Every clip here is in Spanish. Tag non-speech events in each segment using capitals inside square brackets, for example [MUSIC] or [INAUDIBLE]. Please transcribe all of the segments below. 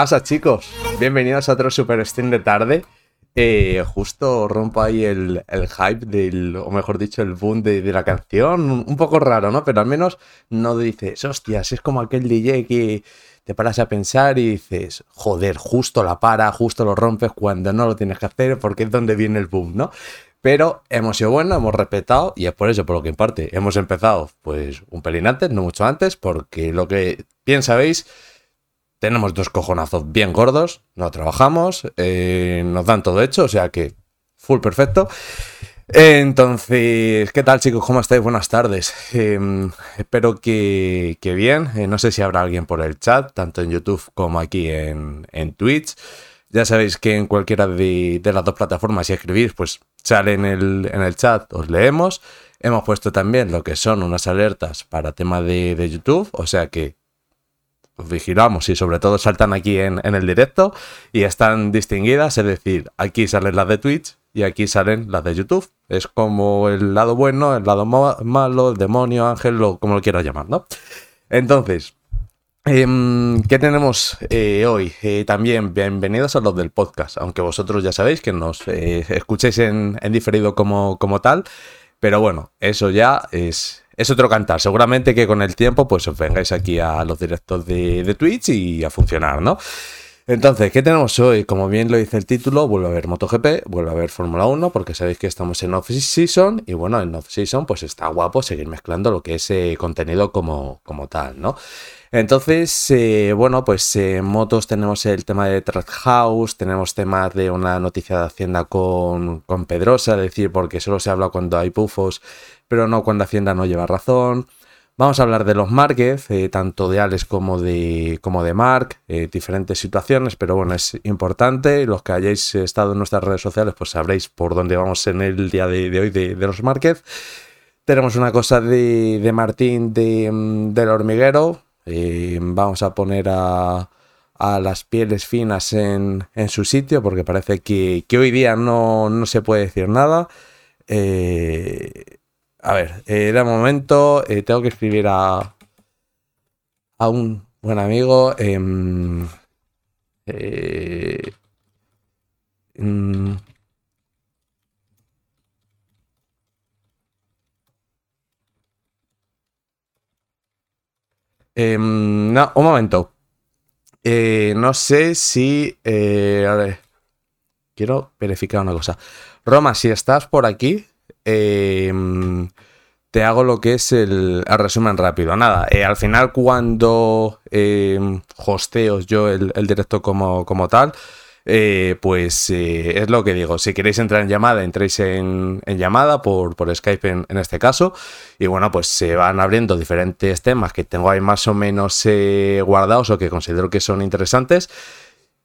pasa, chicos? Bienvenidos a otro Super Stream de tarde. Eh, justo rompo ahí el, hype del, o mejor dicho, el boom de, la canción. Un, poco raro, ¿no? Pero al menos no dices, hostias, es como aquel DJ que te paras a pensar y dices, joder, justo la para, justo lo rompes cuando no lo tienes que hacer porque es donde viene el boom, ¿no? Pero hemos sido buenos, hemos respetado y es por eso, por lo que en parte hemos empezado pues un pelín antes, no mucho antes, porque lo que bien sabéis tenemos dos cojonazos bien gordos, no trabajamos, eh, nos dan todo hecho, o sea que full perfecto. Entonces, ¿qué tal chicos? ¿Cómo estáis? Buenas tardes. Em, espero que, bien. Eh, no sé si habrá alguien por el chat, tanto en YouTube como aquí en, Twitch. Ya sabéis que en cualquiera de, las dos plataformas, si escribís, pues sale en el, en el chat, os leemos. Hemos puesto también lo que son unas alertas para tema de, de YouTube, o sea que vigilamos y sobre todo saltan aquí en, el directo y están distinguidas, es decir, aquí salen las de Twitch y aquí salen las de YouTube. Es como el lado bueno, el lado malo, el demonio, ángel, o como lo quieras llamar, ¿no? Entonces, em, ¿qué tenemos eh, hoy? Eh, también bienvenidos a los del podcast, aunque vosotros ya sabéis que nos eh, escuchéis en, en diferido como, como tal, pero bueno, eso ya es, es otro cantar. Seguramente que con el tiempo, pues os vengáis aquí a los directos de, Twitch y a funcionar, ¿no? Entonces, ¿qué tenemos hoy? Como bien lo dice el título, vuelve a ver MotoGP, vuelve a ver Fórmula 1, porque sabéis que estamos en off-season y bueno, en off-season pues está guapo seguir mezclando lo que es eh, contenido como, como tal, ¿no? Entonces, eh, bueno, pues en motos tenemos el tema de Track House, tenemos temas de una noticia de Hacienda con, con Pedrosa, es decir, porque solo se habla cuando hay pufos pero no cuando Hacienda no lleva razón. Vamos a hablar de los Márquez, eh, tanto de Alex como de, como de Mark, eh, diferentes situaciones, pero bueno, es importante. Los que hayáis estado en nuestras redes sociales, pues sabréis por dónde vamos en el día de, hoy de, los Márquez. Tenemos una cosa de, Martín de, mm, del hormiguero. Eh, vamos a poner a, las pieles finas en, su sitio, porque parece que, hoy día no, no, se puede decir nada. A ver, eh, de momento eh, tengo que escribir a, un buen amigo. Em, eh, mm, em, no, un momento. Eh, no sé si... a ver, quiero verificar una cosa. Roma, si estás por aquí, Em, te hago lo que es el, resumen rápido. Nada, eh, al final cuando eh, hosteo yo el, directo como, como tal, eh, pues eh, es lo que digo. Si queréis entrar en llamada, entréis en, llamada por, por Skype en, en, este caso. Y bueno, pues se van abriendo diferentes temas que tengo ahí más o menos guardados o que considero que son interesantes.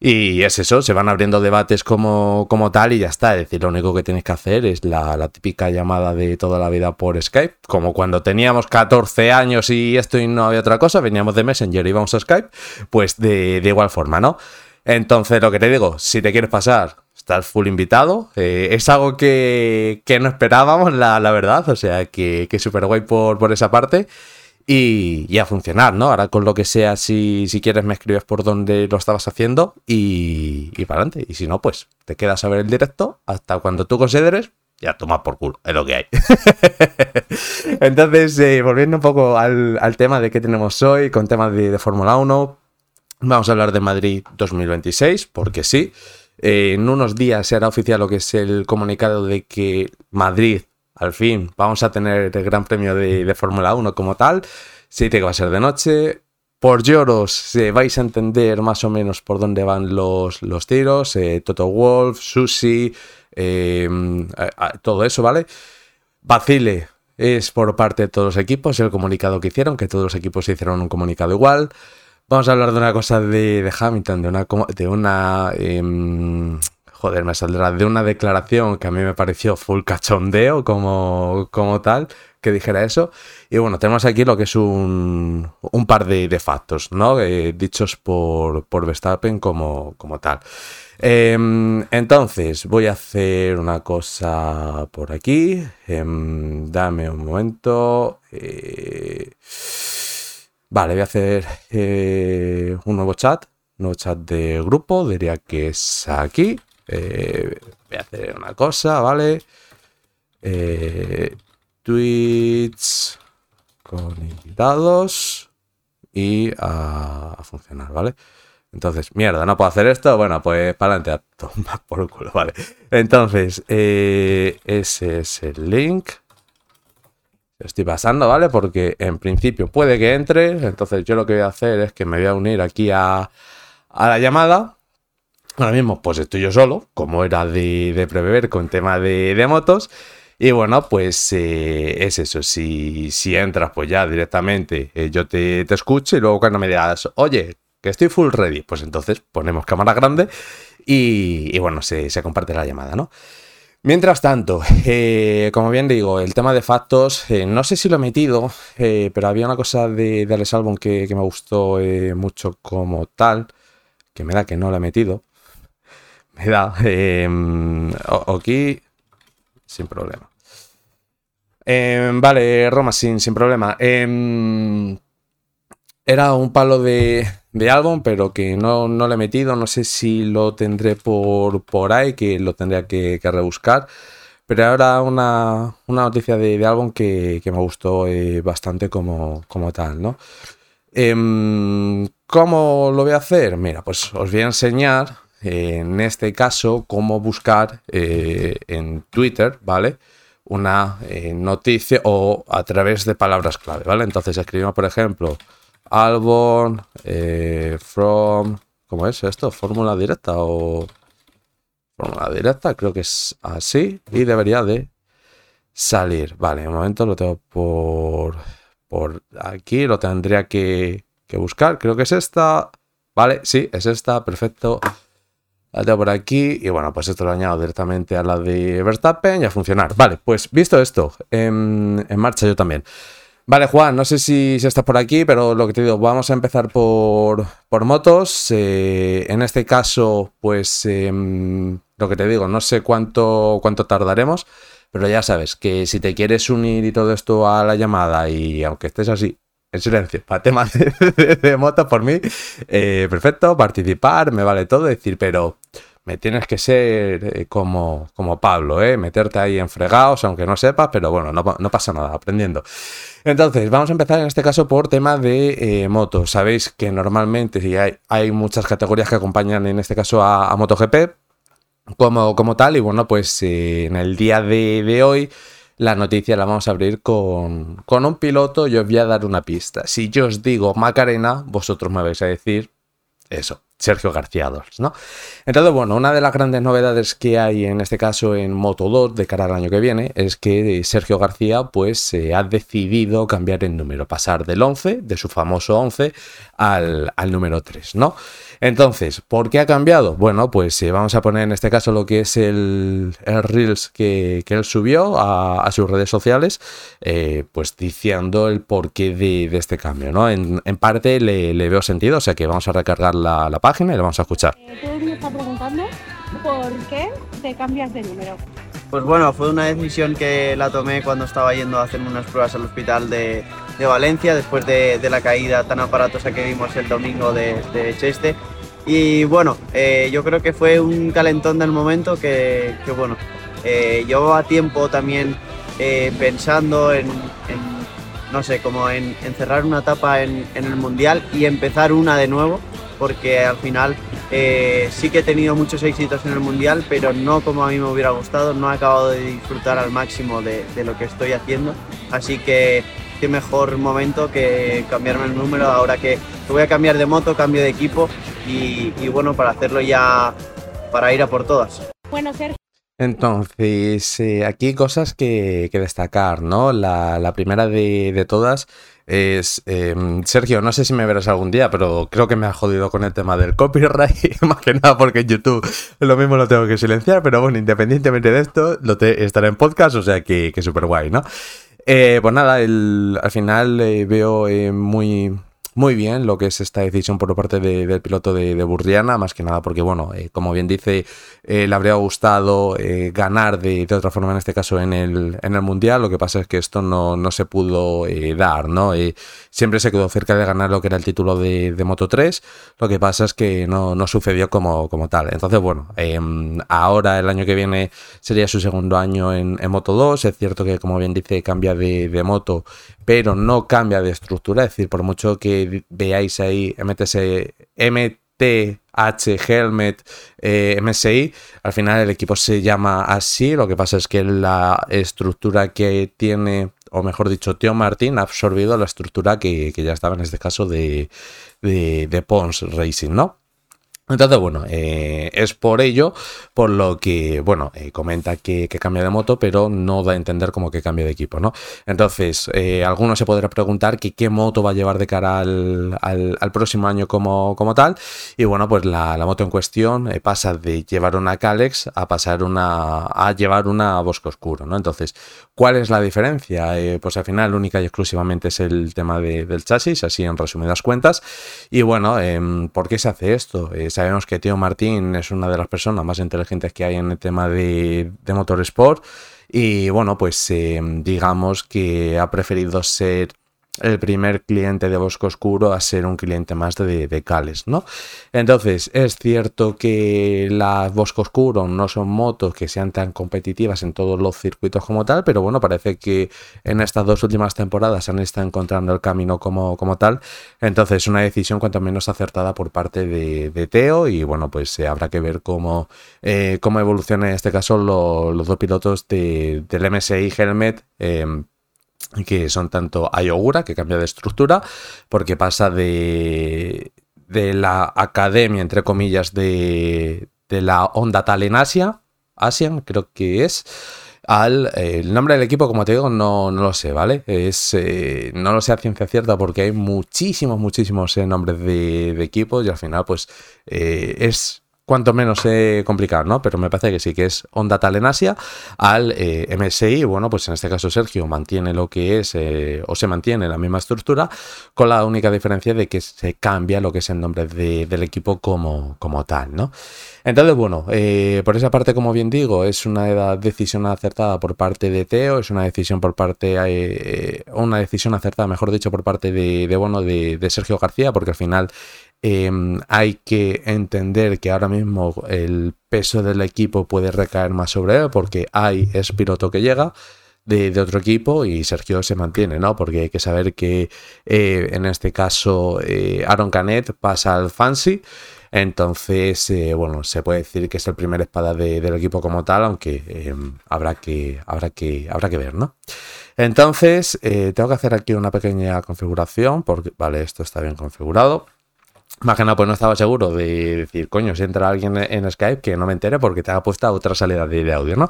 Y es eso, se van abriendo debates como, como tal y ya está. Es decir, lo único que tenéis que hacer es la, típica llamada de toda la vida por Skype. Como cuando teníamos 14 años y esto y no había otra cosa, veníamos de Messenger y íbamos a Skype, pues de, igual forma, ¿no? Entonces, lo que te digo, si te quieres pasar, estás full invitado. Eh, es algo que, no esperábamos, la, verdad. O sea, que, que súper guay por, por esa parte y, a funcionar, ¿no? Ahora con lo que sea, si, si quieres me escribes por dónde lo estabas haciendo y, y para adelante. Y si no, pues te quedas a ver el directo hasta cuando tú consideres, ya toma por culo, es lo que hay. [LAUGHS] Entonces, eh, volviendo un poco al, tema de qué tenemos hoy, con temas de, Fórmula 1, vamos a hablar de Madrid 2026, porque sí. Eh, en unos días será oficial lo que es el comunicado de que Madrid al fin vamos a tener el Gran Premio de, Fórmula 1 como tal. Sí, que va a ser de noche. Por lloros vais a entender más o menos por dónde van los, los tiros. Eh, Toto Wolf, Susi, em, todo eso, ¿vale? Vacile es por parte de todos los equipos el comunicado que hicieron, que todos los equipos hicieron un comunicado igual. Vamos a hablar de una cosa de, Hamilton, de una, de una em, joder, me saldrá de una declaración que a mí me pareció full cachondeo como, como tal, que dijera eso. Y bueno, tenemos aquí lo que es un, un par de, de factos, ¿no? Eh, dichos por, por Verstappen como, como tal. Em, entonces, voy a hacer una cosa por aquí. Em, dame un momento. Eh, vale, voy a hacer eh, un nuevo chat nuevo chat de grupo, diría que es aquí. Eh, voy a hacer una cosa, ¿vale? Eh, tweets con invitados y a, funcionar, ¿vale? Entonces, mierda, no puedo hacer esto. Bueno, pues para adelante a tomar por el culo, ¿vale? Entonces, eh, ese es el link. Estoy pasando, ¿vale? Porque en principio puede que entre. Entonces, yo lo que voy a hacer es que me voy a unir aquí a, a la llamada. Ahora mismo, pues estoy yo solo, como era de, prever con tema de, motos. Y bueno, pues eh, es eso. Si, entras, pues ya directamente eh, yo te, te, escucho y luego cuando me digas, oye, que estoy full ready, pues entonces ponemos cámara grande y, bueno, se, se, comparte la llamada, ¿no? Mientras tanto, [LAUGHS] eh, como bien digo, el tema de factos, no sé si lo he metido, pero había una cosa de, de Alex Albon que, que me gustó mucho como tal, que me da que no lo he metido. Me da. Em, aquí. Sin problema. Em, vale, Roma, sin, sin problema. Em, era un palo de, de álbum, pero que no, no le he metido. No sé si lo tendré por, por ahí, que lo tendría que, rebuscar. Pero ahora una, una noticia de, de álbum que, me gustó eh, bastante como, como tal, ¿no? ¿Cómo lo voy a hacer? Mira, pues os voy a enseñar en este caso, cómo buscar eh, en Twitter, ¿vale? Una eh, noticia o a través de palabras clave, ¿vale? Entonces escribimos, por ejemplo, Albon eh, from. ¿Cómo es esto? ¿Fórmula directa o.? Fórmula directa, creo que es así y debería de salir. Vale, un momento lo tengo por, por aquí, lo tendría que, que buscar. Creo que es esta. Vale, sí, es esta, perfecto. La por aquí y bueno, pues esto lo añado directamente a la de Verstappen y a funcionar. Vale, pues visto esto, en, marcha yo también. Vale, Juan, no sé si, estás por aquí, pero lo que te digo, vamos a empezar por, por motos. Eh, en este caso, pues em, lo que te digo, no sé cuánto, cuánto tardaremos, pero ya sabes que si te quieres unir y todo esto a la llamada y aunque estés así en silencio, para temas de, [LAUGHS] moto por mí, eh, perfecto, participar, me vale todo, decir, pero me tienes que ser eh, como, como Pablo, ¿eh? meterte ahí en fregados, aunque no sepas, pero bueno, no, pasa nada, aprendiendo. Entonces, vamos a empezar en este caso por tema de eh, motos. Sabéis que normalmente si hay, hay, muchas categorías que acompañan en este caso a, MotoGP como, como tal, y bueno, pues en el día de, de hoy la noticia la vamos a abrir con, con un piloto y os voy a dar una pista. Si yo os digo Macarena, vosotros me vais a decir eso, Sergio García 2, ¿no? Entonces, bueno, una de las grandes novedades que hay en este caso en Moto 2 de cara al año que viene es que Sergio García pues se ha decidido cambiar el número, pasar del 11, de su famoso 11, al, al número 3, ¿no? Entonces, ¿por qué ha cambiado? Bueno, pues eh, vamos a poner en este caso lo que es el, Reels que, él subió a, sus redes sociales, eh, pues diciendo el porqué de, de este cambio, ¿no? En, parte le, veo sentido, o sea que vamos a recargar la, página y le vamos a escuchar. Eh, me está preguntando por qué te cambias de número. Pues bueno, fue una decisión que la tomé cuando estaba yendo a hacerme unas pruebas al hospital de, Valencia, después de, la caída tan aparatosa que vimos el domingo de, de Cheste. Y bueno, eh, yo creo que fue un calentón del momento que, bueno, eh, a tiempo también eh, pensando en, no sé, como en, cerrar una etapa en, el Mundial y empezar una de nuevo, porque al final eh, sí que he tenido muchos éxitos en el Mundial, pero no como a mí me hubiera gustado, no he acabado de disfrutar al máximo de, de lo que estoy haciendo, así que qué mejor momento que cambiarme el número ahora que voy a cambiar de moto, cambio de equipo y, bueno, para hacerlo ya, para ir a por todas. Bueno, Sergio. Entonces, eh, aquí cosas que, destacar, ¿no? La, primera de, todas em, Sergio, no sé si me verás algún día, pero creo que me ha jodido con el tema del copyright, [LAUGHS] más que nada porque en YouTube lo mismo lo tengo que silenciar, pero bueno, independientemente de esto, lo estará en podcast, o sea que, que súper guay, ¿no? Eh, pues nada, al final eh, veo eh, muy, muy bien lo que es esta decisión por parte del piloto de, Burriana, más que nada porque, bueno, eh, como bien dice, eh, le habría gustado eh, ganar de, otra forma, en este caso en el, en el Mundial, lo que pasa es que esto no, no se pudo dar, ¿no? siempre se quedó cerca de ganar lo que era el título de, Moto 3, lo que pasa es que no, no sucedió como, como tal. Entonces, bueno, em, ahora el año que viene sería su segundo año en, en Moto 2, es cierto que, como bien dice, cambia de, de moto pero no cambia de estructura, es decir, por mucho que veáis ahí MTS, MTH Helmet eh, MSI, al final el equipo se llama así, lo que pasa es que la estructura que tiene, o mejor dicho, Teo Martín ha absorbido la estructura que, ya estaba en este caso de, de, de Pons Racing, ¿no? Entonces, bueno, eh, es por ello por lo que, bueno, eh, comenta que, cambia de moto, pero no da a entender como que cambia de equipo, ¿no? Entonces, eh, algunos se podrá preguntar que qué moto va a llevar de cara al, próximo año como, como, tal. Y bueno, pues la, moto en cuestión pasa de llevar una Calex a pasar una, a llevar una Bosco Oscuro, ¿no? Entonces, ¿cuál es la diferencia? pues al final, única y exclusivamente es el tema del chasis, así en resumidas cuentas. Y bueno, em, ¿por qué se hace esto? Sabemos que Tío Martín es una de las personas más inteligentes que hay en el tema de, de motorsport y bueno, pues eh, digamos que ha preferido ser el primer cliente de Bosco Oscuro a ser un cliente más de, de Cales, ¿no? Entonces, es cierto que las Bosco Oscuro no son motos que sean tan competitivas en todos los circuitos como tal, pero bueno, parece que en estas dos últimas temporadas han estado encontrando el camino como, como tal. Entonces, una decisión cuanto menos acertada por parte de, Teo y bueno, pues eh, habrá que ver cómo, eh, cómo evolucionan en este caso los dos pilotos de, del MSI Helmet. Em, que son tanto Ayogura, que cambia de estructura, porque pasa de, de la academia, entre comillas, de, de la Onda Tal en Asia, Asian creo que es, al el nombre del equipo, como te digo, no, no lo sé, ¿vale? Es, eh, no lo sé a ciencia cierta porque hay muchísimos, muchísimos eh, nombres de, de, equipos y al final, pues, eh, es cuanto menos eh, complicado, ¿no? Pero me parece que sí que es Onda Tal en Asia al eh, MSI. Bueno, pues en este caso Sergio mantiene lo que es eh, o se mantiene la misma estructura con la única diferencia de que se cambia lo que es el nombre del equipo como, como tal, ¿no? Entonces, bueno, por esa parte, como bien digo, es una decisión acertada por parte de Teo, es una decisión por parte, una decisión acertada, mejor dicho, por parte de, bueno, de Sergio García, porque al final Em, hay que entender que ahora mismo el peso del equipo puede recaer más sobre él porque hay es piloto que llega de, otro equipo y Sergio se mantiene, ¿no? Porque hay que saber que eh, en este caso eh, Aaron Canet pasa al Fancy. Entonces, eh, bueno, se puede decir que es el primer espada del equipo como tal, aunque em, habrá, que, habrá, que, habrá que ver, ¿no? Entonces, tengo que hacer aquí una pequeña configuración, porque, vale, esto está bien configurado. Más que nada, pues no estaba seguro de decir, coño, si entra alguien en Skype, que no me entere porque te ha puesto otra salida de, audio, ¿no?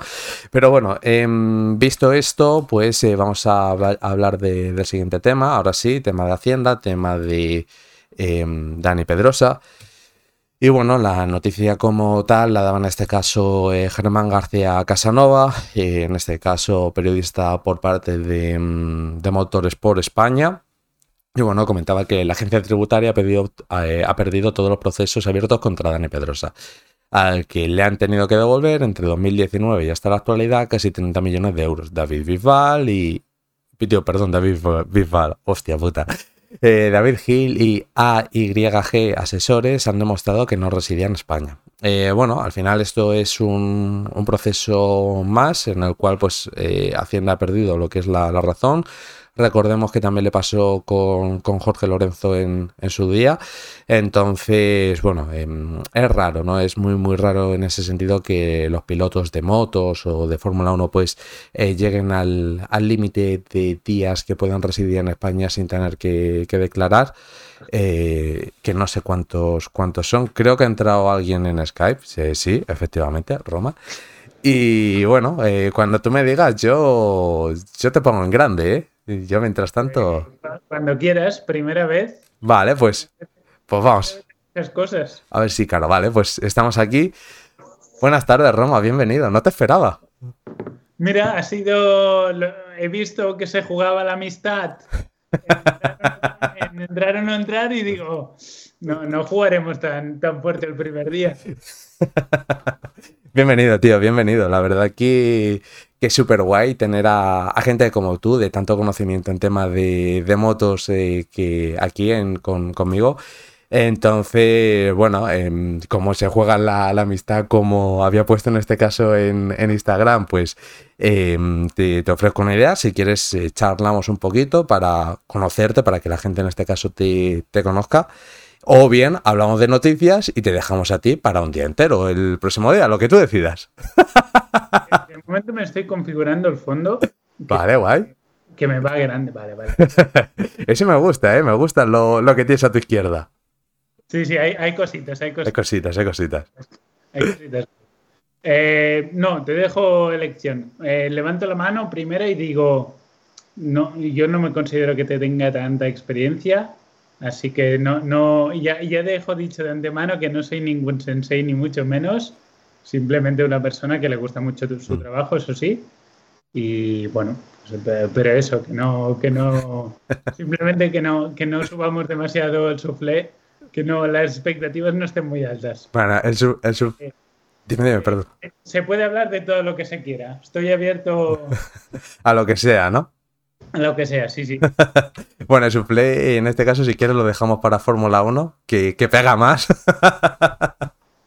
Pero bueno, em, visto esto, pues eh, vamos a, hablar del siguiente tema. Ahora sí, tema de Hacienda, tema de em, Dani Pedrosa. Y bueno, la noticia como tal la daba en este caso eh, Germán García Casanova, eh, en este caso periodista por parte de, em, de Motorsport España. Y bueno, comentaba que la agencia tributaria ha, eh, ha perdido todos los procesos abiertos contra Dani Pedrosa, al que le han tenido que devolver entre 2019 y hasta la actualidad casi 30 millones de euros. David Bisbal y... Pitio, perdón, David Bisbal, hostia puta. Eh, David Gil y AYG Asesores han demostrado que no residían en España. Eh, bueno, al final esto es un, proceso más en el cual pues Hacienda ha perdido lo que es la razón Recordemos que también le pasó con, Jorge Lorenzo en, su día. Entonces, bueno, em, es raro, ¿no? Es muy, muy raro en ese sentido que los pilotos de motos o de Fórmula 1 pues eh, lleguen al límite de días que puedan residir en España sin tener que, declarar. Eh, que no sé cuántos, cuántos son. Creo que ha entrado alguien en Skype. Sí, sí efectivamente, Roma. Y bueno, eh, cuando tú me digas, yo, yo te pongo en grande, ¿eh? Yo mientras tanto. Cuando quieras, primera vez. Vale, pues. Pues vamos. cosas. A ver si, claro, vale, pues estamos aquí. Buenas tardes, Roma, bienvenido. No te esperaba. Mira, ha sido. He visto que se jugaba la amistad en entrar o no entrar y digo, no, no jugaremos tan, tan fuerte el primer día. [LAUGHS] Bienvenido, tío, bienvenido. La verdad que, que es súper guay tener a, gente como tú, de tanto conocimiento en temas de, motos eh, que aquí en, con, conmigo. Entonces, bueno, eh, como se juega la, amistad, como había puesto en este caso en, Instagram, pues eh, te, ofrezco una idea. Si quieres, eh, charlamos un poquito para conocerte, para que la gente en este caso te conozca. O bien hablamos de noticias y te dejamos a ti para un día entero, el próximo día, lo que tú decidas. [LAUGHS] Momento me estoy configurando el fondo. Vale, guay. Que me va grande, vale, vale. [LAUGHS] Ese me gusta, ¿eh? Me gusta lo, lo que tienes a tu izquierda. Sí, sí, hay, hay cositas, hay cositas. Hay cositas, hay cositas. Hay cositas. Eh, no, te dejo elección. Eh, levanto la mano primero y digo, no, yo no me considero que te tenga tanta experiencia, así que no, no, ya, ya dejo dicho de antemano que no soy ningún sensei ni mucho menos, simplemente una persona que le gusta mucho su trabajo, eso sí. Y bueno, pues, pero eso, que no, que no, [LAUGHS] simplemente que no, que no subamos demasiado el soufflé que no, las expectativas no estén muy altas. Bueno, el sub... El sub... Dime, dime, perdón. Se puede hablar de todo lo que se quiera. Estoy abierto... [LAUGHS] a lo que sea, ¿no? A lo que sea, sí, sí. [LAUGHS] bueno, el soufflé, en este caso, si quieres, lo dejamos para Fórmula 1, que, que pega más.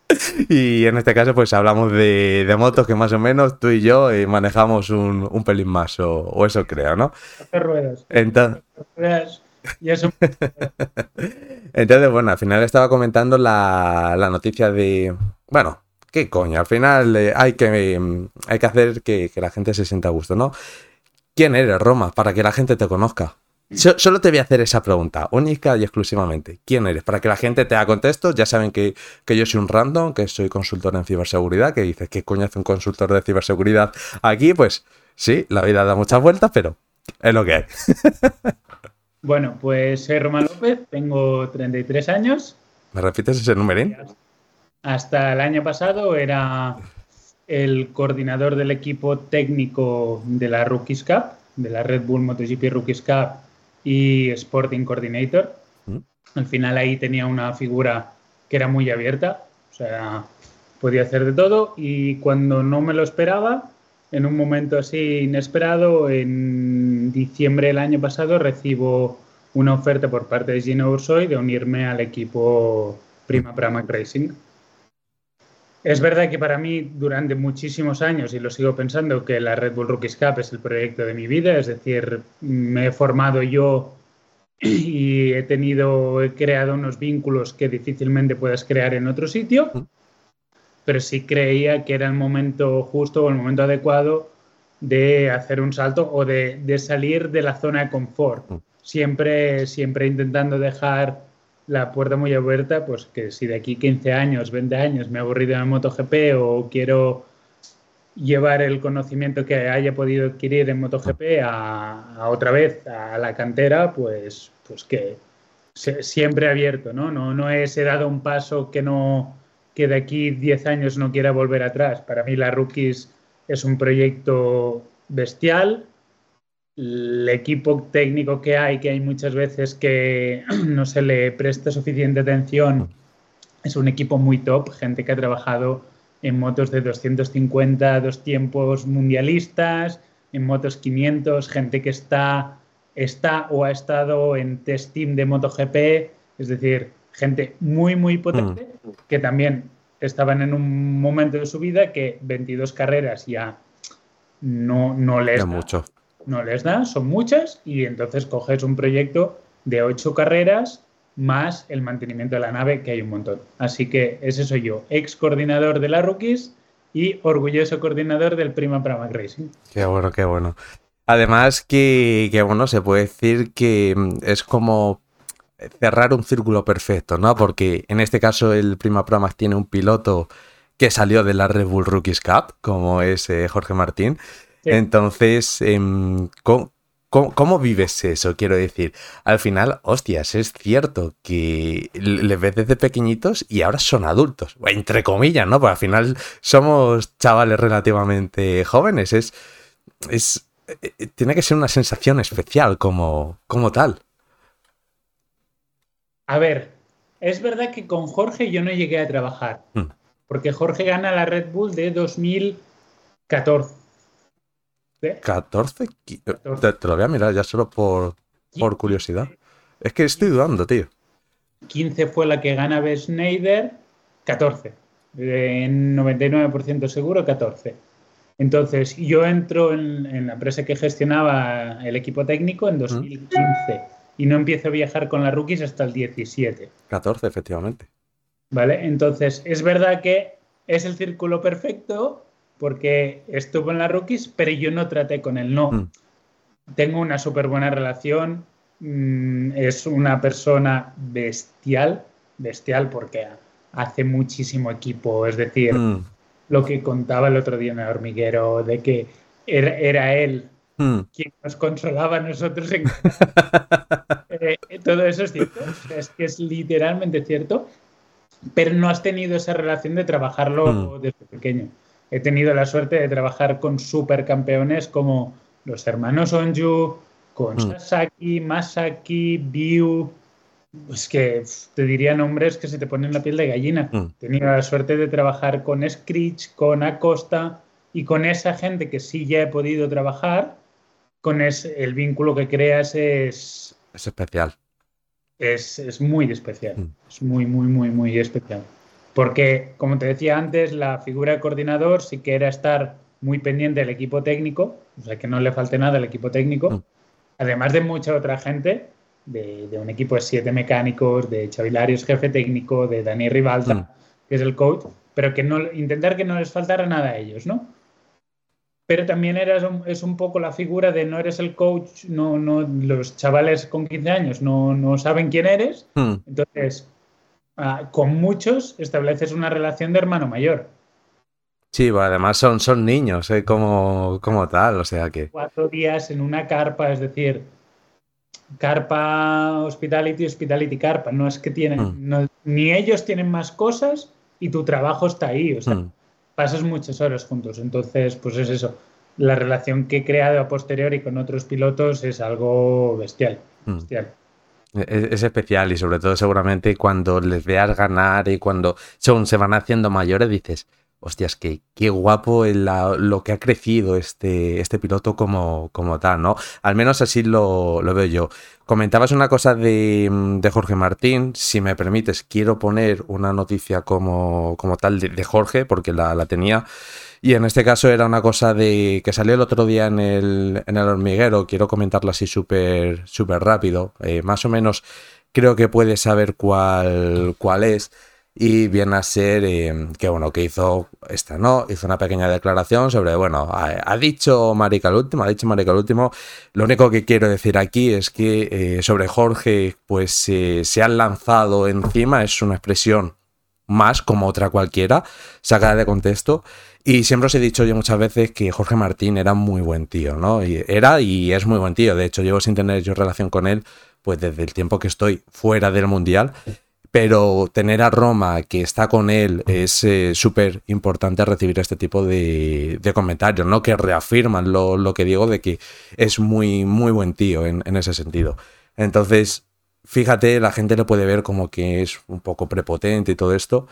[LAUGHS] y en este caso, pues hablamos de, de, motos que más o menos tú y yo eh, manejamos un, un, pelín más, o, o, eso creo, ¿no? Hacer ruedas. Entonces... ruedas y eso... [LAUGHS] Entonces, bueno, al final estaba comentando la, la noticia de. Bueno, qué coño, al final eh, hay, que, eh, hay que hacer que, que, la gente se sienta a gusto, ¿no? ¿Quién eres, Roma? Para que la gente te conozca. So, solo te voy a hacer esa pregunta, única y exclusivamente. ¿Quién eres? Para que la gente te haga contexto. Ya saben que, que yo soy un random, que soy consultor en ciberseguridad, que dices, ¿qué coño hace un consultor de ciberseguridad aquí? Pues sí, la vida da muchas vueltas, pero es lo que hay. [LAUGHS] Bueno, pues soy Román López, tengo 33 años. ¿Me repites ese numerín? Hasta el año pasado era el coordinador del equipo técnico de la Rookies Cup, de la Red Bull MotoGP Rookies Cup y Sporting Coordinator. ¿Mm? Al final ahí tenía una figura que era muy abierta, o sea, podía hacer de todo y cuando no me lo esperaba, en un momento así inesperado, en diciembre del año pasado recibo una oferta por parte de Gino Ursoy de unirme al equipo Prima Pramac Racing. Es verdad que para mí durante muchísimos años, y lo sigo pensando, que la Red Bull Rookies Cup es el proyecto de mi vida, es decir, me he formado yo y he tenido, he creado unos vínculos que difícilmente puedas crear en otro sitio pero sí creía que era el momento justo o el momento adecuado de hacer un salto o de, de salir de la zona de confort. Siempre, siempre intentando dejar la puerta muy abierta, pues que si de aquí 15 años, 20 años me he aburrido en MotoGP o quiero llevar el conocimiento que haya podido adquirir en MotoGP a, otra vez a la cantera, pues, pues que siempre abierto, ¿no? ¿no? No he dado un paso que no, que de aquí 10 años no quiera volver atrás. Para mí la Rookies es un proyecto bestial. El equipo técnico que hay, que hay muchas veces que [CLEARS THROAT] no se le presta suficiente atención, es un equipo muy top, gente que ha trabajado en motos de 250, dos tiempos mundialistas, en motos 500, gente que está, está o ha estado en test team de MotoGP, es decir, gente muy, muy potente, mm. que también estaban en un momento de su vida que 22 carreras ya no, no les ya da. mucho. No les da, son muchas, y entonces coges un proyecto de 8 carreras más el mantenimiento de la nave, que hay un montón. Así que ese soy yo, ex coordinador de la Rookies y orgulloso coordinador del Prima Pramac Racing. Qué bueno, qué bueno. Además que, que, bueno, se puede decir que es como cerrar un círculo perfecto, ¿no? Porque en este caso el Prima Pramac tiene un piloto que salió de la Red Bull Rookies Cup, como es eh, Jorge Martín. Sí. Entonces, eh, ¿cómo, cómo, cómo, vives eso? Quiero decir, al final, hostias, es cierto que les ves desde pequeñitos y ahora son adultos, entre comillas, ¿no? Porque al final somos chavales relativamente jóvenes. Es, es eh, tiene que ser una sensación especial como, como tal. A ver, es verdad que con Jorge yo no llegué a trabajar, Mm. porque Jorge gana la Red Bull de 2014. ¿Eh? 14, Qui- te, te lo voy a mirar ya solo por, por curiosidad. Es que estoy dudando, tío. 15 fue la que gana B. Schneider, 14. En 99% seguro, 14. Entonces, yo entro en, en la empresa que gestionaba el equipo técnico en 2015 y no empiezo a viajar con las rookies hasta el 17. 14, efectivamente. ¿Vale? Entonces, es verdad que es el círculo perfecto porque estuvo en las rookies, pero yo no traté con él, no. Mm. Tengo una súper buena relación, mm, es una persona bestial, bestial porque hace muchísimo equipo, es decir, Mm, lo que contaba el otro día en el hormiguero, de que era, era él mm. quien nos consolaba a nosotros en [LAUGHS] Eh, todo eso es cierto, es que es literalmente cierto, pero no has tenido esa relación de trabajarlo Mm. desde pequeño. He tenido la suerte de trabajar con supercampeones como los hermanos Onju, con Mm. Sasaki, Masaki, Biu. Es que te diría nombres que se te ponen la piel de gallina. Mm. He tenido la suerte de trabajar con Screech, con Acosta y con esa gente que sí ya he podido trabajar. Con ese, el vínculo que creas es, Es especial. es, es muy especial. Mm. Es muy, muy, muy, muy especial. Porque, como te decía antes, la figura de coordinador sí que era estar muy pendiente del equipo técnico, o sea, que no le falte nada al equipo técnico, además de mucha otra gente, de, de un equipo de siete mecánicos, de Chavilarios, jefe técnico, de Dani Rivalta, Mm. que es el coach, pero que no intentar que no les faltara nada a ellos, ¿no? Pero también eras un- es un poco la figura de no eres el coach, no, no, los chavales con 15 años no, no saben quién eres, Mm, entonces ah, con muchos estableces una relación de hermano mayor. Sí, bueno, además son, son niños, eh, como, como tal, o sea que... Cuatro días en una carpa, es decir, carpa hospitality, hospitality carpa, no es que tienen, Mm. no- ni ellos tienen más cosas y tu trabajo está ahí, o sea, Mm, pasas muchas horas juntos. Entonces, pues es eso. La relación que he creado a posteriori con otros pilotos es algo bestial. mm. bestial. Es, es especial y sobre todo seguramente cuando les veas ganar y cuando son, se van haciendo mayores dices, hostias, que qué guapo la- lo que ha crecido este, este piloto como, como tal, ¿no? Al menos así lo, lo veo yo. Comentabas una cosa de, mm, de Jorge Martín, si me permites, quiero poner una noticia como, como tal de, de Jorge, porque la, la tenía. Y en este caso era una cosa de que salió el otro día en el, en el hormiguero. Quiero comentarlo así súper súper rápido. Eh, más o menos creo que puedes saber cuál, cuál es. Y viene a ser eh, que, bueno, que hizo esta, ¿no? Hizo una pequeña declaración sobre, bueno, ha, dicho Marica el último, ha dicho Marica el último. Lo único que quiero decir aquí es que eh, sobre Jorge, pues se han lanzado encima, es una expresión más como otra cualquiera, sacada de contexto. Y siempre os he dicho yo muchas veces que Jorge Martín era muy buen tío, ¿no? Era y es muy buen tío. De hecho, llevo sin tener yo relación con él, pues desde el tiempo que estoy fuera del Mundial. Pero tener a Roma que está con él es eh, súper importante recibir este tipo de, comentarios, ¿no? Que reafirman lo, lo que digo de que es muy, muy buen tío en, en ese sentido. Entonces, fíjate, la gente le puede ver como que es un poco prepotente y todo esto.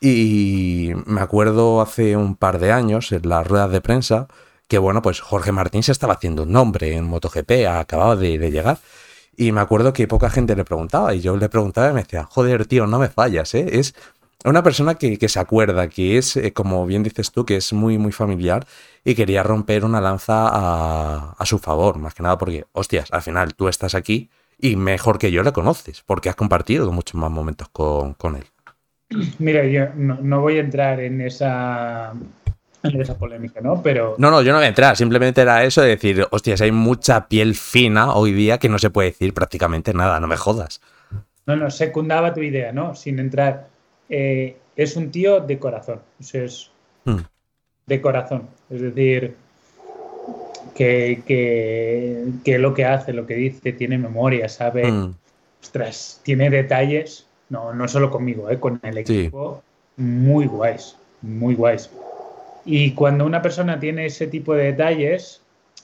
Y me acuerdo hace un par de años en las ruedas de prensa que, bueno, pues Jorge Martín se estaba haciendo un nombre en MotoGP, acababa de, de llegar. Y me acuerdo que poca gente le preguntaba y yo le preguntaba y me decía, joder, tío, no me fallas, ¿eh? Es una persona que, que se acuerda, que es, eh, como bien dices tú, que es muy, muy familiar y quería romper una lanza a, a su favor, más que nada porque, hostias, al final tú estás aquí y mejor que yo le conoces, porque has compartido muchos más momentos con, con él. Mira, yo no, no voy a entrar en esa, en esa polémica, ¿no? Pero No, no, yo no voy a entrar, simplemente era eso de decir, hostias, hay mucha piel fina hoy día que no se puede decir prácticamente nada, no me jodas. no, no, secundaba tu idea, ¿no? Sin entrar. Eh, es un tío de corazón. Es Mm. de corazón. Es decir, que, que, que lo que hace, lo que dice, tiene memoria, sabe. Mm, Ostras, tiene detalles. No, no solo conmigo, ¿eh? con el Sí. equipo. Muy guays. Muy guays. Y cuando una persona tiene ese tipo de detalles,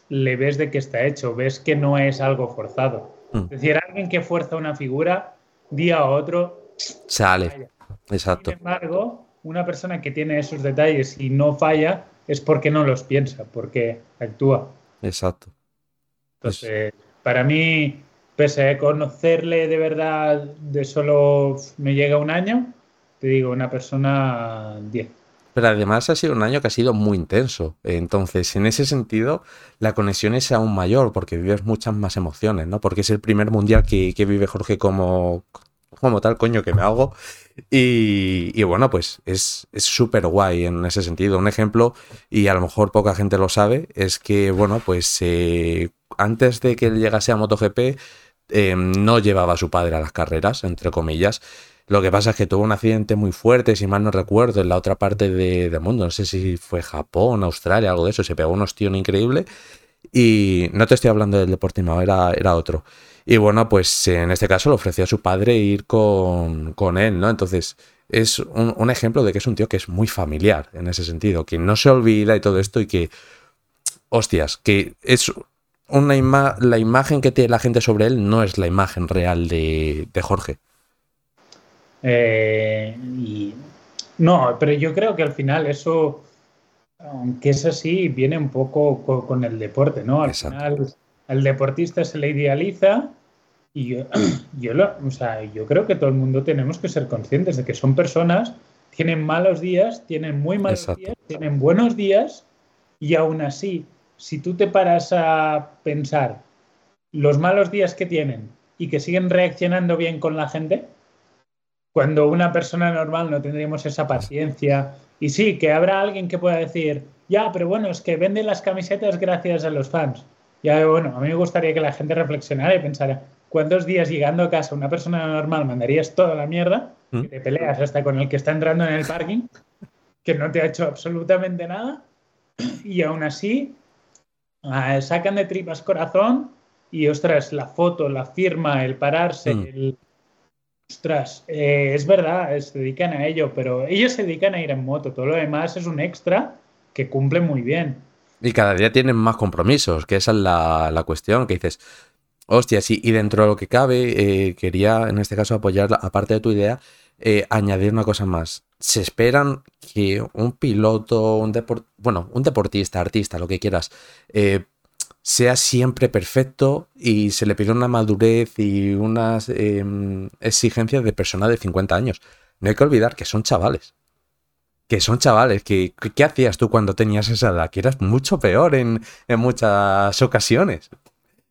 le ves de qué está hecho, ves que no es algo forzado. Mm. Es decir, alguien que fuerza una figura, día a otro, Sale. falla. Exacto. Sin embargo, una persona que tiene esos detalles y no falla es porque no los piensa, porque actúa. Exacto. Entonces, para mí, pese a conocerle de verdad de solo me llega un año, te digo, una persona 10. Pero además ha sido un año que ha sido muy intenso. Entonces, en ese sentido, la conexión es aún mayor porque vives muchas más emociones, ¿no? Porque es el primer mundial que, vive Jorge como, como tal, coño, que me hago. Y, bueno, pues es es súper guay en ese sentido. Un ejemplo, y a lo mejor poca gente lo sabe, es que, bueno, pues eh, antes de que él llegase a MotoGP, eh, no llevaba a su padre a las carreras, entre comillas. Lo que pasa es que tuvo un accidente muy fuerte, si mal no recuerdo, en la otra parte de- del mundo. No sé si fue Japón, Australia, algo de eso. Se pegó un ostión increíble. Y no te estoy hablando del Deportivo, era, era otro. Y bueno, pues en este caso le ofreció a su padre ir con, con él, ¿no? Entonces es un, un ejemplo de que es un tío que es muy familiar en ese sentido, que no se olvida y todo esto y que, hostias, que es una ima- la imagen que tiene la gente sobre él no es la imagen real de, de Jorge. Eh, y no, pero yo creo que al final eso, aunque es así, viene un poco co- con, el deporte, ¿no? Al Exacto. final, al deportista se le idealiza y yo, [CLEARS THROAT] yo, lo- o sea, yo creo que todo el mundo tenemos que ser conscientes de que son personas, tienen malos días, tienen muy malos Exacto. días, tienen buenos días y aún así, si tú te paras a pensar los malos días que tienen y que siguen reaccionando bien con la gente, cuando una persona normal no tendríamos esa paciencia. Y sí, que habrá alguien que pueda decir, ya, pero bueno, es que venden las camisetas gracias a los fans. Ya, bueno, a mí me gustaría que la gente reflexionara y pensara, ¿cuántos días llegando a casa una persona normal mandarías toda la mierda? ¿Mm? Que te peleas hasta con el que está entrando en el parking, que no te ha hecho absolutamente nada, y aún así ah, sacan de tripas corazón y, ostras, la foto, la firma, el pararse, Mm. el... Ostras, eh, es verdad, se dedican a ello, pero ellos se dedican a ir en moto, todo lo demás es un extra que cumple muy bien. Y cada día tienen más compromisos, que esa es la, la cuestión, que dices, hostia, sí, y dentro de lo que cabe, eh, quería en este caso apoyar, aparte de tu idea, eh, añadir una cosa más. Se esperan que un piloto, un depor- bueno, un deportista, artista, lo que quieras, eh, sea siempre perfecto y se le pide una madurez y unas em, exigencias de persona de 50 años. No hay que olvidar que son chavales que son chavales, que, ¿qué hacías tú cuando tenías esa edad? Que eras mucho peor en, en muchas ocasiones.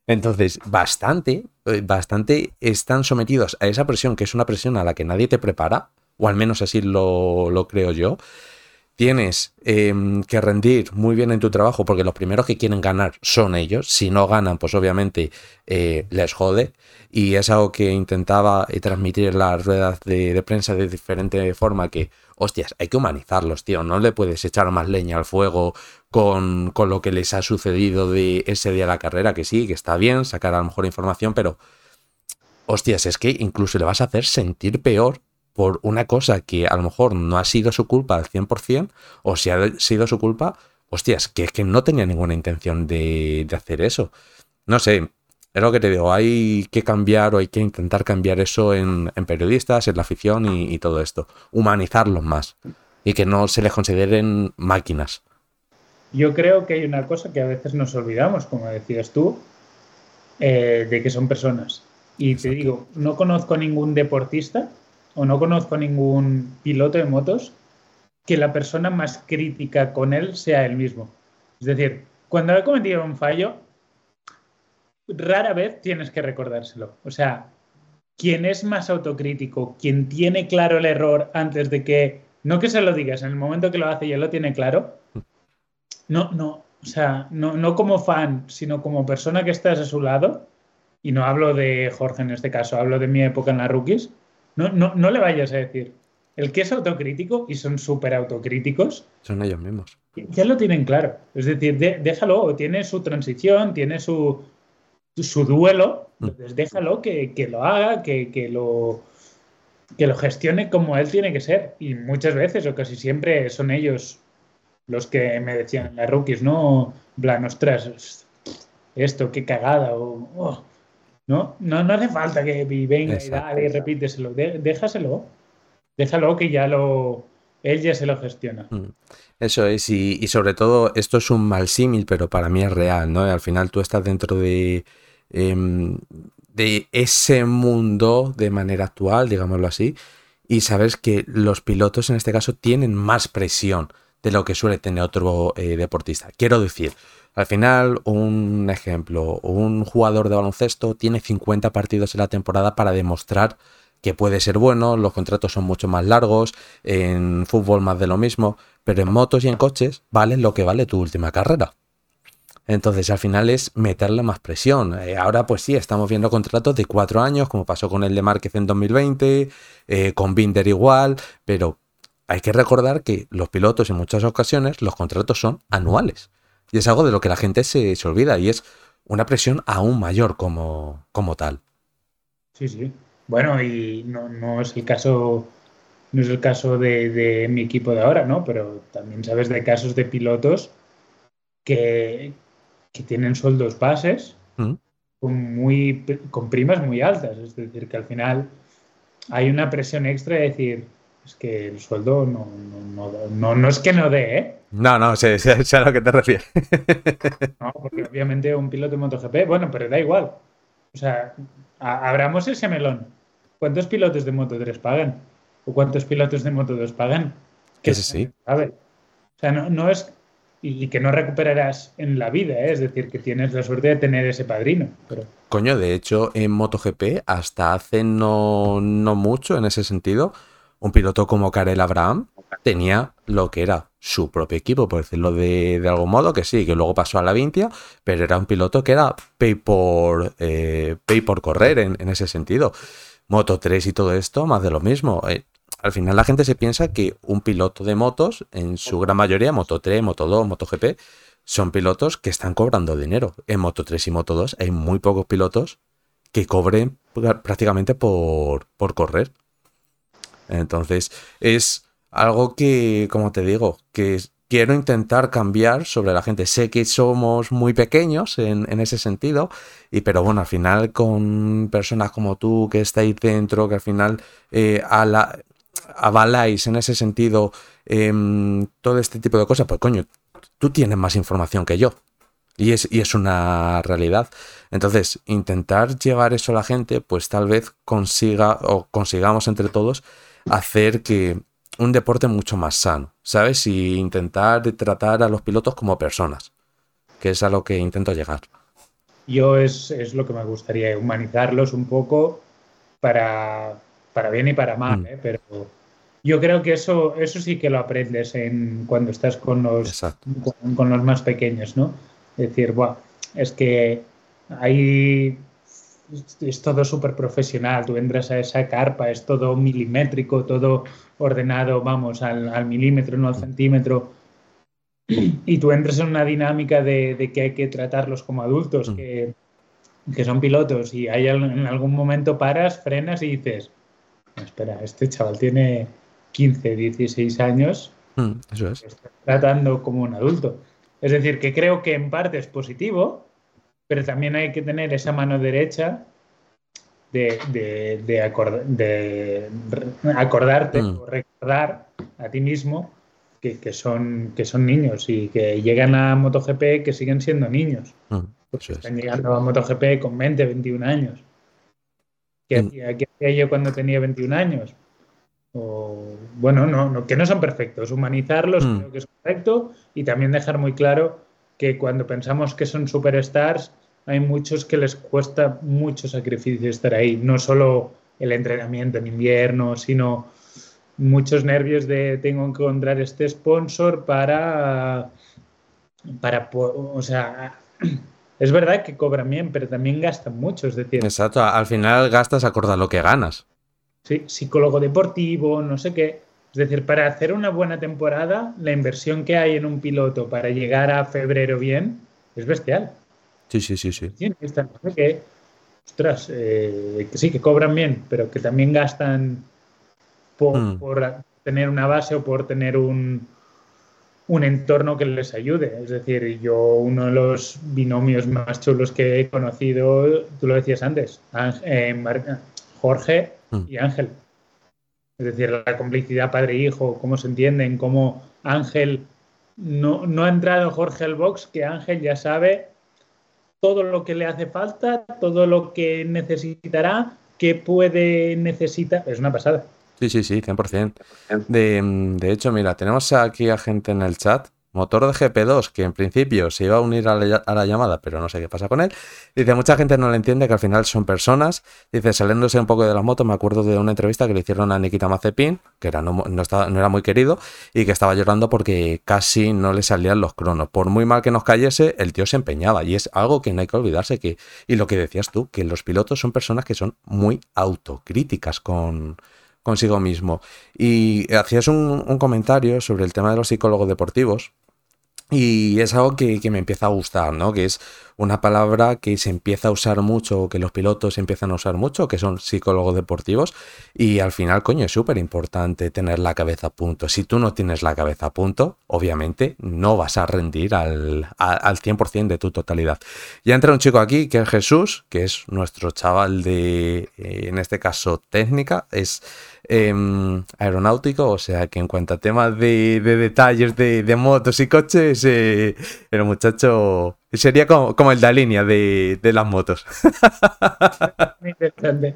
Entonces, bastante, bastante están sometidos a esa presión, que es una presión a la que nadie te prepara, o al menos así lo, lo creo yo. Tienes em, que rendir muy bien en tu trabajo, porque los primeros que quieren ganar son ellos. Si no ganan, pues obviamente eh, les jode. Y es algo que intentaba eh, transmitir en las ruedas de prensa de diferente forma, que, hostias, hay que humanizarlos, tío. No le puedes echar más leña al fuego con, con lo que les ha sucedido de ese día de la carrera, que sí, que está bien, sacar a lo mejor información, pero, hostias, es que incluso le vas a hacer sentir peor por una cosa que a lo mejor no ha sido su culpa al 100%, o si ha sido su culpa, hostias, que es que no tenía ninguna intención de, de hacer eso. No sé, es lo que te digo, hay que cambiar o hay que intentar cambiar eso en, periodistas, en la afición y todo esto. Humanizarlos más y que no se les consideren máquinas. Yo creo que hay una cosa que a veces nos olvidamos, como decías tú, eh, de que son personas. Y te digo, no conozco ningún deportista o no conozco ningún piloto de motos que la persona más crítica con él sea él mismo. Es decir, cuando he cometido un fallo, rara vez tienes que recordárselo. O sea, quien es más autocrítico, quien tiene claro el error antes de que, no que se lo digas, en el momento que lo hace y él lo tiene claro, no, no, o sea, no, no como fan, sino como persona que estás a su lado, y no hablo de Jorge en este caso, hablo de mi época en la rookies, no, no, no le vayas a decir. El que es autocrítico, y son súper autocríticos, Son ellos mismos. ya lo tienen claro. Es decir, de- déjalo, tiene su transición, tiene su, su duelo, Mm. entonces déjalo que, que lo haga, que, que lo, que lo gestione como él tiene que ser. Y muchas veces, o casi siempre, son ellos los que me decían las rookies, ¿no? En plan, ostras, esto, qué cagada, o oh, no, no, no hace falta que venga y dale y repíteselo, déjaselo, déjalo que ya lo, él ya se lo gestiona. Mm. Eso es, y, sobre todo, esto es un mal símil, pero para mí es real, ¿no? Al final tú estás dentro de, em, de ese mundo de manera actual, digámoslo así, y sabes que los pilotos en este caso tienen más presión de lo que suele tener otro eh, deportista. Quiero decir, al final, un ejemplo, un jugador de baloncesto tiene 50 partidos en la temporada para demostrar que puede ser bueno, los contratos son mucho más largos, en fútbol más de lo mismo, pero en motos y en coches vale lo que vale tu última carrera. Entonces al final es meterle más presión. Eh, ahora pues sí, estamos viendo contratos de cuatro años, como pasó con el de Márquez en 2020, eh, con Binder igual, pero hay que recordar que los pilotos en muchas ocasiones los contratos son anuales. Y es algo de lo que la gente se, se olvida y es una presión aún mayor como, como tal. Sí, sí. Bueno, y no, no es el caso no es el caso de, mi equipo de ahora, ¿no? Pero también sabes de casos de pilotos que, que tienen sueldos bases mm. con, muy, con primas muy altas. Es decir, que al final hay una presión extra de decir, es que el sueldo no, no, no, no es que no dé, ¿eh? No, no, sé, sé, a lo que te refieres. no, porque obviamente un piloto de MotoGP, bueno, pero da igual. O sea, abramos ese melón. ¿Cuántos pilotos de Moto 3 pagan? ¿O cuántos pilotos de Moto 2 pagan? Que sí, sí. O sea, no, es. Y, que no recuperarás en la vida, ¿eh? es decir, que tienes la suerte de tener ese padrino. Pero... Coño, de hecho, en MotoGP, hasta hace no, no mucho en ese sentido, un piloto como Karel Abraham tenía lo que era su propio equipo, por decirlo de, algún modo, que sí, que luego pasó a la Vintia, pero era un piloto que era pay por, eh, pay por correr en, ese sentido. Moto 3 y todo esto, más de lo mismo. Eh, al final la gente se piensa que un piloto de motos, en su gran mayoría, Moto 3, Moto 2, Moto GP, son pilotos que están cobrando dinero. En Moto 3 y Moto 2 hay muy pocos pilotos que cobren prácticamente por, por correr. Entonces, es algo que, como te digo, que quiero intentar cambiar sobre la gente. Sé que somos muy pequeños en, ese sentido, y, pero bueno, al final con personas como tú que estáis dentro, que al final eh, avaláis en ese sentido em, todo este tipo de cosas, pues coño, tú tienes más información que yo. Y es, y es una realidad. Entonces, intentar llevar eso a la gente, pues tal vez consiga o consigamos entre todos hacer que un deporte mucho más sano, ¿sabes? Y intentar tratar a los pilotos como personas, que es a lo que intento llegar. Yo es, es lo que me gustaría, humanizarlos un poco para, para bien y para mal, mm. ¿eh? pero yo creo que eso, eso sí que lo aprendes en, cuando estás con los, con, los más pequeños, ¿no? Es decir, es que ahí es todo súper profesional, tú entras a esa carpa, es todo milimétrico, todo ordenado, vamos, al, milímetro, no al centímetro, y tú entras en una dinámica de, que hay que tratarlos como adultos, mm. que, que son pilotos, y hay en algún momento paras, frenas y dices, espera, este chaval tiene 15, 16 años, mm, eso es. está tratando como un adulto. Es decir, que creo que en parte es positivo, pero también hay que tener esa mano derecha de, de, de, acordarte mm. o recordar a ti mismo que, que, son, que son niños y que llegan a MotoGP que siguen siendo niños. Mm, están llegando a MotoGP con 20, 21 años. ¿Qué, hacía yo cuando tenía 21 años? o, bueno, no, que no son perfectos. Humanizarlos mm. creo que es correcto y también dejar muy claro que cuando pensamos que son superstars, hay muchos que les cuesta mucho sacrificio estar ahí. No solo el entrenamiento en invierno, sino muchos nervios de tengo que encontrar este sponsor para, para o sea, [CLEARS THROAT] es verdad que cobran bien, pero también gastan mucho, es decir. Exacto, al final gastas acorde a lo que ganas. Sí, psicólogo deportivo, no sé qué. Es decir, para hacer una buena temporada, la inversión que hay en un piloto para llegar a febrero bien es bestial. Sí, sí, sí, sí. que, ostras, eh, que sí, que cobran bien, pero que también gastan por, mm. tener una base o por tener un, un entorno que les ayude. Es decir, yo uno de los binomios más chulos que he conocido, tú lo decías antes, eh, Jorge mm. y Ángel. Es decir, la complicidad padre-hijo, cómo se entienden, cómo Ángel no, no ha entrado Jorge al box, que Ángel ya sabe todo lo que le hace falta, todo lo que necesitará, que puede necesitar. Es una pasada. Sí, sí, sí, 100%. De, de hecho, mira, tenemos aquí a gente en el chat motor de GP2, que en principio se iba a unir a la, llamada, pero no sé qué pasa con él. Dice, mucha gente no le entiende que al final son personas. Dice, saliéndose un poco de la moto, me acuerdo de una entrevista que le hicieron a Nikita Mazepin, que era, no, estaba, no era muy querido, y que estaba llorando porque casi no le salían los cronos. Por muy mal que nos cayese, el tío se empeñaba, y es algo que no hay que olvidarse. Que, y lo que decías tú, que los pilotos son personas que son muy autocríticas con consigo mismo. Y hacías un, comentario sobre el tema de los psicólogos deportivos, y es algo que, me empieza a gustar, ¿no? Que es una palabra que se empieza a usar mucho, que los pilotos empiezan a usar mucho, que son psicólogos deportivos. Y al final, coño, es súper importante tener la cabeza a punto. Si tú no tienes la cabeza a punto, obviamente no vas a rendir al, al 100% de tu totalidad. Ya entra un chico aquí, que es Jesús, que es nuestro chaval de, eh, en este caso, técnica. Es Em, aeronáutico, o sea que en cuanto a temas de, detalles de, motos y coches, eh, el muchacho sería como, el de la línea de, las motos. [LAUGHS]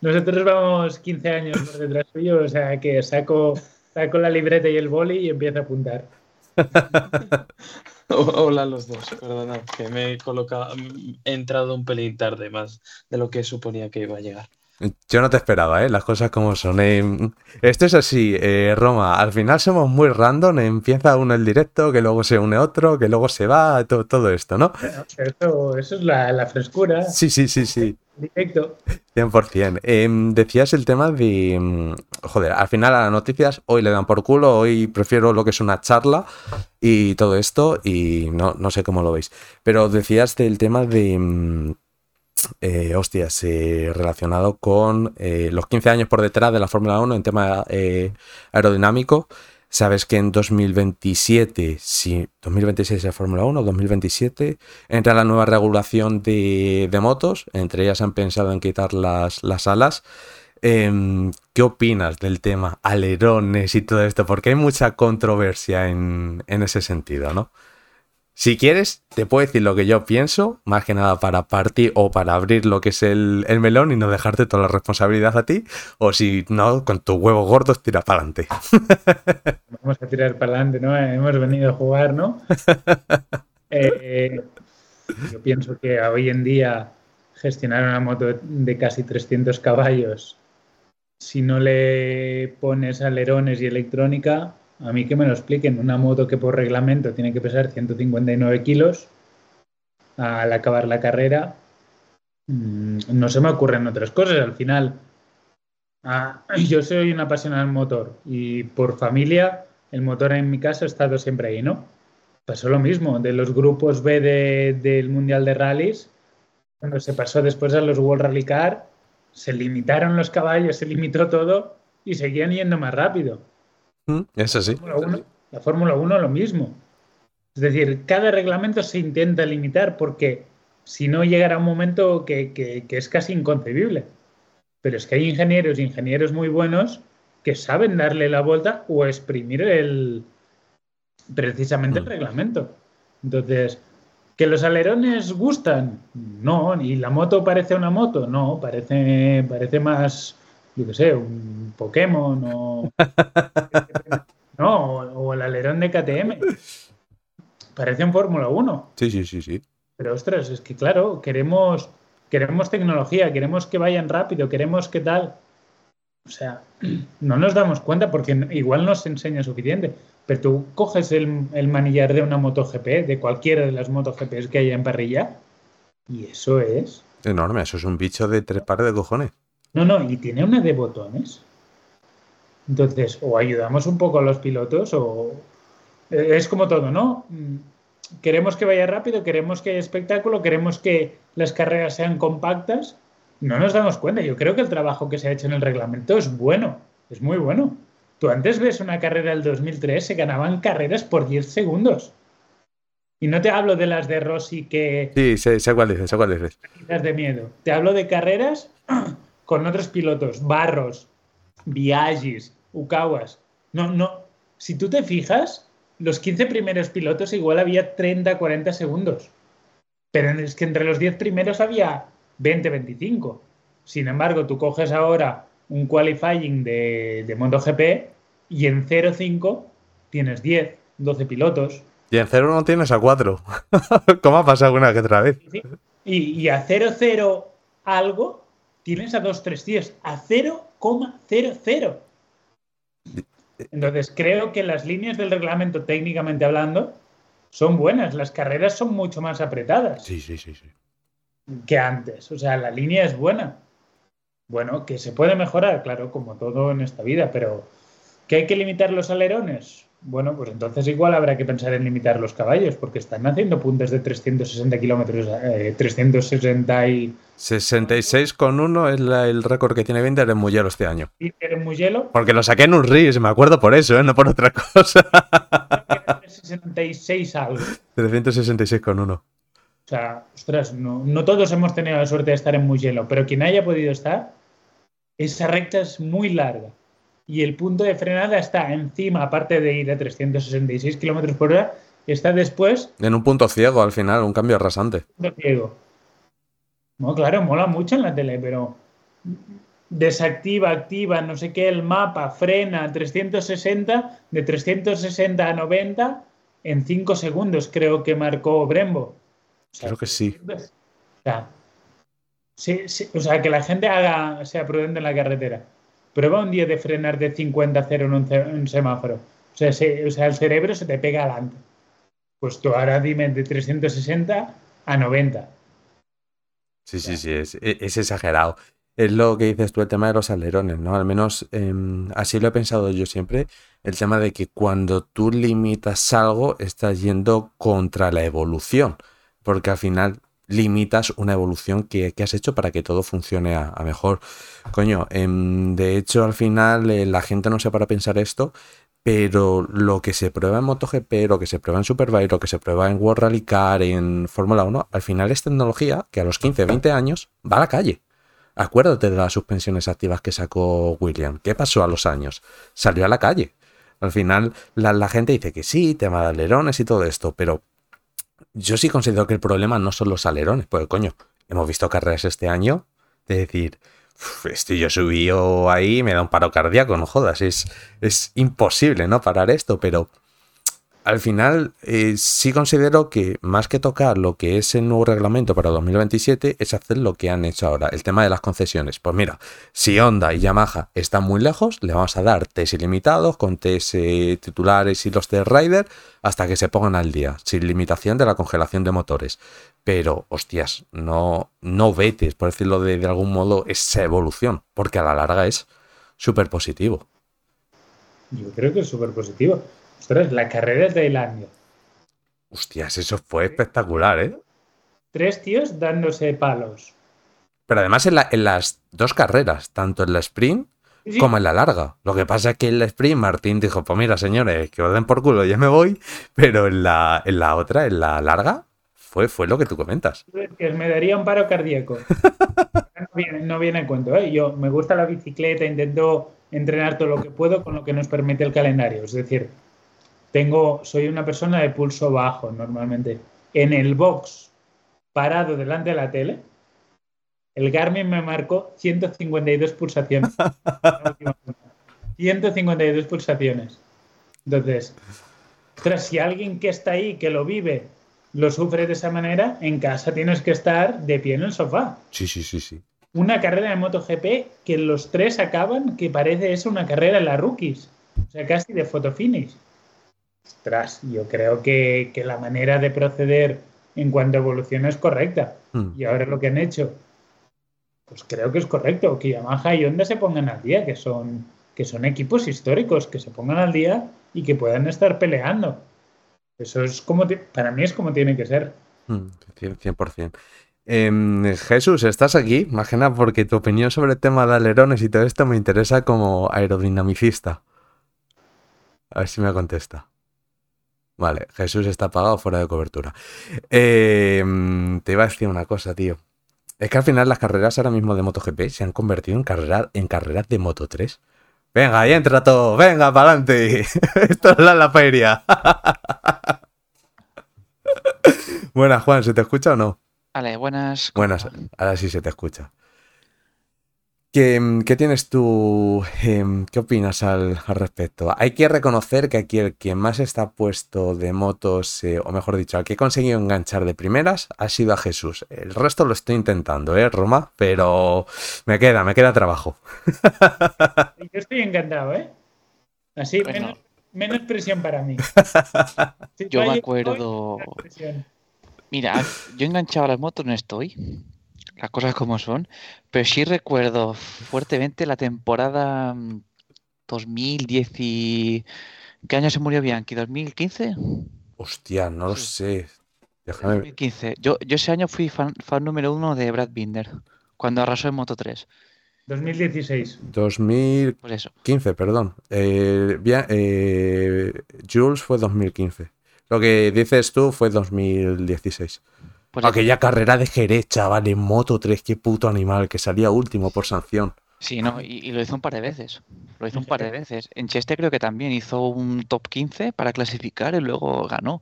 Nosotros vamos 15 años por detrás suyo, o sea que saco, saco la libreta y el boli y empiezo a apuntar. [LAUGHS] Hola los dos, perdona, que me he colocado, he entrado un pelín tarde más de lo que suponía que iba a llegar. Yo no te esperaba, ¿eh? Las cosas como son. Eh, esto es así, eh, Roma. Al final somos muy random. Empieza uno el directo, que luego se une otro, que luego se va, todo, esto, ¿no? eso, eso es la, frescura. Sí, sí, sí, sí. Directo. 100%. Em, decías el tema de. Mm, joder, al final a las noticias hoy le dan por culo, hoy prefiero lo que es una charla y todo esto, y no, no sé cómo lo veis. Pero decías del tema de mm, eh, hostias, relacionado con eh, los 15 años por detrás de la Fórmula 1 en tema eh, aerodinámico. Sabes que en 2027, si 2026 es Fórmula 1, 2027, entra la nueva regulación de, motos. Entre ellas han pensado en quitar las, las alas. Em, ¿Qué opinas del tema alerones y todo esto? Porque hay mucha controversia en, en ese sentido, ¿no? Si quieres, te puedo decir lo que yo pienso, más que nada para partir o para abrir lo que es el, melón y no dejarte toda la responsabilidad a ti, o si no, con tus huevos gordos tira para adelante. [LAUGHS] Vamos a tirar para adelante, ¿no? Hemos venido a jugar, ¿no? [LAUGHS] Eh, yo pienso que hoy en día gestionar una moto de casi 300 caballos, si no le pones alerones y electrónica, a mí que me lo expliquen. Una moto que por reglamento tiene que pesar 159 kilos al acabar la carrera, mm, no se me ocurren otras cosas. Al final, ah, [CLEARS THROAT] yo soy un apasionado del motor y por familia el motor en mi casa ha estado siempre ahí, ¿no? Pasó lo mismo, de los grupos B del Mundial de Rallys, cuando se pasó después a los World Rally Car, se limitaron los caballos, se limitó todo y seguían yendo más rápido. Eso sí. La Fórmula 1 lo mismo. Es decir, cada reglamento se intenta limitar porque si no llegará un momento que, es casi inconcebible. Pero es que hay ingenieros ingenieros muy buenos que saben darle la vuelta o exprimir el precisamente el mm. reglamento. Entonces, ¿que los alerones gustan? No, y la moto parece una moto, no, parece, parece más yo qué sé, un Pokémon o, [LAUGHS] no, o el alerón de KTM. Parece un Fórmula 1. Sí, sí, sí, sí. Pero ostras, es que claro, queremos, queremos tecnología, queremos que vayan rápido, queremos que tal. O sea, [CLEARS THROAT] no nos damos cuenta porque igual no se enseña suficiente. Pero tú coges el, el manillar de una MotoGP, de cualquiera de las MotoGPs que haya en parrilla, y eso es. Enorme, eso es un bicho de tres pares de cojones. No, no, y tiene una de botones. Entonces, o ayudamos un poco a los pilotos o eh, es como todo, ¿no? Mm, queremos que vaya rápido, queremos que haya espectáculo, queremos que las carreras sean compactas. No nos damos cuenta. Yo creo que el trabajo que se ha hecho en el reglamento es bueno, es muy bueno. Tú antes ves una carrera del 2003, se ganaban carreras por 10 segundos. Y no te hablo de las de Rossi que... Sí, sé, sé cuál dices, sé cuál dices. De miedo. Te hablo de carreras [CLEARS THROAT] con otros pilotos, Barros, Viagis, Ukawas. No, no. Si tú te fijas, los 15 primeros pilotos igual había 30, 40 segundos. Pero es que entre los 10 primeros había 20, 25. Sin embargo, tú coges ahora un qualifying de, de MotoGP y en 0.5 tienes 10, 12 pilotos. Y en 0 no tienes a 4. [LAUGHS] ¿Cómo ha pasado una que otra vez? Y, y a 0-0 algo tienes a 2-3-10. A 0 0,00. Entonces, creo que las líneas del reglamento, técnicamente hablando, son buenas. Las carreras son mucho más apretadas Sí, sí, sí, sí. que antes. O sea, la línea es buena. Bueno, que se puede mejorar, claro, como todo en esta vida, pero ¿que hay que limitar los alerones? Bueno, pues entonces igual habrá que pensar en limitar los caballos, porque están haciendo puntos de 360 kilómetros, eh, 360 y... 66,1 es la- el récord que tiene Binder en Mugello este año. y en Mugello, Porque lo saqué en un RIS, me acuerdo por eso, ¿eh? no por otra cosa. 66 algo. 366,1. O sea, ostras, no, no todos hemos tenido la suerte de estar en Mugello, pero quien haya podido estar, esa recta es muy larga. Y el punto de frenada está encima, aparte de ir a 366 kilómetros por hora, está después En un punto ciego al final, un cambio rasante. punto ciego. No, claro, mola mucho en la tele, pero desactiva, activa, no sé qué, el mapa, frena 360, de 360 a 90 en 5 segundos, creo que marcó Brembo. O sea, Creo que sí. O sea, sí, sí, o sea, que la gente haga, sea prudente en la carretera. Prueba un día de frenar de 50 a 0 en un, semáforo. O sea, se- o sea, el cerebro se te pega adelante. Pues tú ahora dime de 360 a 90. Sí, sí, sí, es, e- es exagerado. Es lo que dices tú, el tema de los alerones, ¿no? Al menos em, así lo he pensado yo siempre, el tema de que cuando tú limitas algo, estás yendo contra la evolución, porque al final limitas una evolución que, que has hecho para que todo funcione a, mejor. Coño, em, de hecho al final eh, la gente no se para pensar esto, pero lo que se prueba en MotoGP, lo que se prueba en Superbike, lo que se prueba en World Rally Car, en Fórmula 1, al final es tecnología que a los 15, 20 años va a la calle. Acuérdate de las suspensiones activas que sacó William. ¿Qué pasó a los años? Salió a la calle. Al final la, la gente dice que sí, tema de alerones y todo esto, pero yo sí considero que el problema no son los alerones, porque coño, hemos visto carreras este año de decir, "Uf, esto yo subí ahí me da un paro cardíaco, no jodas, es, es imposible no parar esto, pero al final eh, sí considero que más que tocar lo que es el nuevo reglamento para 2027 es hacer lo que han hecho ahora, el tema de las concesiones. Pues mira, si Honda y Yamaha están muy lejos, le vamos a dar test ilimitados con test eh, titulares y los test rider hasta que se pongan al día, sin limitación de la congelación de motores. Pero, hostias, no, no vetes, por decirlo de, de algún modo, esa evolución, porque a la larga es súper positivo. Yo creo que es súper positivo. Ostras, la carrera de Tailandia. Hostias, eso fue espectacular, ¿eh? Tres tíos dándose palos. Pero además en, la- en las dos carreras, tanto en la sprint Sí, como en la larga. Lo que pasa es que en la sprint Martín dijo, pues mira, señores, que os den por culo, ya me voy. Pero en la, en la otra, en la larga, fue, fue lo que tú comentas. que me daría un paro cardíaco. [LAUGHS] No viene, no viene a cuento, ¿eh? Yo me gusta la bicicleta, intento entrenar todo lo que puedo con lo que nos permite el calendario. Es decir, tengo, soy una persona de pulso bajo normalmente. En el box, parado delante de la tele, el Garmin me marcó 152 pulsaciones. La última vuelta. 152 pulsaciones. Entonces, ostras, si alguien que está ahí, que lo vive, lo sufre de esa manera, en casa tienes que estar de pie en el sofá. Sí, sí, sí, sí. Una carrera de MotoGP que los tres acaban que parece eso una carrera en la rookies. O sea, casi de fotofinish. Ostras, yo creo que, que la manera de proceder en cuanto a evolución es correcta. Hmm. Y ahora lo que han hecho, pues creo que es correcto. Que Yamaha y Honda se pongan al día, que son, que son equipos históricos, que se pongan al día y que puedan estar peleando. Eso es como, para mí es como tiene que ser. Mm, 100%. 100%. Em, Jesús, estás aquí, imagina, porque tu opinión sobre el tema de alerones y todo esto me interesa como aerodinamicista. A ver si me contesta. Vale, Jesús está apagado fuera de cobertura. Eh, te iba a decir una cosa, tío. Es que al final las carreras ahora mismo de MotoGP se han convertido en, carrera, en carreras de Moto 3. Venga, ahí entra todo. Venga, para adelante. [LAUGHS] Esto es la, la feria. [LAUGHS] Buenas, Juan, ¿se te escucha o no? Vale, buenas. ¿cómo Buenas, ahora sí se te escucha. ¿Qué, qué tienes tú? em, ¿Qué opinas al, al respecto? Hay que reconocer que aquí el que más está puesto de motos, eh, o mejor dicho, al que he conseguido enganchar de primeras, ha sido a Jesús. El resto lo estoy intentando, ¿eh, Roma? Pero me queda, me queda trabajo. [LAUGHS] Yo estoy encantado, ¿eh? Así, Bueno. menos, menos presión para mí. [LAUGHS] Si Yo me acuerdo- hoy. Mira, yo enganchado a las motos no estoy, las cosas como son, pero sí recuerdo fuertemente la temporada mm, 2010 y... ¿Qué año se murió Bianchi? ¿2015? Hostia, no lo Sí. sé. Déjame. 2015. Yo, yo ese año fui fan, fan número uno de Brad Binder, cuando arrasó en Moto 3. 2016. 2015, Pues eso. perdón. Eh, bien, eh, Jules fue 2015. Lo que dices tú fue 2016. Pues. Aquella carrera de Jerez, chaval, en Moto 3, qué puto animal, que salía último por sanción. Sí, no, y, y lo hizo un par de veces. Lo hizo un par de veces. En Cheste creo que también hizo un top 15 para clasificar y luego ganó.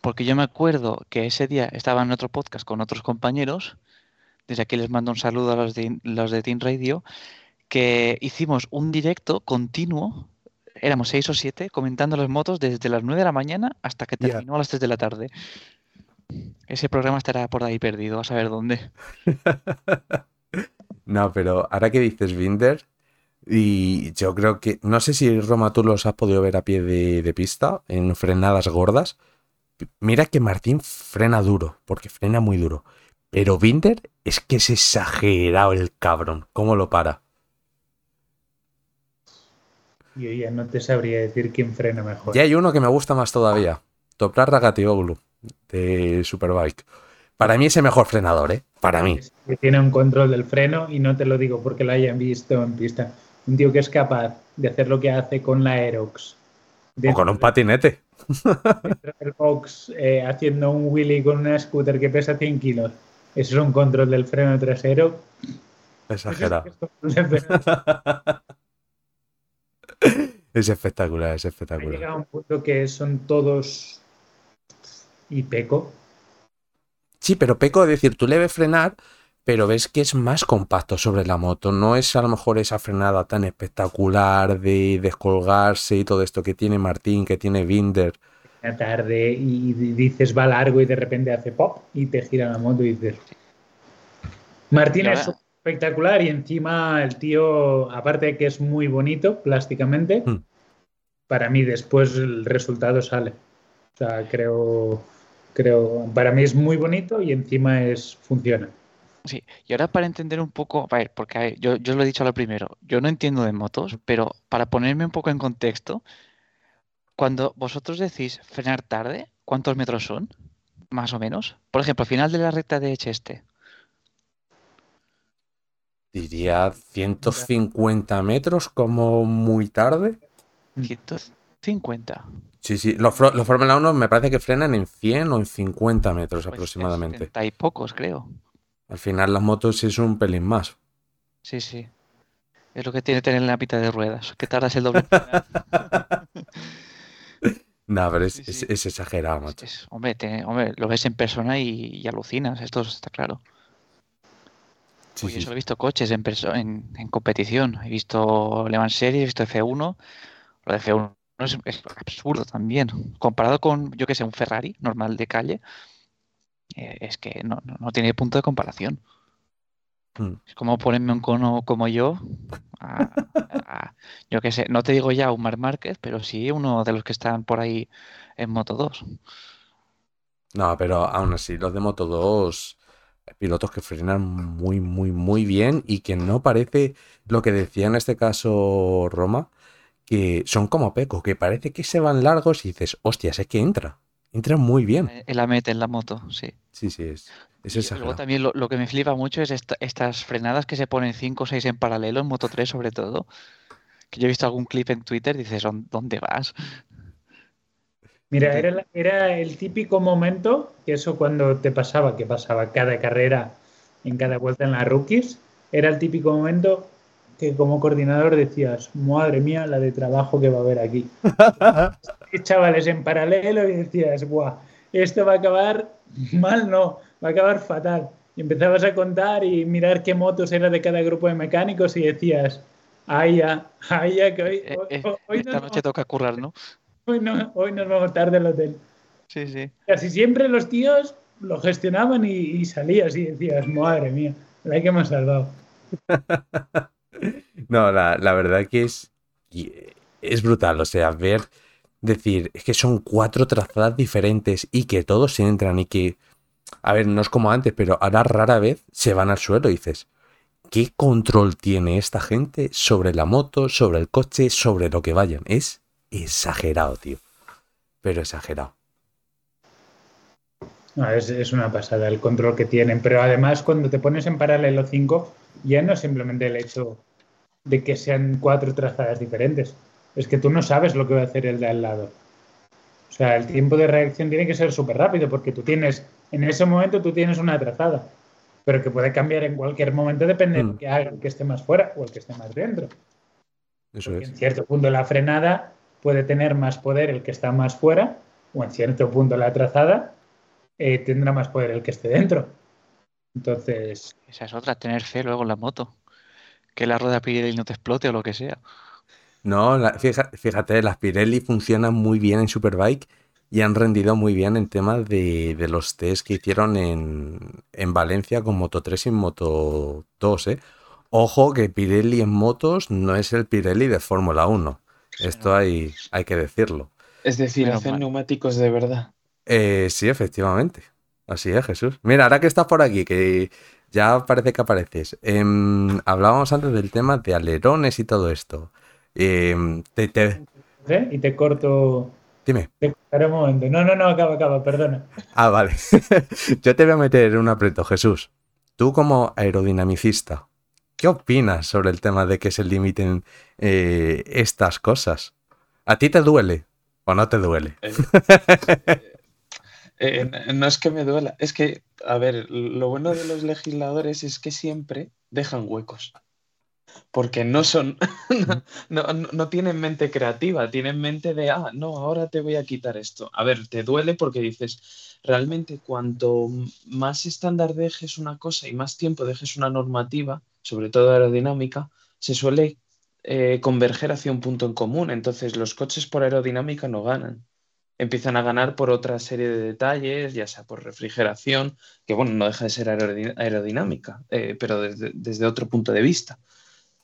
Porque yo me acuerdo que ese día estaba en otro podcast con otros compañeros. Desde aquí les mando un saludo a los de, los de Team Radio. Que hicimos un directo continuo. Éramos seis o siete comentando las motos desde las 9 de la mañana hasta que terminó a las 3 de la tarde. Ese programa estará por ahí perdido, a saber dónde. [LAUGHS] No, pero ahora que dices Binder, y yo creo que, no sé si Roma tú los has podido ver a pie de, de pista, en frenadas gordas. Mira que Martín frena duro, porque frena muy duro. Pero Binder es que es exagerado el cabrón, cómo lo para. Yo ya no te sabría decir quién frena mejor. Y hay uno que me gusta más todavía, Toprak Ragatioglu, de Superbike. Para mí es el mejor frenador, ¿eh? Para mí. Tiene un control del freno y no te lo digo porque lo hayan visto en pista. Un tío que es capaz de hacer lo que hace con la Aerox. O con un patinete. dentro del box eh, haciendo un wheelie con una scooter que pesa 100 kilos. Eso es un control del freno trasero. Exagerado. [LAUGHS] Es espectacular, es Ha espectacular. llegado a un punto que son todos y peco. Sí, pero peco de decir, tú le ves frenar, pero ves que es más compacto sobre la moto. No es a lo mejor esa frenada tan espectacular de descolgarse y todo esto que tiene Martín, que tiene Binder. Una tarde y dices va largo y de repente hace pop y te gira la moto y dices. Martín es espectacular y encima el tío, aparte de que es muy bonito plásticamente, Hmm. para mí después el resultado sale. O sea, creo, creo, para mí es muy bonito y encima es funciona. Sí, y ahora para entender un poco, a ver, porque a ver, yo, yo lo he dicho a lo primero, yo no entiendo de motos, pero para ponerme un poco en contexto, cuando vosotros decís frenar tarde, ¿cuántos metros son? Más o menos. Por ejemplo, al final de la recta de Cheste, Diría 150 metros como muy tarde. 150. Sí, sí. Los, los Fórmula 1 me parece que frenan en 100 o en 50 metros Pues aproximadamente. 70 y pocos, creo. Al final las motos es un pelín más. Sí, sí. Es lo que tiene tener la pita de ruedas, que tardas el doble. [LAUGHS] No, pero es, Sí, es- sí. es exagerado, macho. es- hombre, te- hombre, lo ves en persona y, y alucinas, esto está claro. Sí, sí, solo he visto coches en, en competición. He visto Le Mans Series, he visto F1. Lo de F1 es, es absurdo también. Comparado con, yo que sé, un Ferrari normal de calle, eh, es que no, no- no tiene punto de comparación. Mm. Es como ponerme un cono como yo, a- a- yo que sé, no te digo ya un Marc Márquez, pero sí uno de los que están por ahí en Moto 2. No, pero aún así, los de Moto 2, pilotos que frenan muy, muy, muy bien y que no parece lo que decía en este caso Roma, que son como Peco, que parece que se van largos y dices, hostias, es que entra, entra muy bien. Eh, En la meta, en la moto, sí. Sí, sí, es, es Y luego también lo, lo que me flipa mucho es esta- estas frenadas que se ponen 5 o 6 en paralelo, en Moto 3 sobre todo, Que yo he visto algún clip en Twitter dices, "¿Dó- ¿dónde vas? Mira, era, era el típico momento, que eso cuando te pasaba, que pasaba cada carrera, en cada vuelta en las rookies, era el típico momento que como coordinador decías, madre mía, la de trabajo que va a haber aquí. [LAUGHS] Y chavales en paralelo y decías, buah, esto va a acabar mal, no, va a acabar fatal. Y empezabas a contar y mirar qué motos era de cada grupo de mecánicos y decías, ay ya, ay ya, que hoy, Eh, hoy- eh, hoy esta nos noche toca currar, ¿no? [LAUGHS] Hoy, no, hoy nos vamos tarde al hotel. Sí, sí. Casi siempre los tíos lo gestionaban y, y salías y decías, madre mía, la que hemos salvado. [LAUGHS] No, la, la verdad que es, y es brutal. O sea, ver, decir, es que son cuatro trazadas diferentes y que todos se entran y que, a ver, no es como antes, pero ahora rara vez se van al suelo y dices, ¿qué control tiene esta gente sobre la moto, sobre el coche, sobre lo que vayan? Es exagerado, tío. Pero exagerado. Es, es una pasada el control que tienen, pero además cuando te pones en paralelo 5, ya no es simplemente el hecho de que sean cuatro trazadas diferentes, es que tú no sabes lo que va a hacer el de al lado. O sea, el tiempo de reacción tiene que ser súper rápido porque tú tienes, en ese momento tú tienes una trazada, pero que puede cambiar en cualquier momento, depende de Mm. lo que haga el que esté más fuera o el que esté más dentro. Eso Porque es. en cierto punto la frenada puede tener más poder el que está más fuera, o en cierto punto la trazada eh, tendrá más poder el que esté dentro. Entonces, Esa es otra, tener fe luego en la moto. Que la rueda Pirelli no te explote o lo que sea. No, la- fíjate, las Pirelli funcionan muy bien en Superbike y han rendido muy bien en temas de, de los test que hicieron en, en Valencia con Moto 3 y Moto 2, ¿eh? Ojo que Pirelli en motos no es el Pirelli de Fórmula 1. Esto hay, hay que decirlo. Es decir, hacen mal. neumáticos de verdad. Eh, sí, efectivamente. Así es, Jesús. Mira, ahora que estás por aquí, que ya parece que apareces. em, hablábamos antes del tema de alerones y todo esto. Em, te- te- ¿eh? y te corto, dime. te cortaré un momento. No, no, no, acaba, acaba, perdona. Ah, vale. [LAUGHS] Yo te voy a meter en un aprieto, Jesús. Tú como aerodinamicista, ¿qué opinas sobre el tema de que se limiten eh, estas cosas? ¿A ti te duele o no te duele? Eh, n- no es que me duela, es que, a ver, lo bueno de los legisladores es que siempre dejan huecos. Porque no son, [LAUGHS] no, no- no tienen mente creativa, tienen mente de, ah, no, ahora te voy a quitar esto. A ver, te duele porque dices, realmente cuanto más estándar dejes una cosa y más tiempo dejes una normativa, sobre todo aerodinámica, se suele eh, converger hacia un punto en común. Entonces los coches por aerodinámica no ganan empiezan a ganar por otra serie de detalles, ya sea por refrigeración, que bueno, no deja de ser aerodi- aerodinámica, eh, pero desde, otro punto de vista.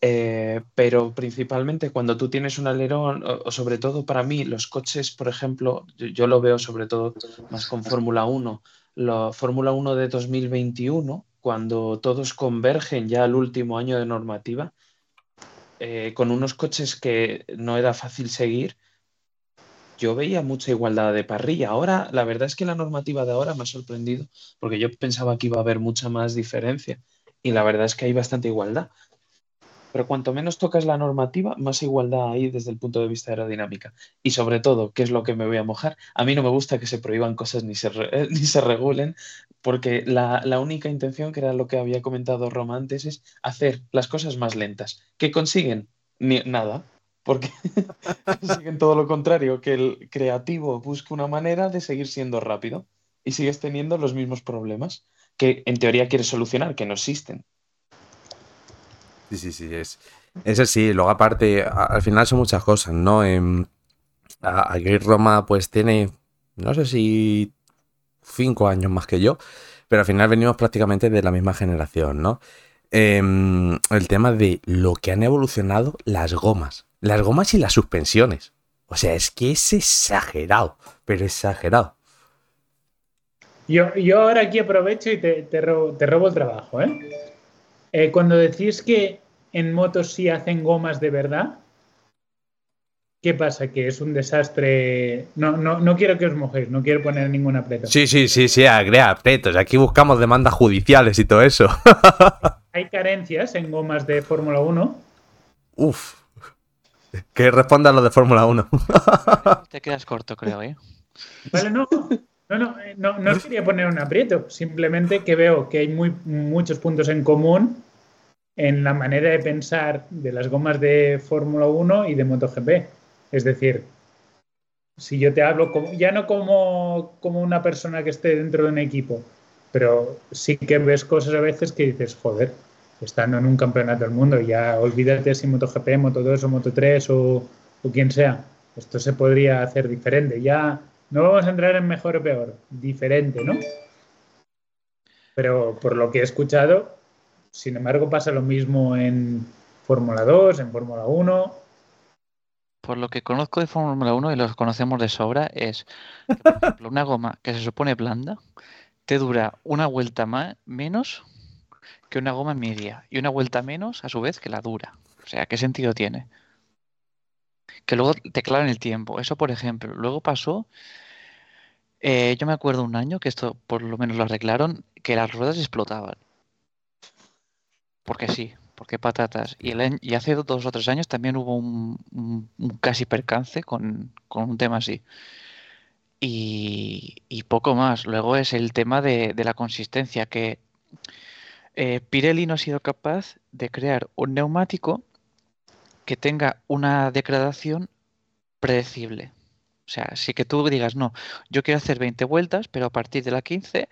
Eh, pero principalmente cuando tú tienes un alerón, o, sobre todo para mí, los coches, por ejemplo, yo, yo lo veo sobre todo más con Fórmula 1, la Fórmula 1 de 2021, cuando todos convergen ya al último año de normativa, eh, con unos coches que no era fácil seguir, yo veía mucha igualdad de parrilla. Ahora, la verdad es que la normativa de ahora me ha sorprendido, porque yo pensaba que iba a haber mucha más diferencia, y la verdad es que hay bastante igualdad. Pero cuanto menos tocas la normativa, más igualdad hay desde el punto de vista aerodinámica. Y sobre todo, ¿qué es lo que me voy a mojar? A mí no me gusta que se prohíban cosas ni se, [LAUGHS] ni se regulen, porque la, la única intención, que era lo que había comentado Roma antes, es hacer las cosas más lentas. ¿Qué consiguen? Ni, nada. Porque [LAUGHS] consiguen todo lo contrario, que el creativo busque una manera de seguir siendo rápido y sigues teniendo los mismos problemas que en teoría quieres solucionar, que no existen. Sí, sí, sí, es. Eso sí, luego aparte, al final son muchas cosas, ¿no? Em, a- aquí Roma pues tiene, no sé si cinco años más que yo, pero al final venimos prácticamente de la misma generación, ¿no? Em, el tema de lo que han evolucionado las gomas, las gomas y las suspensiones. O sea, es que es exagerado, pero exagerado. Yo, yo ahora aquí aprovecho y te, te robo, te robo el trabajo. ¿eh? Eh, cuando decís que en motos sí hacen gomas de verdad, ¿qué pasa? Que es un desastre. No, no, no quiero que os mojéis, no quiero poner ningún aprieto. Sí, sí, sí, sí, agrega aprietos. Aquí buscamos demandas judiciales y todo eso. [LAUGHS] Hay carencias en gomas de Fórmula 1 Uf. Que responda a lo de Fórmula 1. [LAUGHS] Te quedas corto, creo, ¿eh? Vale, no. No, no, eh, no, no os quería poner un aprieto. Simplemente que veo que hay muy, muchos puntos en común en la manera de pensar de las gomas de Fórmula 1 y de MotoGP. Es decir, si yo te hablo como, ya no como, como una persona que esté dentro de un equipo, pero sí que ves cosas a veces que dices, joder, estando en un campeonato del mundo, ya olvídate si MotoGP, Moto2 o Moto3 o, o quien sea, esto se podría hacer diferente. Ya no vamos a entrar en mejor o peor, diferente, ¿no? Pero por lo que he escuchado, sin embargo, pasa lo mismo en Fórmula 2, en Fórmula 1. Por lo que conozco de Fórmula 1 y los conocemos de sobra, es, por ejemplo, una goma que se supone blanda te dura una vuelta más, menos que una goma media y una vuelta menos, a su vez, que la dura. O sea, ¿qué sentido tiene? Que luego te clavan el tiempo. Eso, por ejemplo. Luego pasó, eh, yo me acuerdo un año que esto por lo menos lo arreglaron, que las ruedas explotaban. Porque sí, porque patatas. Y, el y hace dos o tres años también hubo un casi percance con, con un tema así. Y, y poco más. Luego es el tema de, de la consistencia, que eh, Pirelli no ha sido capaz de crear un neumático que tenga una degradación predecible. O sea, si que tú digas, no, yo quiero hacer 20 vueltas, pero a partir de la 15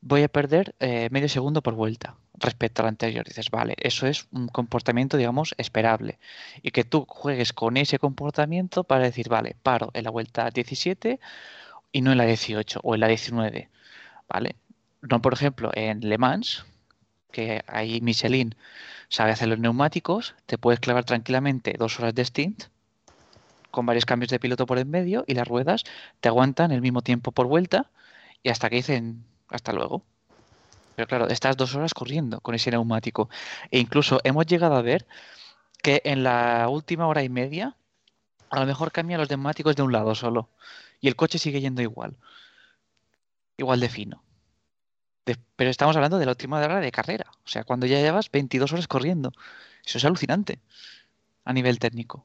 voy a perder eh, medio segundo por vuelta respecto a la anterior. Dices, vale, eso es un comportamiento, digamos, esperable. Y que tú juegues con ese comportamiento para decir, vale, paro en la vuelta 17 y no en la 18 o en la 19. ¿Vale? No, por ejemplo, en Le Mans, que ahí Michelin sabe hacer los neumáticos, te puedes clavar tranquilamente dos horas de stint con varios cambios de piloto por en medio y las ruedas te aguantan el mismo tiempo por vuelta y hasta que dicen hasta luego. Pero claro, estás dos horas corriendo con ese neumático. E incluso hemos llegado a ver que en la última hora y media a lo mejor cambian los neumáticos de un lado solo y el coche sigue yendo igual. Igual de fino. De- pero estamos hablando de la última hora de carrera. O sea, cuando ya llevas 22 horas corriendo. Eso es alucinante a nivel técnico.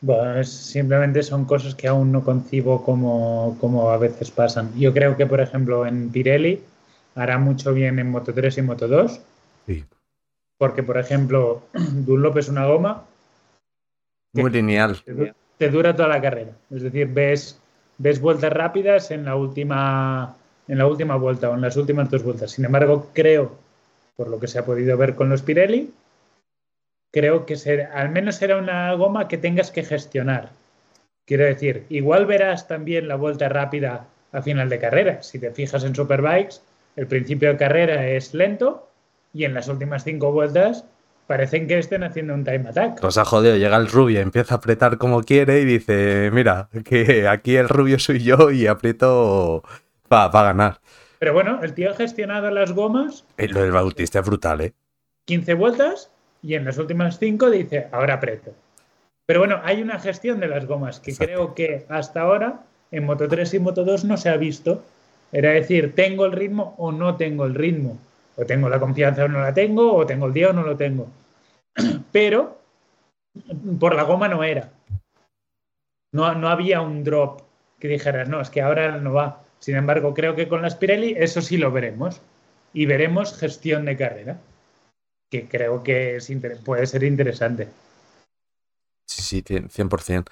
Bueno, es- simplemente son cosas que aún no concibo como, como a veces pasan. Yo creo que, por ejemplo, en Pirelli hará mucho bien en Moto 3 y Moto 2, Sí. porque, por ejemplo, [CLEARS THROAT] Dunlop es una goma Muy lineal. te dura toda la carrera. Es decir, ves, ves vueltas rápidas en la última en la última vuelta o en las últimas dos vueltas. Sin embargo, creo, por lo que se ha podido ver con los Pirelli, creo que ser- al menos será una goma que tengas que gestionar. Quiero decir, igual verás también la vuelta rápida a final de carrera. Si te fijas en Superbikes, el principio de carrera es lento y en las últimas cinco vueltas parecen que estén haciendo un time attack. Nos ha jodido, llega el rubio, empieza a apretar como quiere y dice, mira, que aquí el rubio soy yo y aprieto para ganar. Pero bueno, el tío ha gestionado las gomas Eh, Lo del Bautista es brutal, ¿eh? 15 vueltas y en las últimas 5 dice, ahora aprieto. Pero bueno, hay una gestión de las gomas que Exacto. creo que hasta ahora en Moto 3 y Moto 2 no se ha visto. Era decir, tengo el ritmo o no tengo el ritmo. O tengo la confianza o no la tengo, o tengo el día o no lo tengo. [CLEARS THROAT] Pero por la goma no era. No, no había un drop que dijeras, no, es que ahora no va. Sin embargo, creo que con las Pirelli eso sí lo veremos. Y veremos gestión de carrera que creo que es puede ser interesante. Sí, sí, cien- 100%.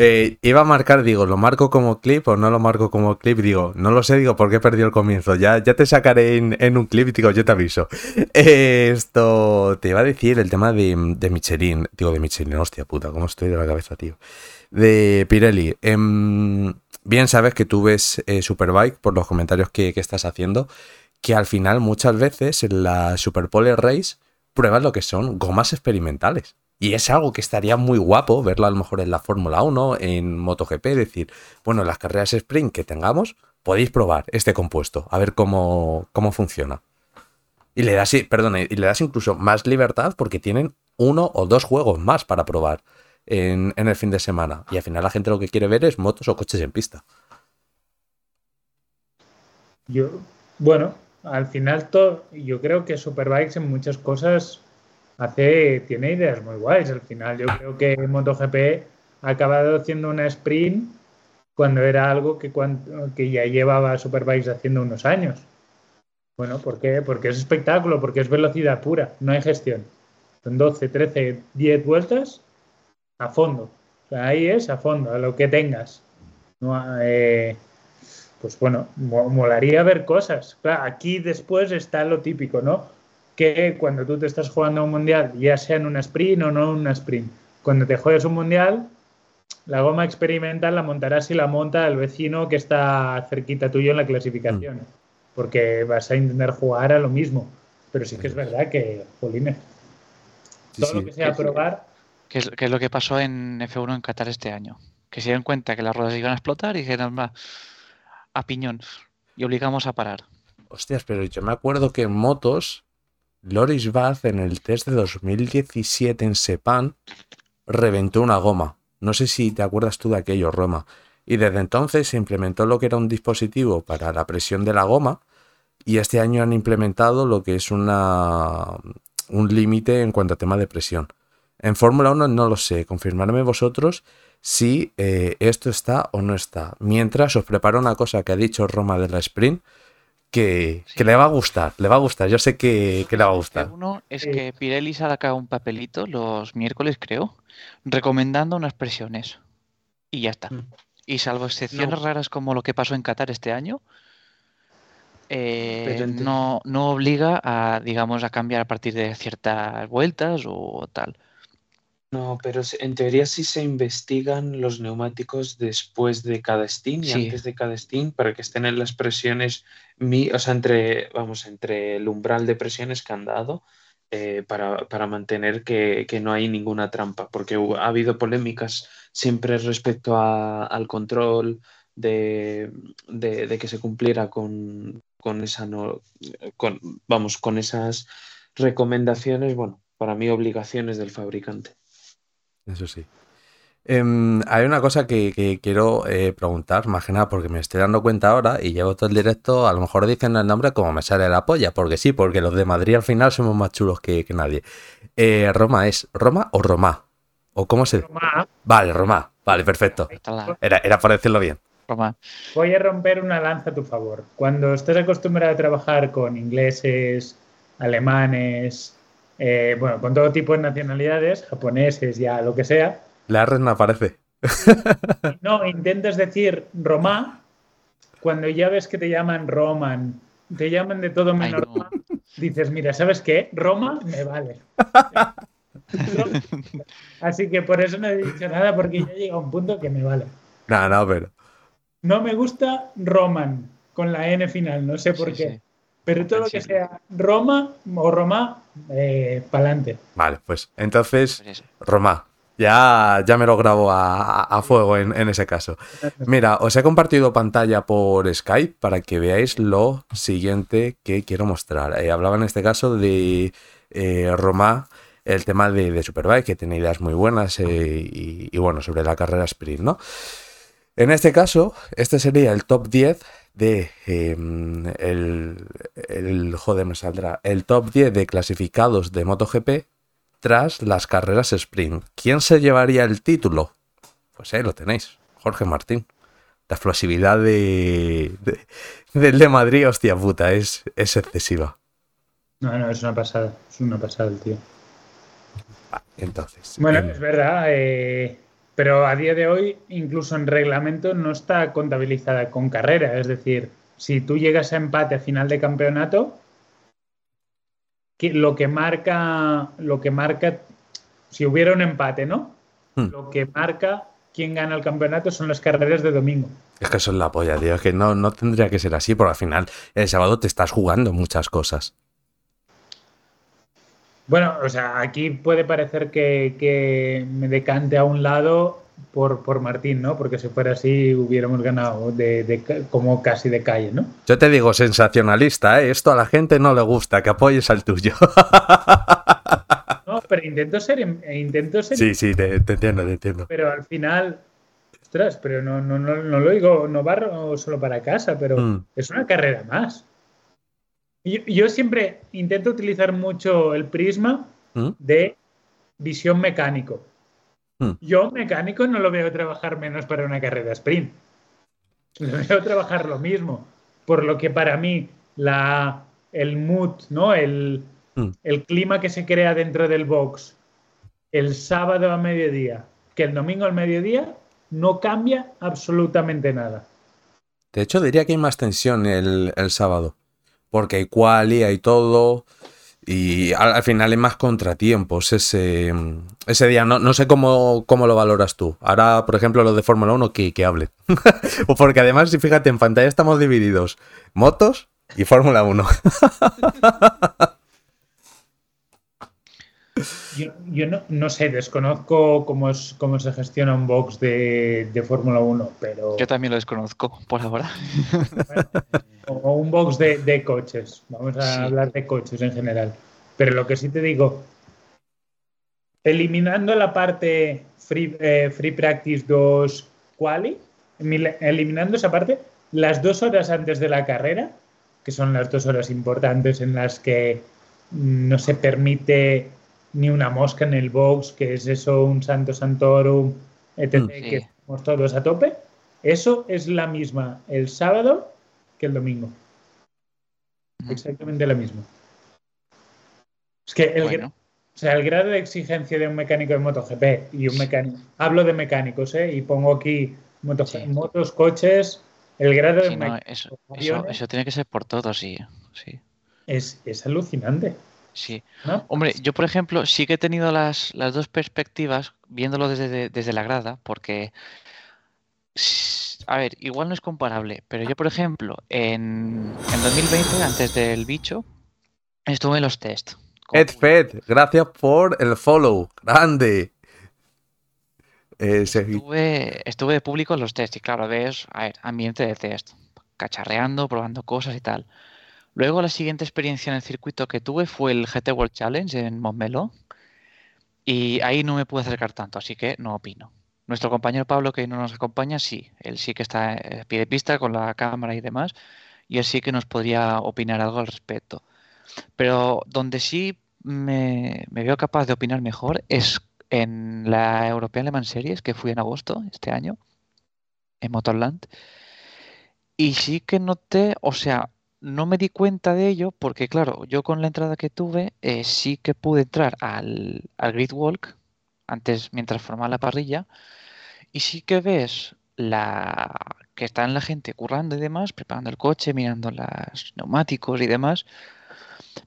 Eh, iba a marcar, digo, ¿lo marco como clip o no lo marco como clip? Digo, no lo sé, digo, porque he perdido el comienzo. Ya, ya te sacaré en, un clip digo, yo te aviso. [LAUGHS] Esto te iba a decir el tema de, de Michelin. Digo, de Michelin, hostia puta, ¿cómo estoy de la cabeza, tío? De Pirelli. Em, bien sabes que tú ves eh, Superbike por los comentarios que, que estás haciendo, que al final muchas veces en la Superpole Race pruebas lo que son gomas experimentales. Y es algo que estaría muy guapo verlo a lo mejor en la Fórmula 1, en MotoGP, decir, bueno, en las carreras sprint que tengamos, podéis probar este compuesto, a ver cómo, cómo funciona. Y le das, perdón, y le das incluso más libertad porque tienen uno o dos juegos más para probar en, el fin de semana. Y al final la gente lo que quiere ver es motos o coches en pista. Yo, bueno, al final to- yo creo que Superbikes en muchas cosas hace, tiene ideas muy guays. Al final yo creo que MotoGP ha acabado haciendo una sprint cuando era algo que, que ya llevaba Superbikes haciendo unos años. Bueno, ¿por qué? Porque es espectáculo, porque es velocidad pura, no hay gestión. Son 12, 13, 10 vueltas a fondo. ahí es a fondo, a lo que tengas. Eh, pues bueno, molaría ver cosas. aquí después está lo típico, ¿no? Que cuando tú te estás jugando un mundial, ya sea en una sprint o no en una sprint, cuando te juegas un mundial, la goma experimental la montarás y la monta el vecino que está cerquita tuyo en la clasificación. Mm porque vas a intentar jugar a lo mismo. Pero sí que es verdad que, jolines, todo lo que sea probar. ¿Qué es, lo que pasó en F1 en Qatar este año? Que se dieron cuenta que las ruedas iban a explotar y dijeron, va, a piñón. Y obligamos a parar. Hostias, pero yo me acuerdo que en motos, Loris Bath en el test de 2017 en Sepan reventó una goma. No sé si te acuerdas tú de aquello, Roma. Y desde entonces se implementó lo que era un dispositivo para la presión de la goma y este año han implementado lo que es una, un límite en cuanto a tema de presión. En Fórmula 1 no lo sé, confirmarme vosotros si eh, esto está o no está. Mientras os preparo una cosa que ha dicho Roma de la Sprint, que, le va a gustar, le va a gustar, yo sé que, le va a gustar. Uno es que Pirelli saca un papelito los miércoles, creo, recomendando unas presiones. Y ya está. Mm. Y salvo excepciones raras como lo que pasó en Qatar este año, eh, no, no obliga a, digamos, a cambiar a partir de ciertas vueltas o tal. No, pero en teoría sí se investigan los neumáticos después de cada steam y antes de cada steam para que estén en las presiones, o sea, entre, vamos, entre el umbral de presiones que han dado eh, para, mantener que, no hay ninguna trampa, porque ha habido polémicas siempre respecto al control de, que se cumpliera con, esa no, con, vamos, con esas recomendaciones, bueno, para mí obligaciones del fabricante. Eso sí. Em, hay una cosa que, quiero eh, preguntar, más que nada, porque me estoy dando cuenta ahora y llevo todo el directo, a lo mejor dicen el nombre como me sale la polla, porque sí, porque los de Madrid al final somos más chulos que, nadie. Eh, ¿Roma es Roma o Roma? ¿O cómo se...? Roma. Vale, Roma. Vale, perfecto. Era, era para decirlo bien. Roma. Voy a romper una lanza a tu favor. Cuando estés acostumbrado a trabajar con ingleses, alemanes, eh, bueno, con todo tipo de nacionalidades, japoneses, ya lo que sea, la R no aparece. [LAUGHS] No, intentas decir Roma cuando ya ves que te llaman Roman, te llaman de todo menos Roma, dices, mira, ¿sabes qué? Roma me vale. [LAUGHS] Así que por eso no he dicho nada, porque ya llega un punto que me vale. No, no, pero. No me gusta Roman con la N final, no sé por qué. Pero todo lo que sea Roma o Roma, eh, pa'lante. Vale, pues entonces, Roma. Ya, ya me lo grabo a, fuego en, ese caso. Mira, os he compartido pantalla por Skype para que veáis lo siguiente que quiero mostrar. Eh, hablaba en este caso de eh, Roma, el tema de, de, Superbike, que tiene ideas muy buenas eh, y, bueno, sobre la carrera sprint, ¿no? En este caso, este sería el top 10 de em, el, el, joder, me saldrá, el top 10 de clasificados de MotoGP tras las carreras sprint. ¿Quién se llevaría el título? Pues ahí lo tenéis, Jorge Martín. La explosividad de, del de Madrid, hostia puta, es, es excesiva. No, no, es una pasada, es una pasada el tío. Ah, entonces. Bueno, es verdad, eh, pero a día de hoy, incluso en reglamento, no está contabilizada con carrera. Es decir, si tú llegas a empate a final de campeonato, lo que marca, lo que marca, si hubiera un empate, ¿no? Hmm. Lo que marca quién gana el campeonato son las carreras de domingo. Es que eso es la polla, tío. Es que no, no tendría que ser así, porque al final el sábado te estás jugando muchas cosas. Bueno, o sea, aquí puede parecer que, que me decante a un lado por, por Martín, ¿no? Porque si fuera así hubiéramos ganado de, como casi de calle, ¿no? Yo te digo, sensacionalista, ¿eh? Esto a la gente no le gusta, que apoyes al tuyo. [LAUGHS] no, pero intento ser... Intento ser sí, sí, te, entiendo, te entiendo. Pero al final... Ostras, pero no, no, no, no lo digo, no barro solo para casa, pero mm. es una carrera más. Yo, yo, siempre intento utilizar mucho el prisma ¿Mm? de visión mecánico. Hmm. Yo, mecánico, no lo veo trabajar menos para una carrera sprint. Lo [LAUGHS] veo trabajar lo mismo. Por lo que para mí la, el mood, ¿no? El, Hmm. el clima que se crea dentro del box el sábado a mediodía que el domingo al mediodía no cambia absolutamente nada. De hecho, diría que hay más tensión el, el sábado. Porque hay quali, hay todo. Y al, al final hay más contratiempos ese, ese día. No, no sé cómo, cómo lo valoras tú. Ahora, por ejemplo, lo de Fórmula 1, que, que hable. [LAUGHS] Porque además, fíjate, en pantalla estamos divididos. Motos y Fórmula 1. [LAUGHS] Yo, yo no, no sé, desconozco cómo, es, cómo se gestiona un box de, de Fórmula 1, pero... Yo también lo desconozco por ahora. o un box de, de coches. Vamos a Sí. hablar de coches en general. Pero lo que sí te digo, eliminando la parte free, eh, free practice 2 quali, eliminando esa parte, las dos horas antes de la carrera, que son las dos horas importantes en las que mm, no se permite ni una mosca en el box, que es eso, un santo santorum, etc., Mm. Sí. que estamos todos a tope, eso es la misma el sábado que el domingo. Ujú. Exactamente la misma. Es que el, Bueno, o sea, el grado de exigencia de un mecánico de MotoGP y un mecánico. Hablo de mecánicos, ¿eh? Y pongo aquí moto- Sí. motos, coches. El grado de no, eso, eso tiene que ser por todo, sí. Sí. es, es alucinante. Sí. ¿no? Hombre, yo por ejemplo sí que he tenido las, las dos perspectivas viéndolo desde, desde la grada, porque, a ver, igual no es comparable, pero yo por ejemplo en, en 2020, antes del bicho, estuve en los test. Ed Fed, gracias por el follow. Grande. Eh, Estuve, estuve de público en los test y claro, ves, a ver, ambiente de test, cacharreando, probando cosas y tal. Luego la siguiente experiencia en el circuito que tuve fue el GT World Challenge en Montmeló y ahí no me pude acercar tanto, así que no opino. Nuestro compañero Pablo, que no nos acompaña, sí, él sí que está a pie de pista con la cámara y demás, y él sí que nos podría opinar algo al respecto. Pero donde sí me, me veo capaz de opinar mejor es en la European Le Mans Series, que fui en agosto este año, en Motorland. Y sí que noté, o sea, no me di cuenta de ello porque, claro, yo con la entrada que tuve, eh, sí que pude entrar al, al grid walk antes, mientras formaba la parrilla, y sí que ves la que están la gente currando y demás, preparando el coche, mirando los neumáticos y demás,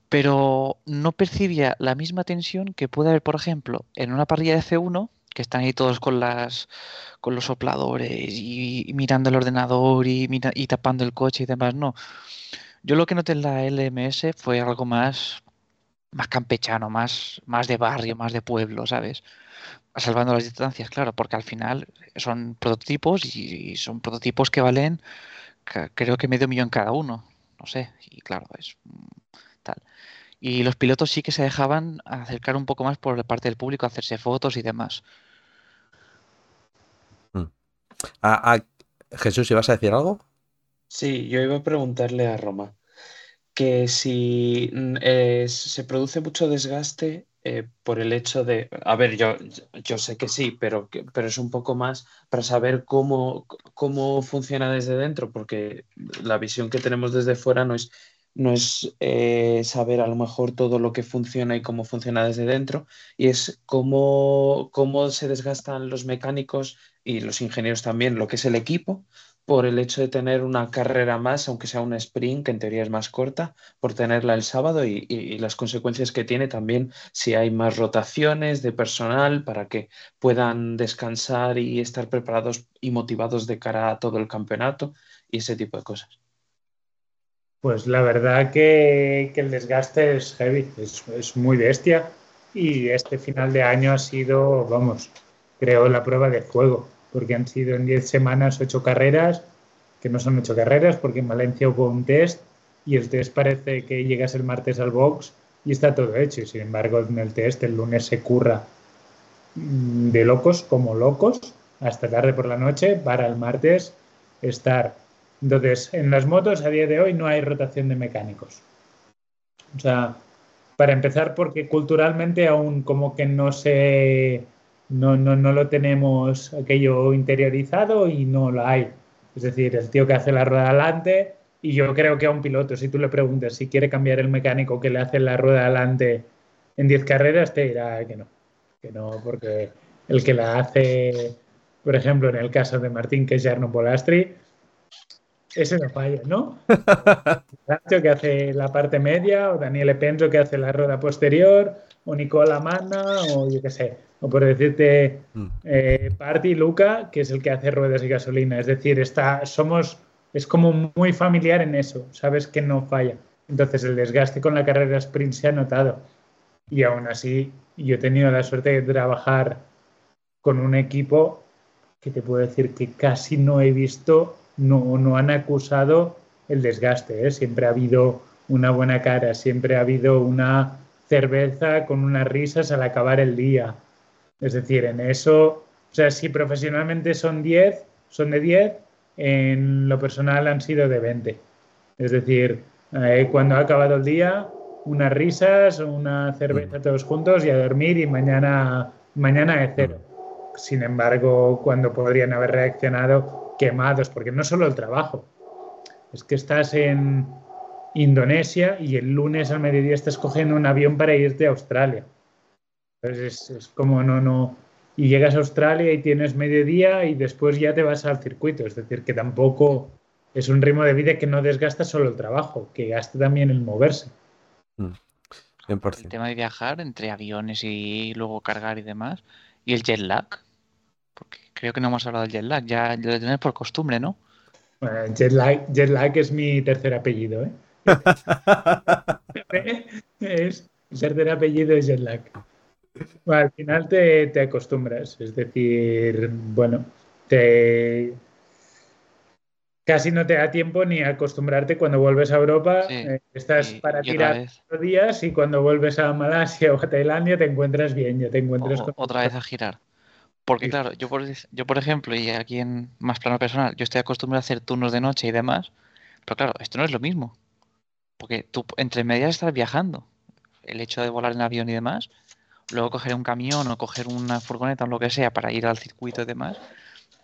pero no percibía la misma tensión que puede haber, por ejemplo, en una parrilla de F1, que están ahí todos con las con los sopladores y, mirando el ordenador y, y tapando el coche y demás. No. Yo lo que noté en la LMS fue algo más, más campechano, más, más de barrio, más de pueblo, ¿sabes? Salvando las distancias, claro, porque al final son prototipos y, y son prototipos que valen, creo que medio millón cada uno. No sé, y claro, es mm, tal. Y los pilotos sí que se dejaban acercar un poco más por parte del público, hacerse fotos y demás. Ah, ah, Jesús, ¿ibas a decir algo? Sí, yo iba a preguntarle a Roma que si mm, eh, se produce mucho desgaste eh, por el hecho de, a ver, yo, yo sé que sí, pero, pero es un poco más para saber cómo, cómo funciona desde dentro, porque la visión que tenemos desde fuera no es, no es eh, saber a lo mejor todo lo que funciona y cómo funciona desde dentro, y es cómo, cómo se desgastan los mecánicos y los ingenieros también, lo que es el equipo por el hecho de tener una carrera más, aunque sea una sprint, que en teoría es más corta, por tenerla el sábado y las consecuencias que tiene también si hay más rotaciones de personal para que puedan descansar y estar preparados y motivados de cara a todo el campeonato y ese tipo de cosas. Pues la verdad que, que el desgaste es heavy, es, es muy bestia. Y este final de año ha sido, vamos, creo la prueba de fuego, porque han sido en 10 semanas 8 carreras, que no son 8 carreras, porque en Valencia hubo un test y el test parece que llegas el martes al box y está todo hecho. Y sin embargo, en el test el lunes se curra mm, de locos como locos hasta tarde por la noche para el martes estar. Entonces, en las motos a día de hoy no hay rotación de mecánicos. O sea, Para empezar, porque culturalmente aún como que no se no, no, no lo tenemos aquello interiorizado y no lo hay. Es decir, el tío que hace la rueda adelante, y yo creo que a un piloto, si tú le preguntas si quiere cambiar el mecánico que le hace la rueda adelante en 10 carreras, te dirá que no. Que no, porque el que la hace, por ejemplo, en el caso de Martín, que es Jarno Polastri, ese no falla, ¿no? [LAUGHS] que hace la parte media, o Daniel Penzo que hace la rueda posterior, o Nicola Manna, o yo qué sé, o por decirte mm. eh, Party Luca, que es el que hace ruedas y gasolina. Es decir, está, somos, es como muy familiar en eso, sabes que no falla. Entonces el desgaste con la carrera sprint se ha notado. Y aún así, yo he tenido la suerte de trabajar con un equipo que te puedo decir que casi no he visto, no, no han acusado el desgaste. ¿eh? Siempre ha habido una buena cara, siempre ha habido una cerveza con unas risas al acabar el día es decir, en eso, o sea, si profesionalmente son 10, son de 10, en lo personal han sido de 20. Es decir, eh, cuando ha acabado el día, unas risas, una cerveza todos juntos y a dormir y mañana, mañana es cero. Sin embargo, cuando podrían haber reaccionado quemados, porque no solo el trabajo, es que estás en Indonesia y el lunes al mediodía estás cogiendo un avión para irte a Australia. Entonces es, como no, no. Y llegas a Australia y tienes mediodía y después ya te vas al circuito. Es decir, que tampoco es un ritmo de vida que no desgasta solo el trabajo, que gasta también el moverse. Mm, el tema de viajar entre aviones y luego cargar y demás. Y el jet lag. Porque creo que no hemos hablado del jet lag. Ya lo tenés por costumbre, ¿no? Bueno, jet lag, jet lag es mi tercer apellido, ¿eh? [LAUGHS] [LAUGHS] es, tercer apellido es jet lag al final te, acostumbras, es decir, bueno, te casi no te da tiempo ni acostumbrarte cuando vuelves a Europa, eh, estás para tirar días y cuando vuelves a Malasia o a Tailandia te encuentras bien, ya te encuentras otra vez a girar. Porque claro, yo por, yo por ejemplo, y aquí en más plano personal, yo estoy acostumbrado a hacer turnos de noche y demás, pero claro, esto no es lo mismo. Porque tú entre medias estás viajando. El hecho de volar en avión y demás, luego coger un camión o coger una furgoneta o lo que sea para ir al circuito y demás,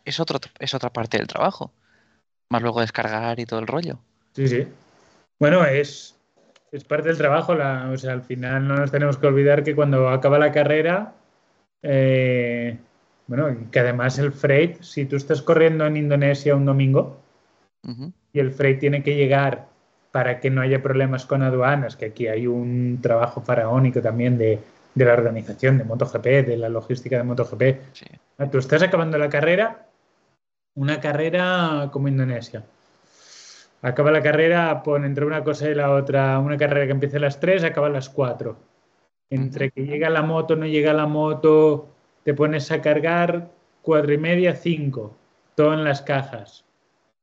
es, otro, es otra parte del trabajo. Más luego descargar y todo el rollo. Sí, sí. Bueno, es, es parte del trabajo. La, o sea, al final no nos tenemos que olvidar que cuando acaba la carrera, eh, bueno, que además el freight, si tú estás corriendo en Indonesia un domingo y el freight tiene que llegar para que no haya problemas con aduanas, que aquí hay un trabajo faraónico también de de la organización de MotoGP, de la logística de MotoGP. Ah, tú estás acabando la carrera, una carrera como Indonesia. Acaba la carrera, pone entre una cosa y la otra, una carrera que empieza a las 3, acaba a las 4. Entre que llega la moto, no llega la moto, te pones a cargar cuatro y media, 5, todo en las cajas.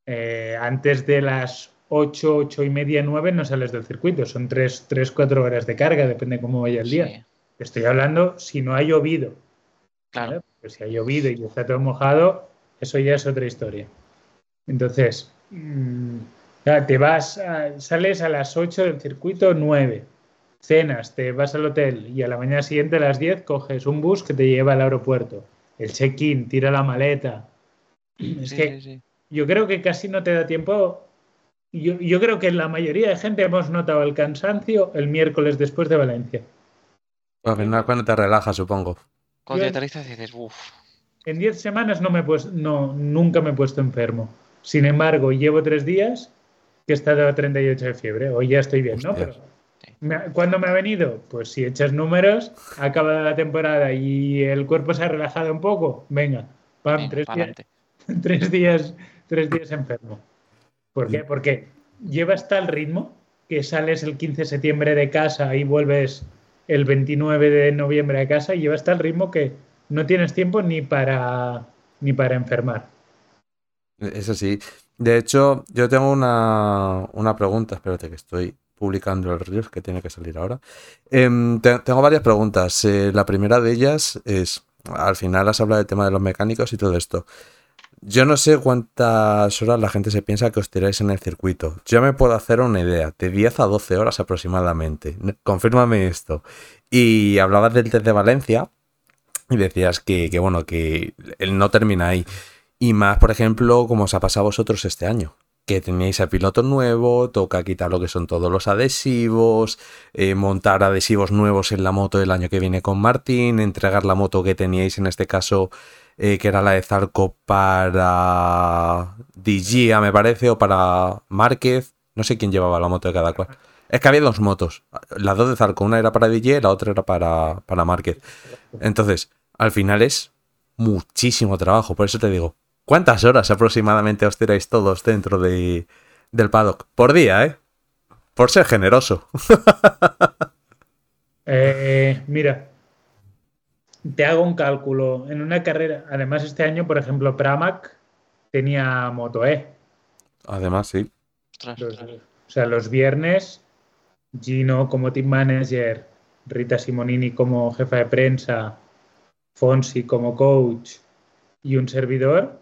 Eh, antes de las 8, 8 y media, 9 no sales del circuito, son 3, 3 4 horas de carga, depende cómo vaya el día. Estoy hablando si no ha llovido. Claro. Pues si ha llovido y está todo mojado, eso ya es otra historia. Entonces, mm, te vas, sales a las 8 del circuito 9, cenas, te vas al hotel y a la mañana siguiente a las 10 coges un bus que te lleva al aeropuerto. El check-in, tira la maleta. [CLEARS THROAT] Es que yo creo que casi no te da tiempo. Yo, yo creo que la mayoría de gente hemos notado el cansancio el miércoles después de Valencia. Al final cuando te relajas, supongo. Cuando te aterrizas dices, uff. En 10 semanas no me he no, nunca me he puesto enfermo. Sin embargo, llevo tres días que he estado a 38 de fiebre. Hoy ya estoy bien, ¿no? Pero, ¿Cuándo me ha venido? Pues si echas números, ha acabado la temporada y el cuerpo se ha relajado un poco, venga, pam, tres, días, [LAUGHS] tres, días, tres días enfermo. ¿Por qué? Porque llevas tal ritmo que sales el 15 de septiembre de casa y vuelves el 29 de noviembre a casa y lleva hasta el ritmo que no tienes tiempo ni para, ni para enfermar. Eso sí. De hecho, yo tengo una, una pregunta, espérate que estoy publicando el reel que tiene que salir ahora. Em, tengo varias preguntas. Eh, la primera de ellas es, al final has hablado del tema de los mecánicos y todo esto. Yo no sé cuántas horas la gente se piensa que os tiráis en el circuito. Yo me puedo hacer una idea, de 10 a 12 horas aproximadamente. Confírmame esto. Y hablabas del test de Valencia y decías que, bueno, que él no termina ahí. Y más, por ejemplo, como os ha pasado a vosotros este año que teníais el piloto nuevo, toca quitar lo que son todos los adhesivos, eh, montar adhesivos nuevos en la moto del año que viene con Martín, entregar la moto que teníais en este caso, eh, que era la de Zarco para Digia, me parece, o para Márquez, no sé quién llevaba la moto de cada cual. Es que había dos motos, las dos de Zarco, una era para DJ la otra era para, para Márquez. Entonces, al final es muchísimo trabajo, por eso te digo, ¿Cuántas horas aproximadamente os tiráis todos dentro de, del paddock? Por día, ¿eh? Por ser generoso. [LAUGHS] eh, mira, te hago un cálculo. En una carrera, además este año, por ejemplo, Pramac tenía Moto E. Además, sí. Los, o sea, los viernes, Gino como team manager, Rita Simonini como jefa de prensa, Fonsi como coach y un servidor,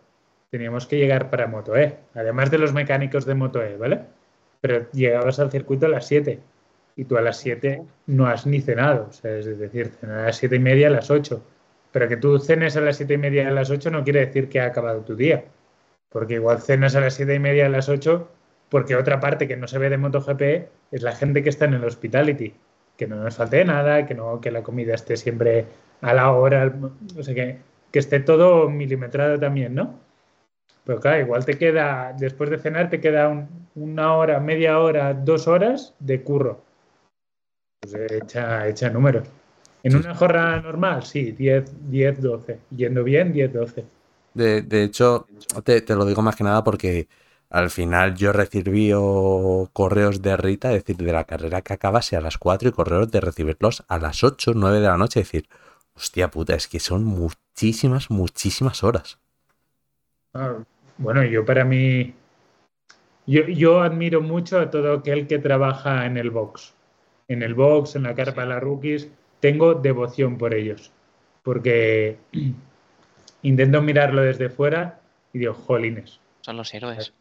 teníamos que llegar para Moto E, además de los mecánicos de Moto E, ¿vale? Pero llegabas al circuito a las 7 y tú a las 7 no has ni cenado, o sea, es decir, cenar a las 7 y media a las 8. Pero que tú cenes a las 7 y media a las 8 no quiere decir que ha acabado tu día, porque igual cenas a las 7 y media a las 8 porque otra parte que no se ve de MotoGP es la gente que está en el hospitality, que no nos falte nada, que no que la comida esté siempre a la hora, o sea, que, que esté todo milimetrado también, ¿no? Pero claro, igual te queda, después de cenar, te queda una hora, media hora, dos horas de curro. Pues echa, echa números. En una jornada normal, sí, 10, 10, 12. Yendo bien, 10, 12. De, de hecho, te, te, lo digo más que nada porque al final yo recibí correos de Rita, es decir, de la carrera que acabase a las 4 y correos de recibirlos a las 8, 9 de la noche. Es decir, hostia puta, es que son muchísimas, muchísimas horas. Ah, bueno, yo para mí, yo, yo, admiro mucho a todo aquel que trabaja en el box. En el box, en la carpa de las rookies, tengo devoción por ellos. Porque [CLEARS THROAT] intento mirarlo desde fuera y digo, jolines. Son los héroes.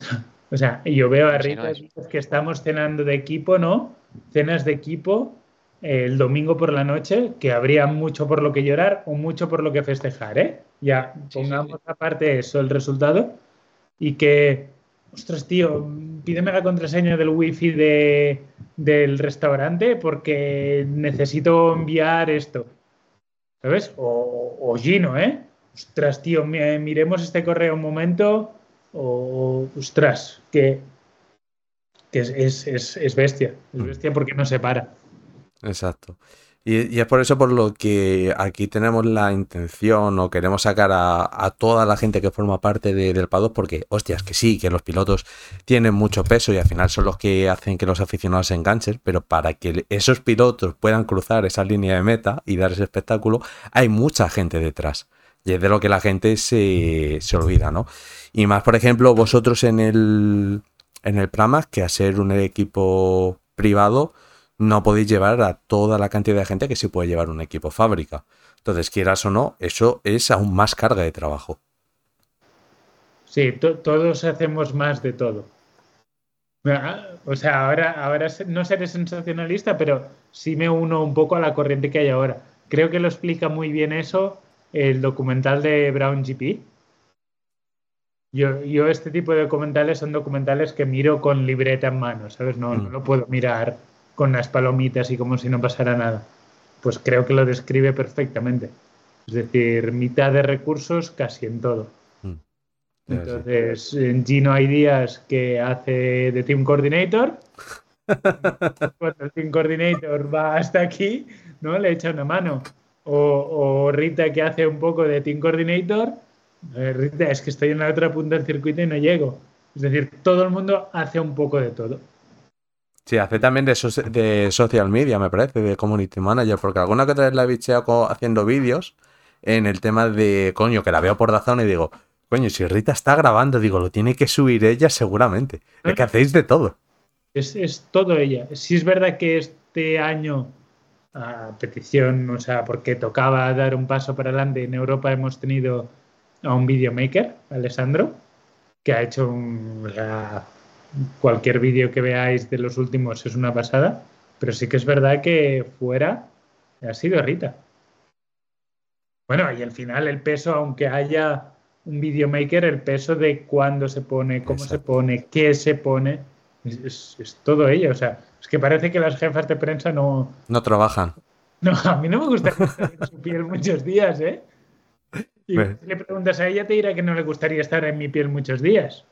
[LAUGHS] o sea, yo veo a Rita que estamos cenando de equipo, ¿no? Cenas de equipo el domingo por la noche, que habría mucho por lo que llorar o mucho por lo que festejar, ¿eh? Ya, pongamos aparte eso, el resultado, y que, ostras, tío, pídeme la contraseña del wifi de, del restaurante porque necesito enviar esto, ¿sabes? O, o Gino, ¿eh? Ostras, tío, miremos este correo un momento, o, ostras, que, que es, es, es, es bestia, es mm. bestia porque no se para. Exacto. Y, es por eso por lo que aquí tenemos la intención o queremos sacar a, toda la gente que forma parte del paddock porque, hostias, que sí, que los pilotos tienen mucho peso y al final son los que hacen que los aficionados se enganchen, pero para que esos pilotos puedan cruzar esa línea de meta y dar ese espectáculo, hay mucha gente detrás. Y es de lo que la gente se, se olvida, ¿no? Y más, por ejemplo, vosotros en el, en el Pramac, que a ser un equipo privado, no podéis llevar a toda la cantidad de gente que sí puede llevar un equipo fábrica. Entonces, quieras o no, eso es aún más carga de trabajo. Sí, todos hacemos más de todo. O sea, ahora, ahora no seré sensacionalista, pero sí me uno un poco a la corriente que hay ahora. Creo que lo explica muy bien eso el documental de Brown GP. Yo, yo este tipo de documentales son documentales que miro con libreta en mano, ¿sabes? No, no mm. lo puedo mirar con las palomitas y como si no pasara nada. Pues creo que lo describe perfectamente. Es decir, mitad de recursos casi en todo. Mm. Entonces, en Gino hay días que hace de Team Coordinator. [LAUGHS] Cuando el Team Coordinator va hasta aquí, ¿no? Le echa una mano. O, Rita que hace un poco de Team Coordinator. Rita, es que estoy en la otra punta del circuito y no llego. Es decir, todo el mundo hace un poco de todo. Sí, hace también de, de, social media, me parece, de community manager, porque alguna que otra vez la he bicheado haciendo vídeos en el tema de, coño, que la veo por Dazón y digo, coño, si Rita está grabando, digo, lo tiene que subir ella seguramente. Es que hacéis de todo. Es, es todo ella. Sí es verdad que este año, a petición, o sea, porque tocaba dar un paso para adelante, en Europa hemos tenido a un videomaker, Alessandro, que ha hecho un, o sea, cualquier vídeo que veáis de los últimos es una pasada, pero sí que es verdad que fuera ha sido Rita. Bueno, y al final el peso, aunque haya un videomaker, el peso de cuándo se pone, cómo se pone, qué se pone, es, es- es todo ello. O sea, es que parece que las jefas de prensa no, No trabajan. no, a mí no me en su piel muchos días, ¿eh? Y si le preguntas a ella, te dirá que no le gustaría estar en mi piel muchos días.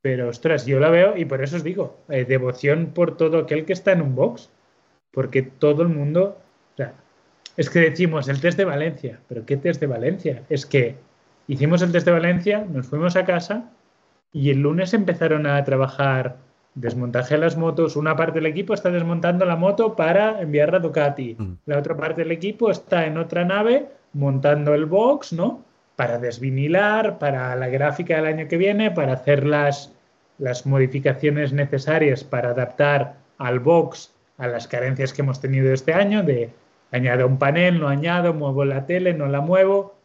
Pero, ostras, yo la veo y por eso os digo, eh, devoción por todo aquel que está en un box. Porque todo el mundo, o sea, es que decimos el test de Valencia, pero ¿qué test de Valencia? Es que hicimos el test de Valencia, nos fuimos a casa y el lunes empezaron a trabajar desmontaje de las motos. Una parte del equipo está desmontando la moto para enviarla a Ducati. Mm. La otra parte del equipo está en otra nave montando el box, ¿no? Para desvinilar, para la gráfica del año que viene, para hacer las, las modificaciones necesarias para adaptar al box a las carencias que hemos tenido este año de añado un panel, no añado, muevo la tele, no la muevo.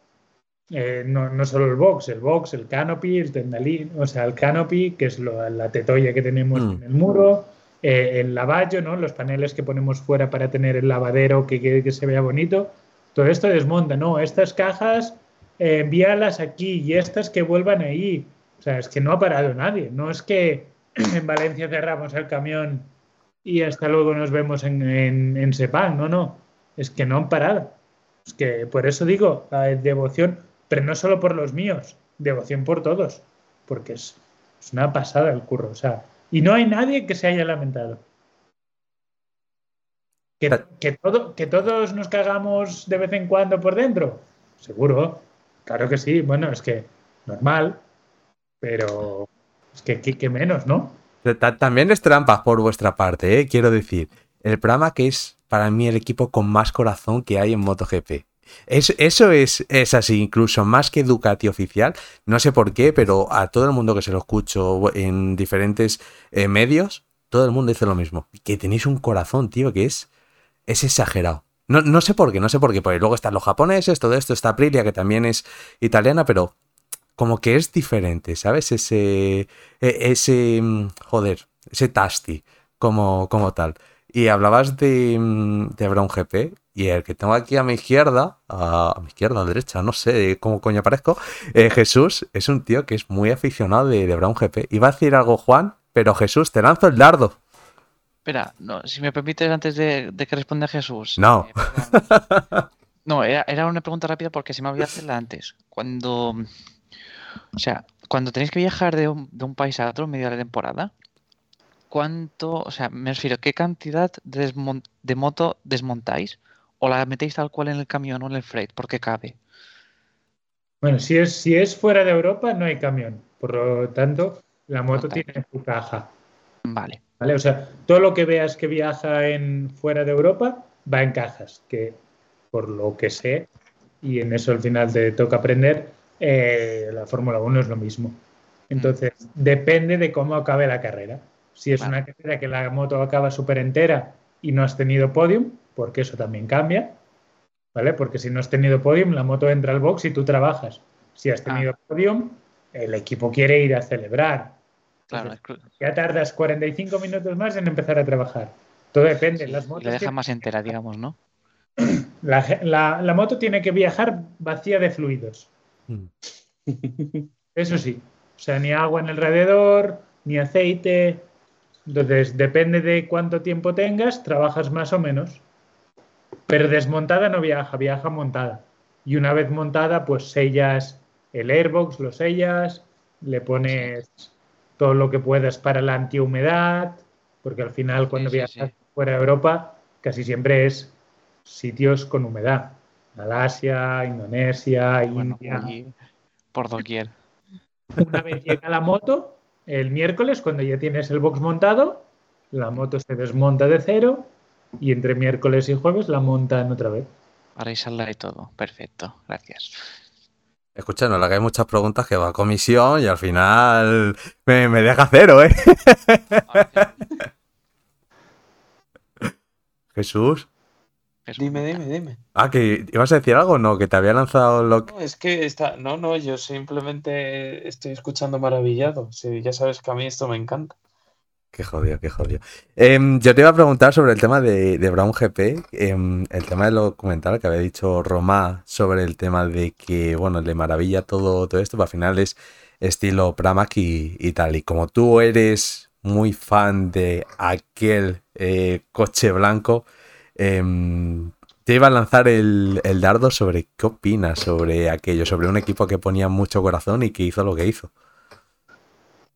Eh, no, no solo el box, el box, el canopy, el tendalín, o sea, el canopy, que es lo- la tetoya que tenemos Mm. en el muro, eh, el lavayo, ¿no? Los paneles que ponemos fuera para tener el lavadero que, que- que se vea bonito. Todo esto desmonta, ¿no? Estas cajas, eh, envíalas aquí y estas que vuelvan ahí. O sea, es que no ha parado nadie. No es que [CLEARS THROAT] en Valencia cerramos el camión y hasta luego nos vemos en, en, en Sepang. No, no. Es que no han parado. Es que por eso digo, devoción, pero no solo por los míos, devoción por todos. Porque es, es una pasada el curro. O sea, y no hay nadie que se haya lamentado. Que, que, todo, que todos nos cagamos de vez en cuando por dentro. Seguro, claro que sí. Bueno, es que normal, pero es que, que, menos, ¿no? Ta- También es trampas por vuestra parte, ¿eh? quiero decir. El programa que es para mí el equipo con más corazón que hay en MotoGP. Es- eso es, es así, incluso más que Ducati oficial. No sé por qué, pero a todo el mundo que se lo escucho en diferentes eh, medios, todo el mundo dice lo mismo. Que tenéis un corazón, tío, que es, es exagerado. No, no sé por qué, no sé por qué. Porque luego están los japoneses, todo esto, está Aprilia, que también es italiana, pero como que es diferente, ¿sabes? Ese, e- ese, mm, joder, ese tasty como, como tal. Y hablabas de, mm, de Brown GP y el que tengo aquí a mi izquierda, a, a mi izquierda, a derecha, no sé cómo coño aparezco, eh, Jesús es un tío que es muy aficionado de, de Brown GP. Iba a decir algo Juan, pero Jesús, te lanzo el dardo. Espera, no, si me permites, antes de, de que responda Jesús. No. eh, no, era, era una pregunta rápida porque se me olvidó hacerla antes. Cuando. O sea, cuando tenéis que viajar de un, de un país a otro en medio de la temporada, ¿cuánto. O sea, me refiero, ¿qué cantidad de, desmon- de moto desmontáis? ¿O la metéis tal cual en el camión o en el freight? Porque cabe. Bueno, si es, si es fuera de Europa, no hay camión. Por lo tanto, la moto tiene su caja. Vale. ¿Vale? O sea, todo lo que veas que viaja en fuera de Europa va en cajas, que por lo que sé, y en eso al final te toca aprender, eh, la Fórmula 1 es lo mismo. Entonces, depende de cómo acabe la carrera. Si es Vale. una carrera que la moto acaba súper entera y no has tenido podium, porque eso también cambia, ¿vale? Porque si no has tenido podium, la moto entra al box y tú trabajas. Si has tenido podium, el equipo quiere ir a celebrar. Claro, Entonces, ya tardas 45 minutos más en empezar a trabajar. Todo depende. sí, Las y motos la deja más entera, digamos, ¿no? [CLEARS THROAT] la, la- la moto tiene que viajar vacía de fluidos. Mm. [LAUGHS] Eso sí. O sea, ni agua en el radiador, ni aceite. Entonces, depende de cuánto tiempo tengas, trabajas más o menos. Pero desmontada no viaja, viaja montada. Y una vez montada, pues sellas el airbox, lo sellas, le pones todo lo que puedas para la antihumedad, porque al final cuando sí, viajas sí. fuera de Europa, casi siempre es sitios con humedad. Malasia, Indonesia, Bueno, India. allí por doquier. Una vez llega la moto, el miércoles, cuando ya tienes el box montado, la moto se desmonta de cero y entre miércoles y jueves la montan otra vez. Para y todo. Perfecto, gracias. Escucha, no le hagáis muchas preguntas que va a comisión y al final me, me deja cero, ¿eh? [LAUGHS] Jesús. Dime, me dime, dime. Ah, que ibas a decir algo, no, que te había lanzado lo que. No, es que está. No, no, yo simplemente estoy escuchando maravillado. Sí, ya sabes que a mí esto me encanta. Qué jodido, qué jodido. Em, yo te iba a preguntar sobre el tema de, de Brown GP, em, el tema del documental que había dicho Romá sobre el tema de que, bueno, le maravilla todo, todo esto, pero al final es estilo Pramac y, y tal. Y como tú eres muy fan de aquel eh, coche blanco, em, te iba a lanzar el, el dardo sobre qué opinas sobre aquello, sobre un equipo que ponía mucho corazón y que hizo lo que hizo.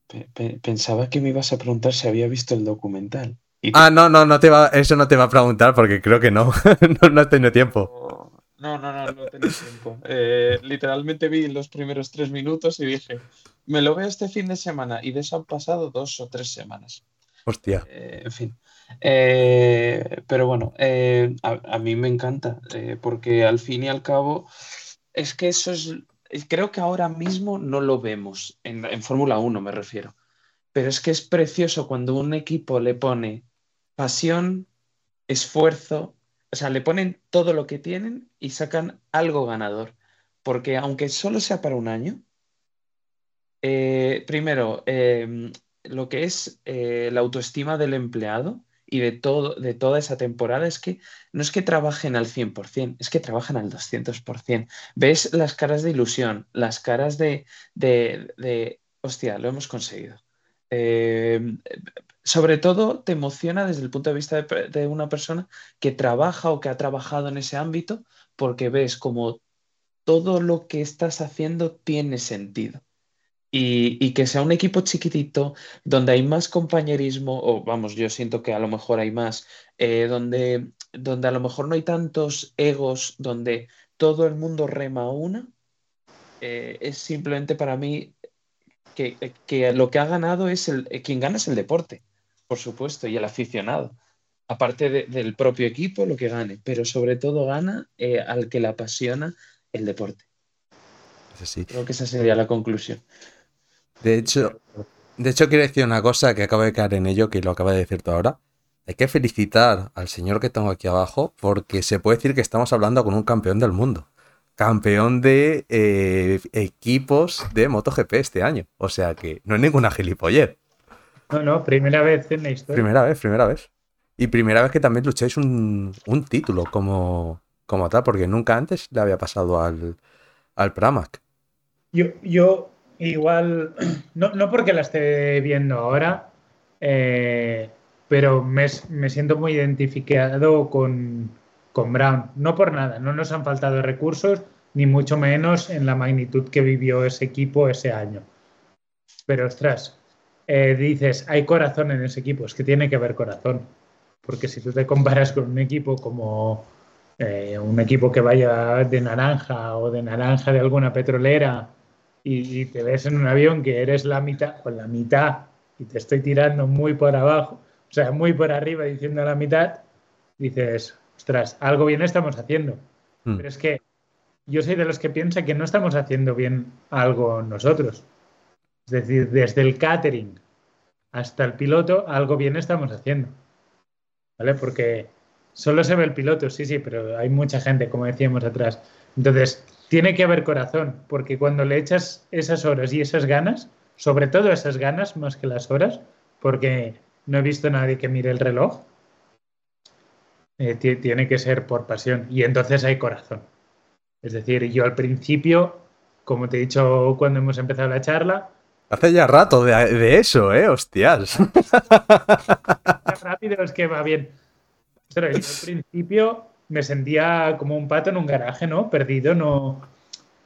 Pe- pe- pensaba que me ibas a preguntar si había visto el documental. Y Ah, no, no, no te va, eso no te va a preguntar porque creo que no, [LAUGHS] no, no has tenido tiempo. No, no, no, no tenía tiempo. Eh, literalmente vi los primeros tres minutos y dije, me lo veo este fin de semana y de eso han pasado dos o tres semanas. Hostia. Eh, en fin. Eh, pero bueno, eh, a, a mí me encanta eh, porque al fin y al cabo es que eso es, es- creo que ahora mismo no lo vemos en, Fórmula 1 me refiero, pero es que es precioso cuando un equipo le pone pasión, esfuerzo, o sea, le ponen todo lo que tienen y sacan algo ganador, porque aunque solo sea para un año, eh, primero, eh, lo que es eh, la autoestima del empleado y de todo, de toda esa temporada es que no es que trabajen al 100%, es que trabajan al 200%. Ves las caras de ilusión, las caras de, de, de, hostia, lo hemos conseguido. Eh, sobre todo te emociona desde el punto de vista de, de una persona que trabaja o que ha trabajado en ese ámbito porque ves como todo lo que estás haciendo tiene sentido. Y, y, que sea un equipo chiquitito, donde hay más compañerismo, o vamos, yo siento que a lo mejor hay más, eh, donde, donde a lo mejor no hay tantos egos, donde todo el mundo rema una, eh, es simplemente para mí que, que, lo que ha ganado es el, quien gana es el deporte, por supuesto, y el aficionado. Aparte de, del propio equipo, lo que gane, pero sobre todo gana eh, al que le apasiona el deporte. Sí. Creo que esa sería la conclusión. De hecho, de hecho, quiero decir una cosa que acabo de caer en ello, que lo acaba de decir tú ahora. Hay que felicitar al señor que tengo aquí abajo, porque se puede decir que estamos hablando con un campeón del mundo. Campeón de eh, equipos de MotoGP este año. O sea que no es ninguna gilipollez. No, no, primera vez en la historia. Primera vez, primera vez. Y primera vez que también lucháis un, un título como, como tal, porque nunca antes le había pasado al, al Pramac. Yo, yo igual, [CLEARS THROAT] no, no, porque la esté viendo ahora, eh, pero me, me, siento muy identificado con, con, Brown. No por nada, no nos han faltado recursos, ni mucho menos en la magnitud que vivió ese equipo ese año. Pero ostras, eh, dices, hay corazón en ese equipo, es que tiene que haber corazón. Porque si tú te comparas con un equipo como eh, un equipo que vaya de naranja o de naranja de alguna petrolera, y, y, te ves en un avión que eres la mitad, con la mitad, y te estoy tirando muy por abajo, o sea, muy por arriba diciendo la mitad, dices, ostras, algo bien estamos haciendo. Mm. Pero es que yo soy de los que piensa que no estamos haciendo bien algo nosotros. Es decir, desde el catering hasta el piloto, algo bien estamos haciendo. ¿Vale? Porque solo se ve el piloto, sí, sí, pero hay mucha gente, como decíamos atrás. Entonces, tiene que haber corazón, porque cuando le echas esas horas y esas ganas, sobre todo esas ganas más que las horas, porque no he visto a nadie que mire el reloj, eh, tiene que ser por pasión y entonces hay corazón. Es decir, yo al principio, como te he dicho cuando hemos empezado la charla, Hace ya rato de, de eso, ¿eh? Hostias. [LAUGHS] rápido es que va bien. Pero yo al principio me sentía como un pato en un garaje, ¿no? Perdido, no,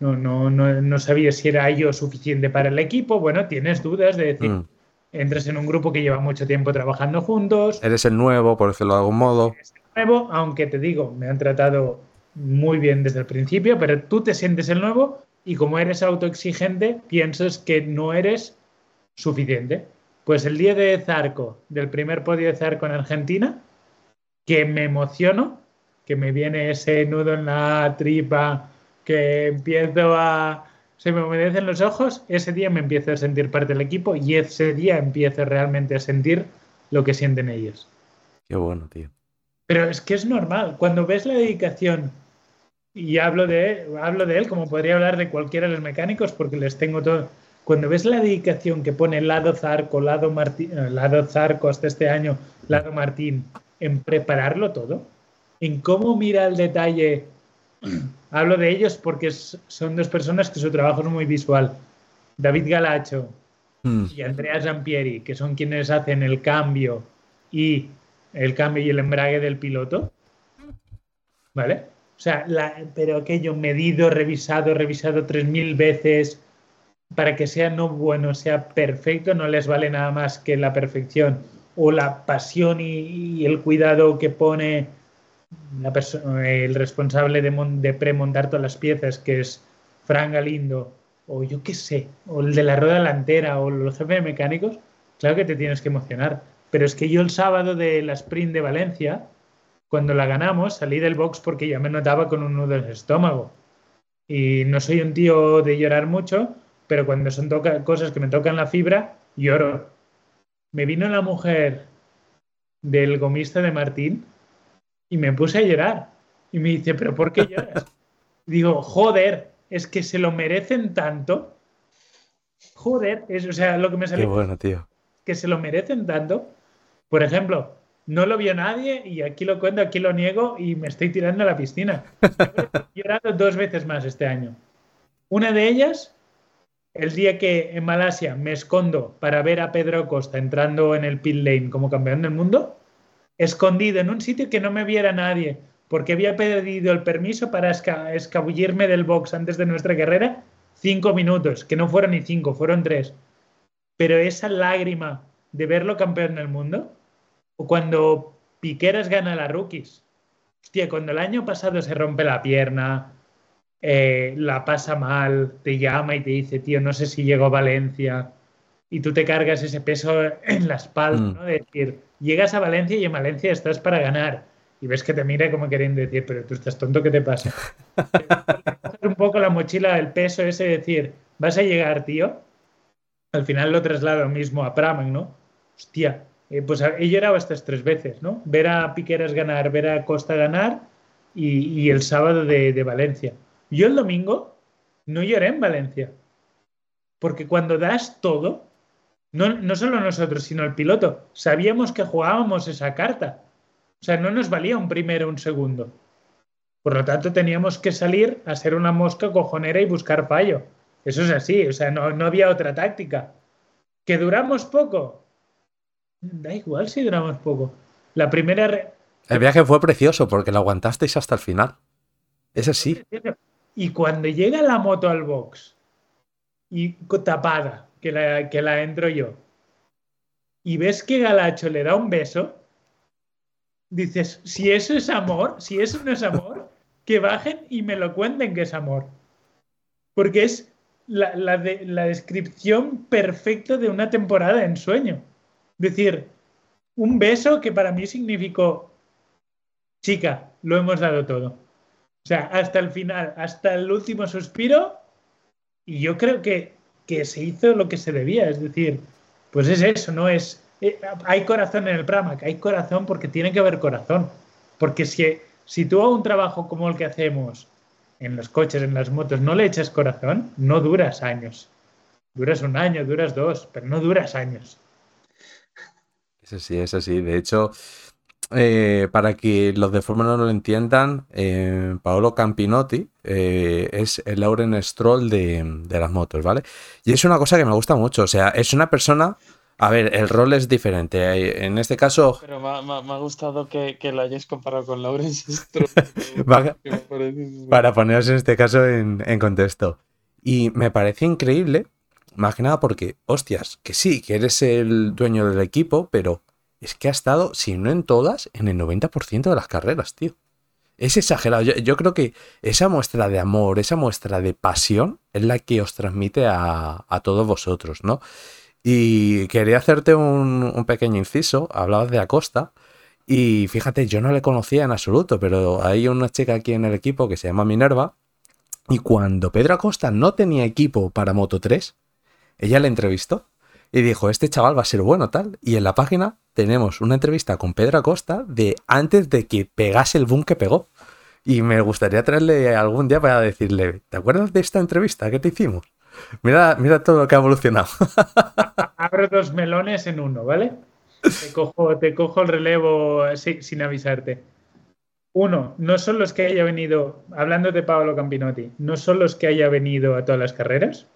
no, no, no, no sabía si era yo suficiente para el equipo. Bueno, tienes dudas de decir, mm. entras en un grupo que lleva mucho tiempo trabajando juntos. Eres el nuevo, por decirlo de algún modo. Eres el nuevo, aunque te digo, me han tratado muy bien desde el principio, pero tú te sientes el nuevo y como eres autoexigente, piensas que no eres suficiente. Pues el día de Zarco, del primer podio de Zarco en Argentina, que me emociono, que me viene ese nudo en la tripa, que empiezo a... se me humedecen los ojos, ese día me empiezo a sentir parte del equipo y ese día empiezo realmente a sentir lo que sienten ellos. Qué bueno, tío. Pero es que es normal. Cuando ves la dedicación, y hablo de, hablo de él como podría hablar de cualquiera de los mecánicos porque les tengo todo. Cuando ves la dedicación que pone Lado Zarco, Lado, Martín, eh, Lado Zarco hasta este año, Lado Martín, en prepararlo todo, en cómo mira el detalle. [CLEARS THROAT] Hablo de ellos porque son dos personas que su trabajo es muy visual. David Galacho Mm. y Andrea Zampieri, que son quienes hacen el cambio y el cambio y el embrague del piloto. ¿Vale? O sea, la- pero aquello medido, revisado, revisado 3.000 veces para que sea no bueno, sea perfecto, no les vale nada más que la perfección o la pasión y, y el cuidado que pone el responsable de, de premontar todas las piezas, que es Fran Galindo, o yo qué sé, o el de la rueda delantera, o los jefes mecánicos, claro que te tienes que emocionar. Pero es que yo el sábado de la sprint de Valencia, cuando la ganamos, salí del box porque ya me notaba con un nudo en el estómago. Y no soy un tío de llorar mucho, pero cuando son cosas que me tocan la fibra, lloro. Me vino la mujer del gomista de Martín y me puse a llorar. Y me dice, ¿pero por qué lloras? [LAUGHS] Digo, joder, es que se lo merecen tanto. Joder, es, o sea, lo que me Qué salió bueno, tío. que se lo merecen tanto. Por ejemplo, no lo vio nadie y aquí lo cuento, aquí lo niego y me estoy tirando a la piscina. He llorado dos veces más este año. Una de ellas, el día que en Malasia me escondo para ver a Pedro Costa entrando en el pit lane como campeón del mundo, escondido en un sitio que no me viera nadie, porque había pedido el permiso para esca- escabullirme del box antes de nuestra carrera cinco minutos, que no fueron ni cinco, fueron tres. Pero esa lágrima de verlo campeón del mundo, o cuando Piqueras gana la Rookies, hostia, cuando el año pasado se rompe la pierna, eh, la pasa mal, te llama y te dice, tío, no sé si llego a Valencia, y tú te cargas ese peso en la espalda, Mm. ¿no? De decir, llegas a Valencia y en Valencia estás para ganar. Y ves que te mira como queriendo decir, pero tú estás tonto, ¿qué te pasa? [LAUGHS] Un poco la mochila, el peso ese, decir, vas a llegar, tío. Al final lo traslado mismo a Praman, ¿no? Hostia, eh, pues he llorado estas tres veces, ¿no? Ver a Piqueras ganar, ver a Costa ganar y, y el sábado de, de Valencia. Yo el domingo no lloré en Valencia. Porque cuando das todo, no, no solo nosotros, sino el piloto, sabíamos que jugábamos esa carta. O sea, no nos valía un primero un segundo. Por lo tanto, teníamos que salir a ser una mosca cojonera y buscar fallo. Eso es así, o sea, no, no había otra táctica. ¿Que duramos poco? Da igual si duramos poco. La primera... re- El viaje fue precioso porque lo aguantasteis hasta el final. Es así. Y cuando llega la moto al box y tapada, que la, que la entro yo, y ves que Galacho le da un beso, dices, si eso es amor, si eso no es amor, que bajen y me lo cuenten que es amor. Porque es la, la de- la descripción perfecta de una temporada de ensueño. Es decir, un beso que para mí significó, chica, lo hemos dado todo. O sea, hasta el final, hasta el último suspiro, y yo creo que, que se hizo lo que se debía. Es decir, pues es eso, no es. eh, hay corazón en el Pramac, hay corazón porque tiene que haber corazón. Porque si, si tú a un trabajo como el que hacemos en los coches, en las motos, no le echas corazón, no duras años. Duras un año, duras dos, pero no duras años. Es así, es así. De hecho, eh, para que los de Fórmula no lo entiendan, eh, Paolo Campinotti eh, es el Lauren Stroll de, de las motos, ¿vale? Y es una cosa que me gusta mucho. O sea, es una persona. A ver, el rol es diferente. En este caso, Pero me, ha- me ha- me ha gustado que, que lo hayáis comparado con Lawrence [LAUGHS] Stroll. [LAUGHS] Parece- para poneros en este caso en, en contexto. Y me parece increíble, más que nada porque, hostias, que sí, que eres el dueño del equipo, pero es que ha estado, si no en todas, en el 90% de las carreras, tío. Es exagerado. Yo, creo que esa muestra de amor, esa muestra de pasión, es la que os transmite a, a todos vosotros, ¿no? Y quería hacerte un, un pequeño inciso. Hablabas de Acosta. Y fíjate, yo no le conocía en absoluto, pero hay una chica aquí en el equipo que se llama Minerva. Y cuando Pedro Acosta no tenía equipo para Moto 3, ella le entrevistó y dijo, este chaval va a ser bueno tal. Y en la página tenemos una entrevista con Pedro Acosta de antes de que pegase el boom que pegó. Y me gustaría traerle algún día para decirle, ¿te acuerdas de esta entrevista que te hicimos? Mira, mira todo lo que ha evolucionado. [LAUGHS] Abro dos melones en uno, ¿vale? Te cojo, te cojo el relevo así, sin avisarte. Uno, no son los que haya venido, hablando de Paolo Campinotti, no son los que haya venido a todas las carreras,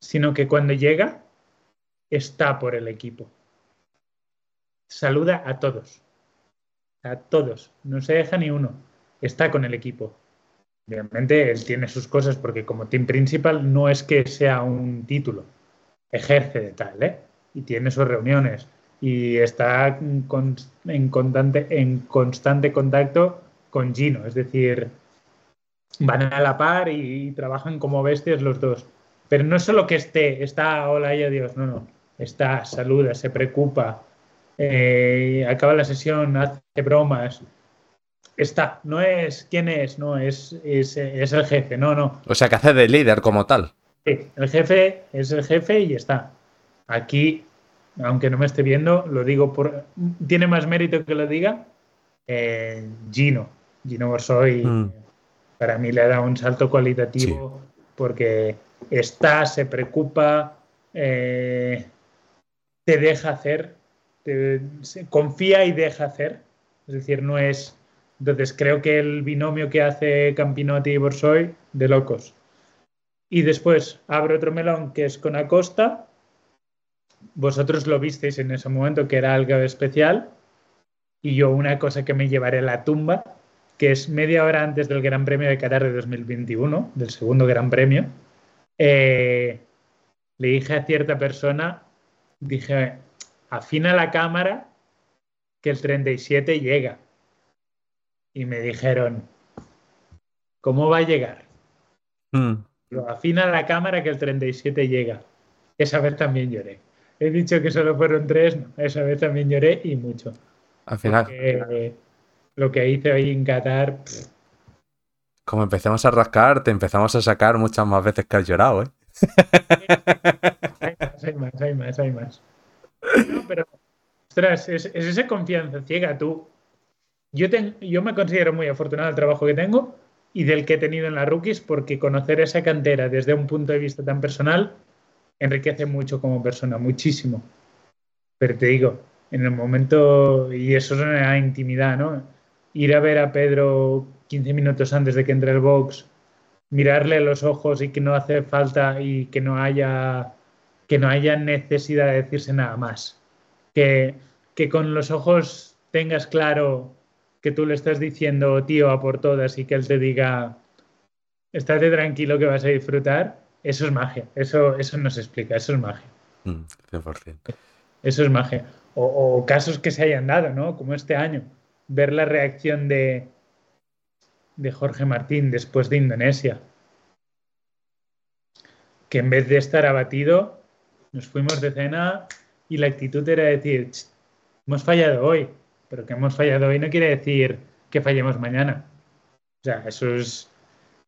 sino que cuando llega está por el equipo. Saluda a todos. A todos. No se deja ni uno. Está con el equipo. Obviamente él tiene sus cosas porque como team principal no es que sea un título. Ejerce de tal, ¿eh? Y tiene sus reuniones y está en constante, en constante contacto con Gino. Es decir, van a la par y, trabajan como bestias los dos. Pero no es solo que esté, está, hola y adiós, no, no. Está, saluda, se preocupa, eh, acaba la sesión, hace bromas, está, no es quién es, no, es, es, el jefe, no, no. O sea, que hace de líder como tal. Sí, el jefe es el jefe y está. Aquí, aunque no me esté viendo, lo digo por. Tiene más mérito que lo diga eh, Gino. Gino Borsoy, mm. para mí le da un salto cualitativo porque está, se preocupa, eh, te deja hacer, te, confía y deja hacer. Es decir, no es entonces creo que el binomio que hace Campinotti y Borsoy, de locos. Y después abro otro melón que es con Acosta. Vosotros lo visteis en ese momento que era algo especial. Y yo una cosa que me llevaré a la tumba, que es media hora antes del Gran Premio de Qatar de 2021, del segundo Gran Premio, eh, le dije a cierta persona, dije, afina la cámara que el 37 llega y me dijeron, ¿cómo va a llegar? Mm. Lo afina la cámara que el 37 llega. Esa vez también lloré. He dicho que solo fueron tres, esa vez también lloré y mucho. Al final. lo que hice hoy en Qatar. Como empezamos a rascar, te empezamos a sacar muchas más veces que has llorado, ¿eh? Hay más, hay más, hay más, hay más. pero, ostras, es, es esa confianza ciega. Tú, yo, yo me considero muy afortunado del trabajo que tengo y del que he tenido en las rookies porque conocer esa cantera desde un punto de vista tan personal enriquece mucho como persona, muchísimo. Pero te digo, en el momento, y eso es una intimidad, ¿no? Ir a ver a Pedro 15 minutos antes de que entre el box, mirarle a los ojos y que no hace falta y que no haya, que no haya necesidad de decirse nada más. Que, que con los ojos tengas claro que tú le estás diciendo tío a por todas y que él te diga estate tranquilo que vas a disfrutar, eso es magia. Eso, eso no se explica, eso es magia. 100%. Mm, eso es magia. O, casos que se hayan dado, ¿no? Como este año. Ver la reacción de, de Jorge Martín después de Indonesia. Que en vez de estar abatido, nos fuimos de cena y la actitud era decir, hemos fallado hoy, pero que hemos fallado hoy no quiere decir que fallemos mañana. O sea, eso es,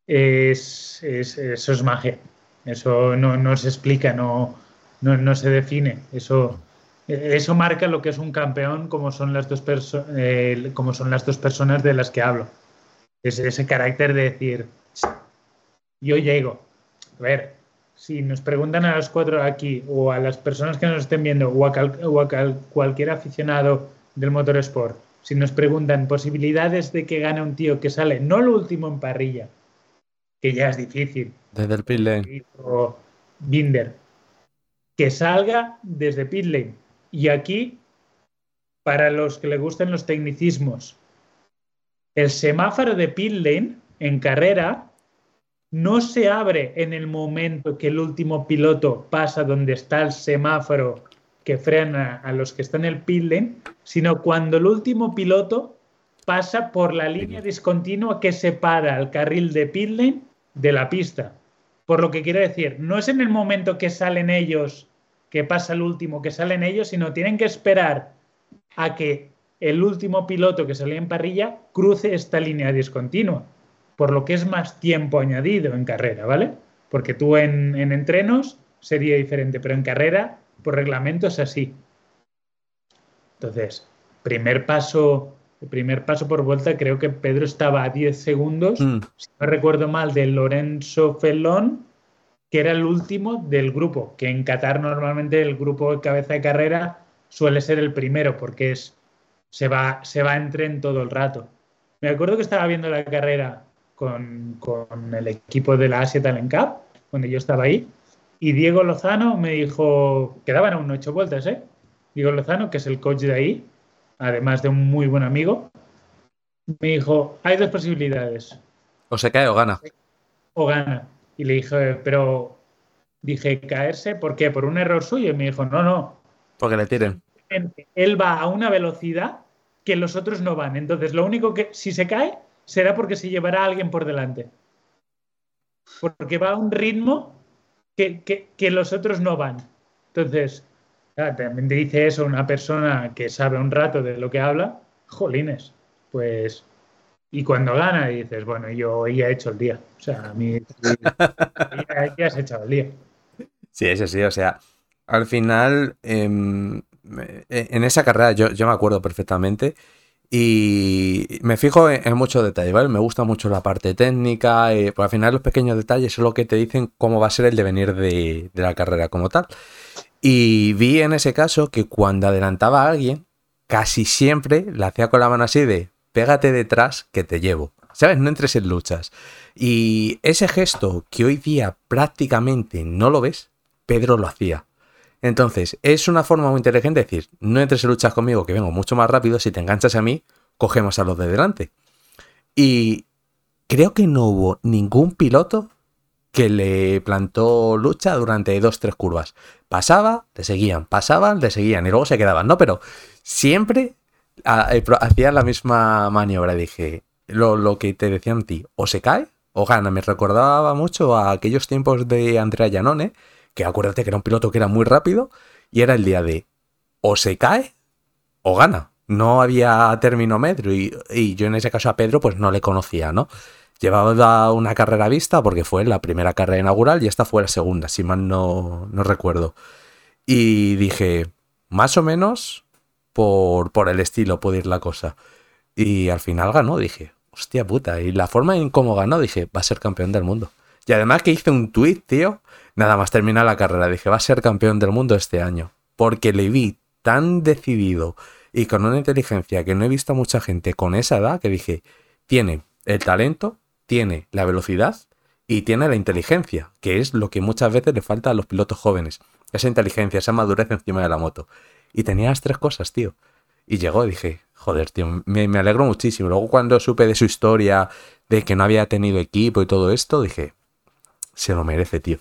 eso es magia. Eso no, se explica, no, no, se define. Eso, eso marca lo que es un campeón, como son las dos, eh, como son las dos personas de las que hablo. Es ese carácter de decir, yo llego. A ver, si nos preguntan a los cuatro aquí, o a las personas que nos estén viendo, o a, o a cualquier aficionado del motorsport, si nos preguntan posibilidades de que gane un tío que sale, no lo último en parrilla, que ya es difícil. Desde el pit lane. O Binder. Que salga desde pit lane. Y aquí, para los que le gusten los tecnicismos, el semáforo de pit lane en carrera no se abre en el momento que el último piloto pasa donde está el semáforo que frena a los que están en el pit lane, sino cuando el último piloto pasa por la línea discontinua que separa el carril de pit lane de la pista. Por lo que quiero decir, no es en el momento que salen ellos, que pasa el último, que salen ellos, sino tienen que esperar a que el último piloto que salía en parrilla cruce esta línea discontinua. Por lo que es más tiempo añadido en carrera, ¿vale? Porque tú en, en entrenos sería diferente, pero en carrera por reglamento es así. Entonces, primer paso, el primer paso por vuelta, creo que Pedro estaba a 10 segundos, Mm. si no recuerdo mal, de Lorenzo Felón, que era el último del grupo, que en Qatar normalmente el grupo de cabeza de carrera suele ser el primero, porque es, se, va, se va en tren todo el rato. Me acuerdo que estaba viendo la carrera con, con el equipo de la Asia Talent Cup, cuando yo estaba ahí, y Diego Lozano me dijo, quedaban aún ocho vueltas, ¿eh? Diego Lozano, que es el coach de ahí, además de un muy buen amigo, me dijo, hay dos posibilidades, O se cae o gana. o gana. Y le dije, pero dije, caerse, ¿por qué? ¿Por un error suyo? Y me dijo, no, no, Porque le tiren. Él va a una velocidad que los otros no van. Entonces, lo único que, si se cae, será porque se llevará a alguien por delante. Porque va a un ritmo que, que- que los otros no van. Entonces, claro, también te dice eso una persona que sabe un rato de lo que habla, jolines, pues... Y cuando gana dices, bueno, yo ya he hecho el día. O sea, a mí [LAUGHS] ya, has echado el día. Sí, ese sí, o sea, al final, em, en esa carrera yo, me acuerdo perfectamente y me fijo en, muchos detalles. Me gusta mucho la parte técnica, eh, pues al final los pequeños detalles son lo que te dicen cómo va a ser el devenir de, de la carrera como tal. Y vi en ese caso que cuando adelantaba a alguien, casi siempre la hacía con la mano así de pégate detrás que te llevo. ¿Sabes? No entres en luchas. Y ese gesto que hoy día prácticamente no lo ves, Pedro lo hacía. Entonces, es una forma muy inteligente de decir, no entres en luchas conmigo, que vengo mucho más rápido, si te enganchas a mí, cogemos a los de delante. Y creo que no hubo ningún piloto que le plantó lucha durante dos, tres curvas. Pasaba, le seguían, pasaban, le seguían y luego se quedaban, ¿no? Pero siempre eh, hacían la misma maniobra. Dije, lo, lo que te decían a ti, o se cae o gana. Me recordaba mucho a aquellos tiempos de Andrea Giannone, que acuérdate que era un piloto que era muy rápido y era el día de o se cae o gana. No había término medio y, y yo en ese caso a Pedro pues no le conocía, ¿no? Llevaba una carrera vista porque fue la primera carrera inaugural y esta fue la segunda, si mal no, no recuerdo. Y dije, más o menos por, por el estilo puede ir la cosa. Y al final ganó, dije, hostia puta. Y la forma en cómo ganó, dije, va a ser campeón del mundo. Y además que hice un tweet, tío, nada más terminar la carrera, dije, va a ser campeón del mundo este año. Porque le vi tan decidido y con una inteligencia que no he visto a mucha gente con esa edad que dije, tiene el talento, tiene la velocidad y tiene la inteligencia, que es lo que muchas veces le falta a los pilotos jóvenes. Esa inteligencia, esa madurez encima de la moto. Y tenía las tres cosas, tío. Y llegó y dije, joder, tío, me, me alegro muchísimo. Luego cuando supe de su historia, de que no había tenido equipo y todo esto, dije, se lo merece, tío.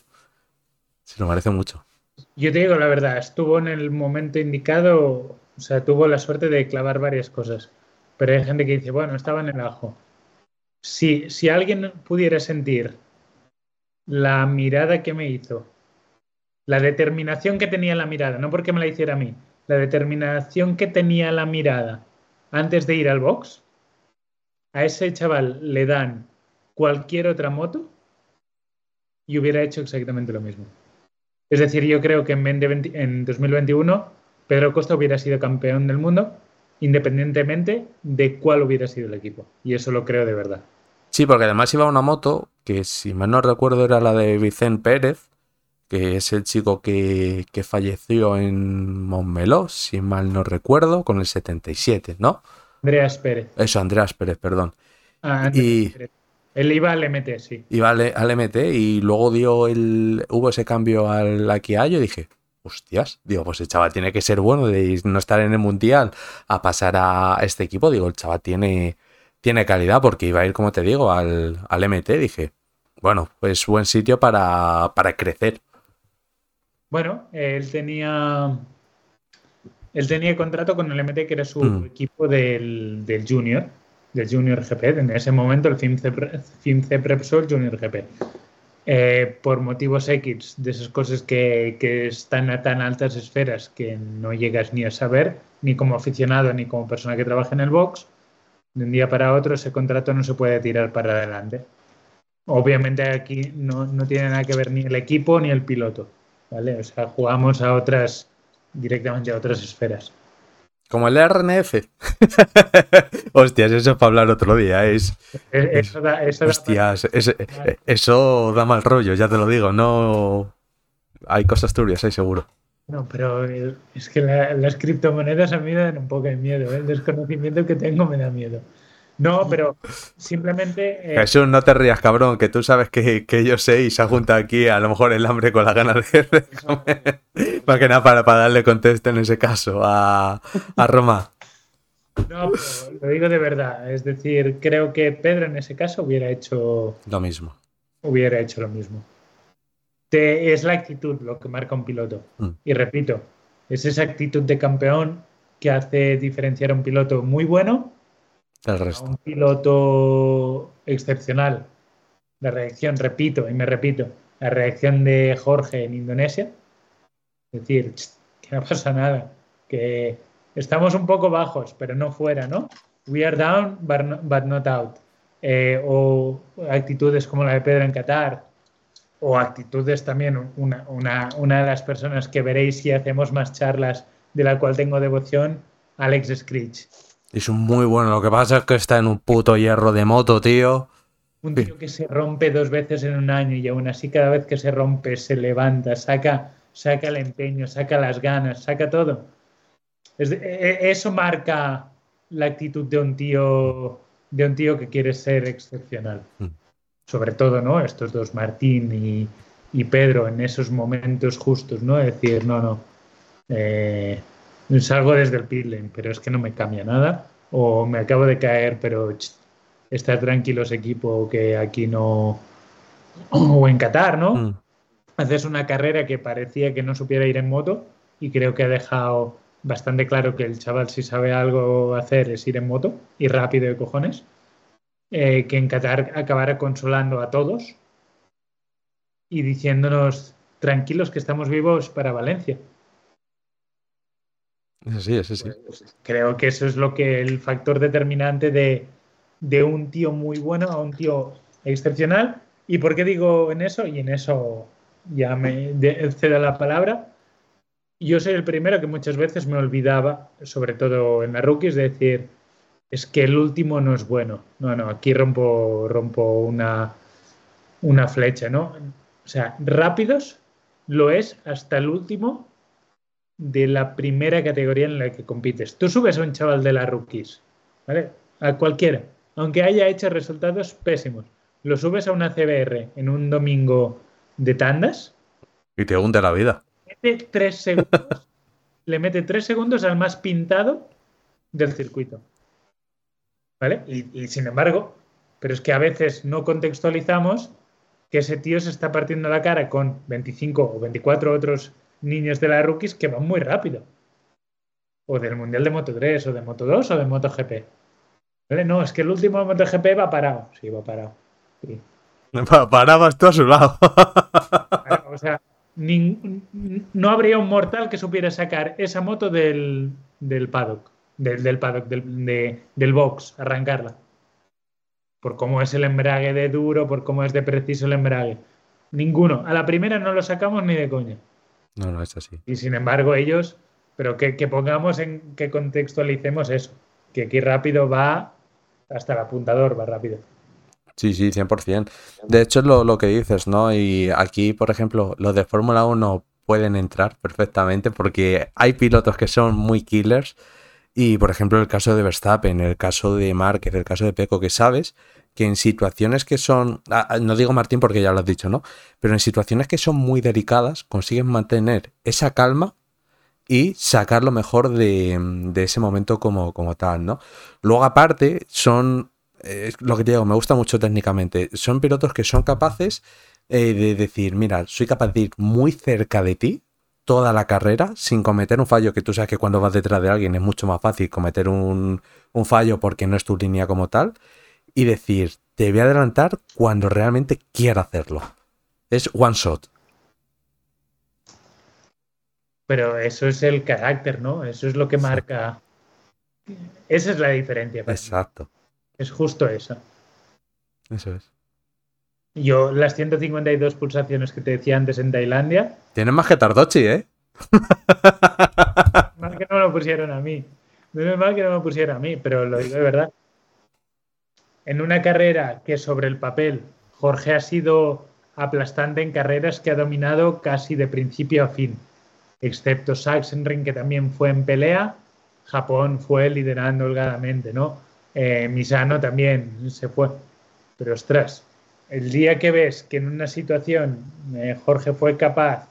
Se lo merece mucho. Yo te digo la verdad, estuvo en el momento indicado, o sea, tuvo la suerte de clavar varias cosas. Pero hay gente que dice, bueno, estaba en el ajo. Si, si alguien pudiera sentir la mirada que me hizo, la determinación que tenía la mirada, no porque me la hiciera a mí, la determinación que tenía la mirada antes de ir al box, a ese chaval le dan cualquier otra moto y hubiera hecho exactamente lo mismo. Es decir, yo creo que en, 2020 en 2021 Pedro Costa hubiera sido campeón del mundo independientemente de cuál hubiera sido el equipo. Y eso lo creo de verdad. Sí, porque además iba una moto que, si mal no recuerdo, era la de Vicente Pérez, que es el chico que, que falleció en Montmeló, si mal no recuerdo, con el 77, ¿no? Andreas Pérez. Eso, Andreas Pérez, perdón. Ah, Andreas Y- Pérez. Él iba al MT, sí. Iba al, al MT y luego dio el, hubo ese cambio al Akiayo y dije, hostias, digo, pues el chaval tiene que ser bueno de no estar en el Mundial a pasar a este equipo. Digo, el chaval tiene, tiene calidad porque iba a ir, como te digo, al, al MT. Dije, bueno, pues buen sitio para, para crecer. Bueno, él tenía. Él tenía contrato con el MT, que era su Mm. equipo del, del Junior, Junior GP. En ese momento, el FIMCEP Repsol Junior GP. Eh, por motivos X, de esas cosas que, que están a tan altas esferas que no llegas ni a saber, ni como aficionado ni como persona que trabaja en el box, de un día para otro ese contrato no se puede tirar para adelante. Obviamente aquí no, no tiene nada que ver ni el equipo ni el piloto, ¿vale? O sea, jugamos a otras, directamente a otras esferas. Como el RNF. [LAUGHS] Hostias, eso es para hablar otro día. Es, Eh, Eso da, eso da hostias, es- eh, eso da mal rollo, ya te lo digo. No. Hay cosas turbias, ahí seguro. No, pero eh, es que la- las criptomonedas a mí me dan un poco de miedo. ¿eh? El desconocimiento que tengo me da miedo. No, pero simplemente. eh, Jesús, no te rías, cabrón, que tú sabes que, que yo sé y se ha juntado aquí a lo mejor el hambre con la ganas de, [LAUGHS] de comer. Más que nada para, para darle contexto en ese caso a, a Roma. no, pero lo digo de verdad. Es decir, creo que Pedro en ese caso hubiera hecho, Lo mismo. hubiera hecho lo mismo. Te- es la actitud lo que marca un piloto. Mm. Y repito, es esa actitud de campeón que hace diferenciar a un piloto muy bueno El a resto. un piloto excepcional. La reacción, repito y me repito, la reacción de Jorge en Indonesia. Es decir, "Ch, que no [LAUGHS] pasa nada, que estamos un poco bajos, pero no fuera, ¿no? We are down, but not out. Eh, o actitudes como la de Pedro en Qatar, o actitudes también, una, una, una de las personas que veréis si hacemos más charlas, de la cual tengo devoción, Alex Screech. Es un muy bueno. Lo que pasa es que está en un puto hierro de moto, tío. Un tío que se rompe dos veces en un año y aún así cada vez que se rompe se levanta, saca, saca el empeño, saca las ganas, saca todo. Es de- e- e- eso marca la actitud de un tío de un tío que quiere ser excepcional. Mm. Sobre todo, ¿no? Estos dos, Martín y, y Pedro, en esos momentos justos, ¿no? Decir, no, no. eh, salgo desde el pit lane, pero es que no me cambia nada. O me acabo de caer, pero ch, estar tranquilos equipo que aquí no o en Qatar, ¿no? Mm. Haces una carrera que parecía que no supiera ir en moto y creo que ha dejado bastante claro que el chaval si sabe algo hacer es ir en moto y rápido de cojones. Eh, que en Qatar acabará consolando a todos y diciéndonos tranquilos que estamos vivos para Valencia. Es así, es así. Creo que eso es lo que el factor determinante de, de un tío muy bueno a un tío excepcional. ¿Y por qué digo en eso? Y en eso ya me cedo la palabra. Yo soy el primero que muchas veces me olvidaba, sobre todo en la rookies, de decir, es que el último no es bueno. No, no, aquí rompo, rompo una, una flecha, ¿no? O sea, rápidos lo es hasta el último de la primera categoría en la que compites. Tú subes a un chaval de las rookies, ¿vale? A cualquiera, aunque haya hecho resultados pésimos. Lo subes a una CBR en un domingo de tandas, Y te hunde la vida. mete tres segundos, le mete tres segundos al más pintado del circuito. ¿Vale? Y, y sin embargo, pero es que a veces no contextualizamos que ese tío se está partiendo la cara con 25 o 24 otros niños de la rookies que van muy rápido. O del Mundial de Moto 3, o de Moto 2, o de MotoGP. ¿Vale? No, es que el último de MotoGP va parado. Sí, va parado. Sí. [LAUGHS] Pa- Parabas tú a su lado. O sea, nin- no habría un mortal que supiera sacar esa moto del, del paddock, del, del paddock, del, de- del box, arrancarla. Por cómo es el embrague de duro, por cómo es de preciso el embrague. Ninguno. A la primera no lo sacamos ni de coña. No, no, es así. Y sin embargo, ellos, pero que, que pongamos en que contextualicemos eso. Que aquí rápido va hasta el apuntador, va rápido. Sí, sí, 100%. De hecho, es lo, lo que dices, ¿no? Y aquí, por ejemplo, los de Fórmula 1 pueden entrar perfectamente porque hay pilotos que son muy killers. Y, por ejemplo, el caso de Verstappen, el caso de Márquez, el caso de Peco, que sabes que en situaciones que son, ah, ah, no digo Martín porque ya lo has dicho, ¿no? Pero en situaciones que son muy delicadas, consiguen mantener esa calma y sacar lo mejor de, de ese momento como, como tal, ¿no? Luego, aparte, son eh, lo que te digo, me gusta mucho técnicamente. Son pilotos que son capaces eh, de decir, mira, soy capaz de ir muy cerca de ti toda la carrera sin cometer un fallo, que tú sabes que cuando vas detrás de alguien es mucho más fácil cometer un fallo porque no es tu línea como tal, y decir, te voy a adelantar cuando realmente quiera hacerlo. Es one shot. Pero eso es el carácter, ¿no? Eso es lo que marca. Esa es la diferencia. mí. Exacto. Es justo eso. Eso es. Yo, las 152 pulsaciones que te decía antes en Tailandia, Tienes más que Tardochi, ¿eh? [LAUGHS] más que no me lo pusieron a mí. Menos mal que no me pusiera a mí, pero lo digo de verdad. En una carrera que sobre el papel Jorge ha sido aplastante en carreras que ha dominado casi de principio a fin, excepto Sachsenring que también fue en pelea, Japón fue liderando holgadamente, ¿no? Eh, Misano también se fue. Pero ostras, el día que ves que en una situación eh, Jorge fue capaz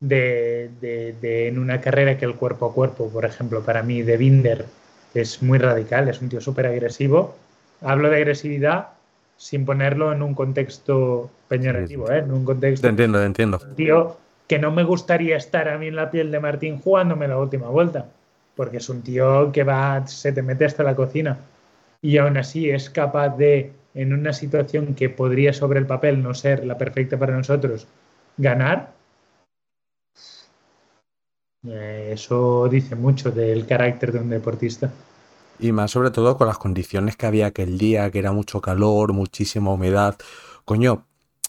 de, de, en una carrera que el cuerpo a cuerpo, por ejemplo, para mí de Binder es muy radical, es un tío súper agresivo. Hablo de agresividad sin ponerlo en un contexto peñorativo, ¿eh? en un contexto. Te entiendo, te entiendo. Tío, que no me gustaría estar a mí en la piel de Martín jugándome la última vuelta, porque es un tío que va, se te mete hasta la cocina y aún así es capaz de, en una situación que podría sobre el papel no ser la perfecta para nosotros, ganar. Eh, eso dice mucho del carácter de un deportista. Y más sobre todo con las condiciones que había aquel día, que era mucho calor, muchísima humedad. Coño,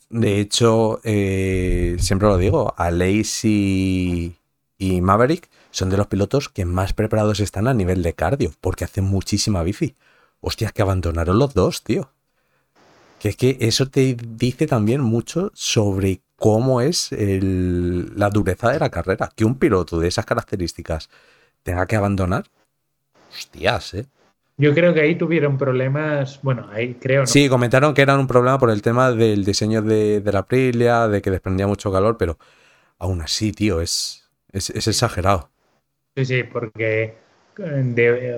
de hecho, eh, siempre lo digo, Aleix y, y Maverick son de los pilotos que más preparados están a nivel de cardio, porque hacen muchísima bici. Hostias, que abandonaron los dos, tío. Que es que eso te dice también mucho sobre cómo es la dureza de la carrera. Que un piloto de esas características tenga que abandonar Hostias, ¿eh? Yo creo que ahí tuvieron problemas, bueno, ahí creo. ¿no? Sí, comentaron que eran un problema por el tema del diseño de, la Aprilia, de que desprendía mucho calor, pero aún así, tío, es, es, exagerado. Sí, sí, porque,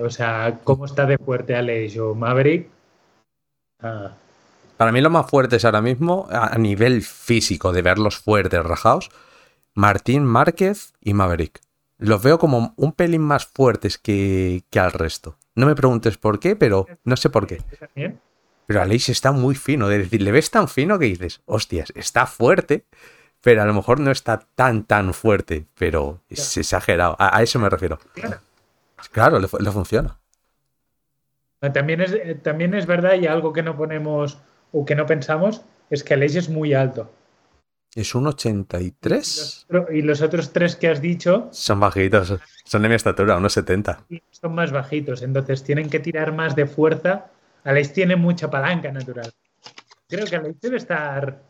o sea, cómo está de fuerte Alex o Maverick. Ah. Para mí lo más fuerte es ahora mismo, a nivel físico, de verlos fuertes, rajados, Martín Márquez y Maverick los veo como un pelín más fuertes que, al resto. No me preguntes por qué, pero no sé por qué. Pero Aleix está muy fino, de decir, le ves tan fino que dices, hostias, está fuerte, pero a lo mejor no está tan, tan fuerte, pero es exagerado. A, eso me refiero. Claro, le, funciona. También es, también es verdad y algo que no ponemos o que no pensamos es que Aleix es muy alto. Es un 83. Y los otros tres que has dicho. Son bajitos, son de mi estatura, unos 70. Son más bajitos, entonces tienen que tirar más de fuerza. Aleix tiene mucha palanca natural. Creo que Aleix debe estar.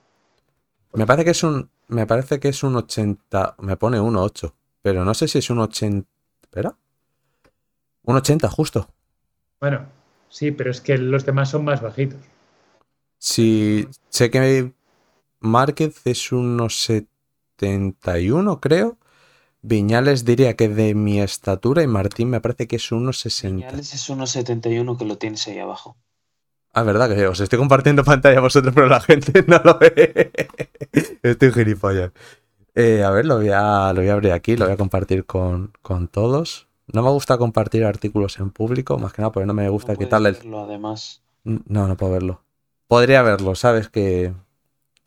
Me parece que es un. Me parece que es un 80. Me pone 1,8. Pero no sé si es un 80. Espera. Un 80, justo. Bueno, sí, pero es que los demás son más bajitos. Sí, sé que Márquez es unos 71, creo. Viñales diría que de mi estatura y Martín me parece que es unos 60. Viñales es unos 71 que lo tienes ahí abajo. Ah, verdad que os estoy compartiendo pantalla vosotros, pero la gente [LAUGHS] no lo ve. estoy gilipollas. Eh, a ver, lo voy a, lo voy a abrir aquí, lo voy a compartir con, todos. No me gusta compartir artículos en público, más que nada porque no me gusta quitarle el... además. No, no puedo verlo. Podría verlo, ¿sabes? Que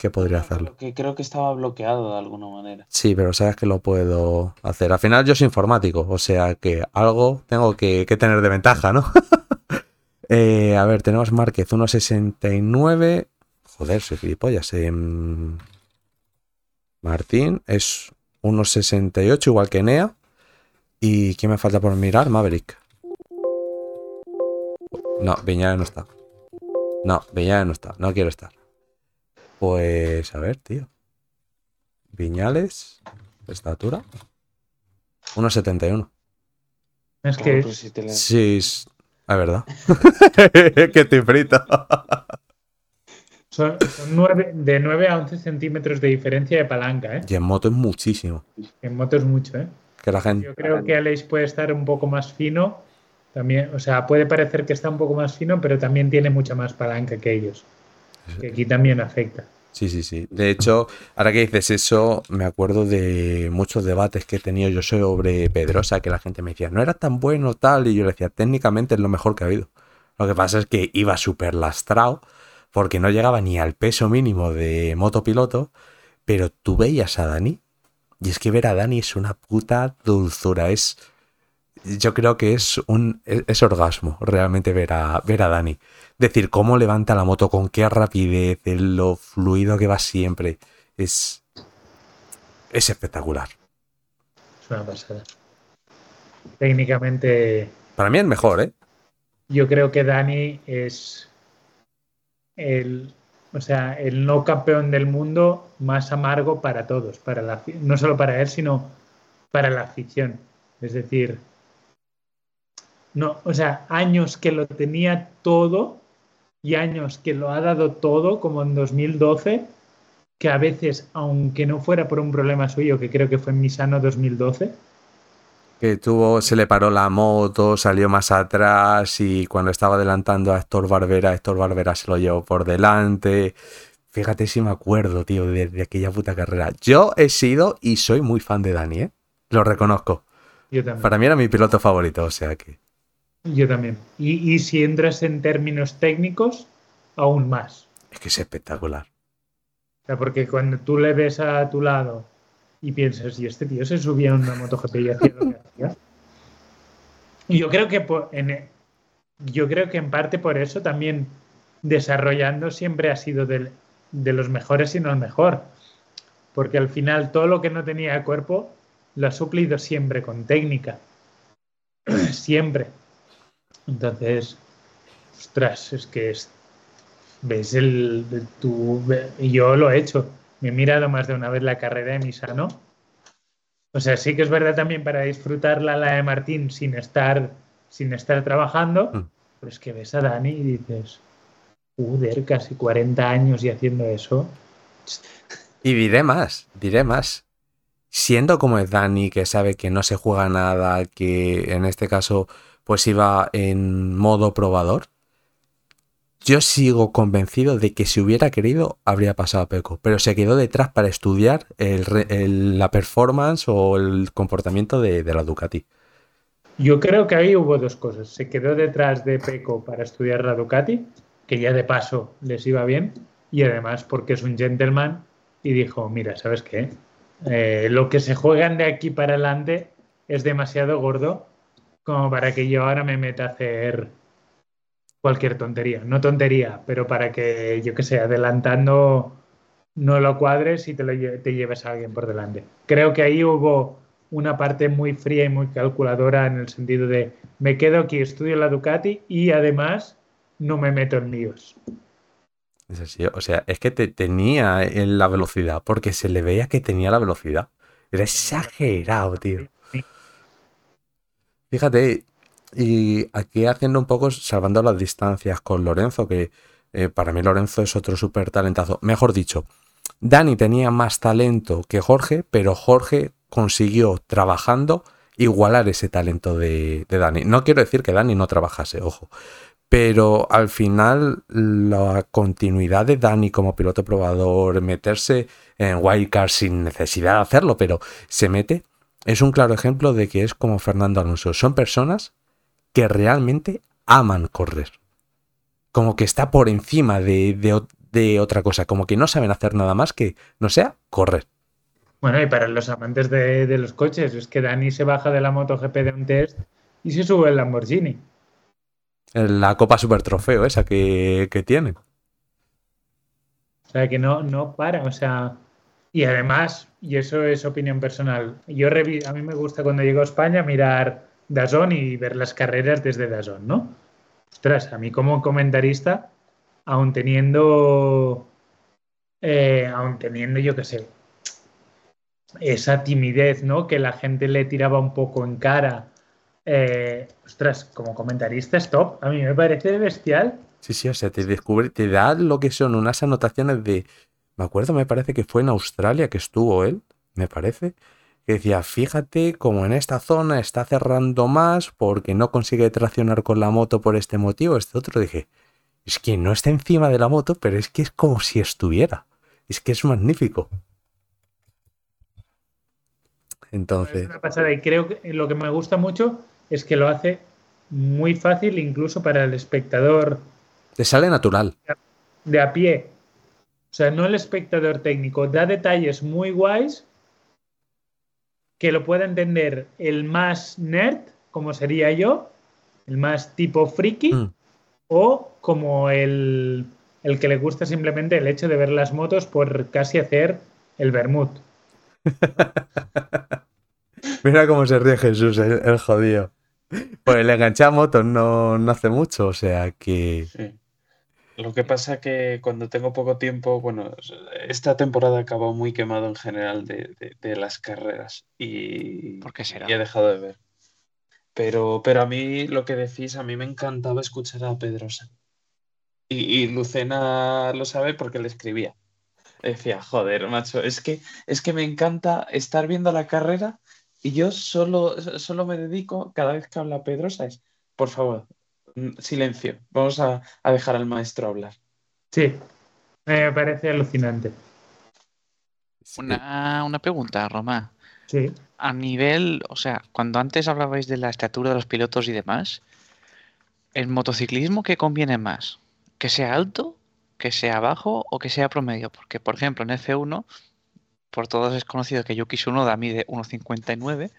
que podría hacerlo. Que creo que estaba bloqueado de alguna manera. Sí, pero sabes que lo puedo hacer. Al final yo soy informático, o sea que algo tengo que, tener de ventaja, ¿no? [LAUGHS] Eh, a ver, tenemos Márquez 1.69. Joder, soy gilipollas. Eh, Martín es 1.68, igual que Nea. ¿Y quién me falta por mirar? Maverick. No, Viñales no está. No, Viñales no está. No quiero estar. Pues a ver, tío. Viñales, estatura. 1,71. Es que. Pues sí, es la verdad. [LAUGHS] que te frito. Son, de 9 a 11 centímetros de diferencia de palanca, ¿eh? Y en moto es muchísimo. En moto es mucho, ¿eh? Que la gente... Yo creo que Aleix puede estar un poco más fino. También, o sea, puede parecer que está un poco más fino, pero también tiene mucha más palanca que ellos. Que aquí también afecta. Sí, sí, sí. De hecho, ahora que dices eso, me acuerdo de muchos debates que he tenido yo sobre Pedrosa, que la gente me decía, no era tan bueno tal, y yo le decía, técnicamente es lo mejor que ha habido. Lo que pasa es que iba súper lastrado, porque no llegaba ni al peso mínimo de motopiloto, pero tú veías a Dani, y es que ver a Dani es una puta dulzura, es... Yo creo que es un es, orgasmo realmente ver a, ver a Dani decir cómo levanta la moto, con qué rapidez, lo fluido que va siempre. Es, es espectacular. Es una pasada. Técnicamente Para mí es mejor, ¿eh? Yo creo que Dani es el, o sea, el no campeón del mundo más amargo para todos, para la, no solo para él, sino para la afición. Es decir, no, o sea, años que lo tenía todo y años que lo ha dado todo, como en 2012, que a veces, aunque no fuera por un problema suyo, que creo que fue en Misano 2012, que tuvo, se le paró la moto, salió más atrás y cuando estaba adelantando a Héctor Barbera, Héctor Barbera se lo llevó por delante. Fíjate si me acuerdo, tío, de, aquella puta carrera. Yo he sido y soy muy fan de Dani, ¿eh? Lo reconozco. Yo también. Para mí era mi piloto favorito, o sea que. Yo también. Y, y si entras en términos técnicos, aún más. Es que es espectacular. O sea, porque cuando tú le ves a tu lado y piensas, y este tío se subía en una MotoGP y hacía lo que hacía. Y yo creo que en, yo creo que en parte por eso también desarrollando siempre ha sido de, de los mejores y no el mejor. Porque al final todo lo que no tenía cuerpo lo ha suplido siempre con técnica. [CLEARS THROAT] siempre. Entonces, ostras, es que es, ves el, tu, yo lo he hecho me he mirado más de una vez la carrera de Misano. O sea, sí que es verdad también para disfrutarla la de Martín sin estar, sin estar trabajando, mm. pero es que ves a Dani y dices, joder, casi 40 años y haciendo eso. Y diré más, diré más. Siendo como es Dani, que sabe que no se juega nada, que en este caso pues iba en modo probador, yo sigo convencido de que si hubiera querido habría pasado a Peco, pero se quedó detrás para estudiar la performance o el comportamiento de, la Ducati. Yo creo que ahí hubo dos cosas. Se quedó detrás de Peco para estudiar la Ducati, que ya de paso les iba bien, y además porque es un gentleman y dijo, mira, ¿sabes qué? Eh, lo que se juegan de aquí para adelante es demasiado gordo como para que yo ahora me meta a hacer cualquier tontería. No tontería, pero para que, yo que sé, adelantando no lo cuadres y te, lo, te lleves a alguien por delante. Creo que ahí hubo una parte muy fría y muy calculadora en el sentido de me quedo aquí, estudio la Ducati y además no me meto en míos. Es o sea, es que te tenía en la velocidad, porque se le veía que tenía la velocidad. Era exagerado, tío. Fíjate, y aquí haciendo un poco, salvando las distancias con Lorenzo, que eh, para mí Lorenzo es otro súper talentazo. Mejor dicho, Dani tenía más talento que Jorge, pero Jorge consiguió trabajando igualar ese talento de, de Dani. No quiero decir que Dani no trabajase, ojo, pero al final la continuidad de Dani como piloto probador, meterse en wildcard sin necesidad de hacerlo, pero se mete, es un claro ejemplo de que es como Fernando Alonso. Son personas que realmente aman correr. Como que está por encima de, otra cosa, como que no saben hacer nada más que no sea correr. Bueno, y para los amantes de, los coches, es que Dani se baja de la MotoGP de un test y se sube el Lamborghini. La Copa Super Trofeo esa que, que tiene. O sea, que no, no para, o sea... Y además, y eso es opinión personal, yo a mí me gusta cuando llego a España mirar Dazón y ver las carreras desde Dazón, ¿no? Ostras, a mí como comentarista, aún teniendo, eh, aún teniendo, yo qué sé, esa timidez, ¿no? Que la gente le tiraba un poco en cara. Eh, ostras, como comentarista, stop. A mí me parece bestial. Sí, sí, o sea, te descubre, te da lo que son unas anotaciones de. Me acuerdo, me parece que fue en Australia que estuvo él, me parece que decía, fíjate como en esta zona está cerrando más porque no consigue traccionar con la moto por este motivo, este otro. Dije, es que no está encima de la moto, pero es que es como si estuviera. Es que es magnífico. Entonces... y creo que lo que me gusta mucho es que lo hace muy fácil incluso para el espectador. Te sale natural. De a pie. O sea, no el espectador técnico. Da detalles muy guays que lo pueda entender el más nerd, como sería yo, el más tipo friki, mm. o como el, el, que le gusta simplemente el hecho de ver las motos por casi hacer el vermut. [LAUGHS] Mira cómo se ríe Jesús, el, jodido. Pues le enganché a motos no, no hace mucho, o sea que. Sí. Lo que pasa que cuando tengo poco tiempo, bueno, esta temporada acabó muy quemado en general de, de- de las carreras y, ¿Por qué será? y he dejado de ver. Pero, pero a mí lo que decís, a mí me encantaba escuchar a Pedrosa. Y, y Lucena lo sabe porque le escribía. Decía, joder, macho, es que, es que me encanta estar viendo la carrera y yo solo, solo me dedico, cada vez que habla Pedrosa, es, por favor, silencio, vamos a, a dejar al maestro hablar. Sí, me parece alucinante. Una, una pregunta, Román. Sí. A nivel, o sea, cuando antes hablabais de la estatura de los pilotos y demás, ¿el motociclismo qué conviene más? ¿Que sea alto, que sea bajo o que sea promedio? Porque, por ejemplo, en F1, por todos es conocido que Yuki Tsunoda mide 1,59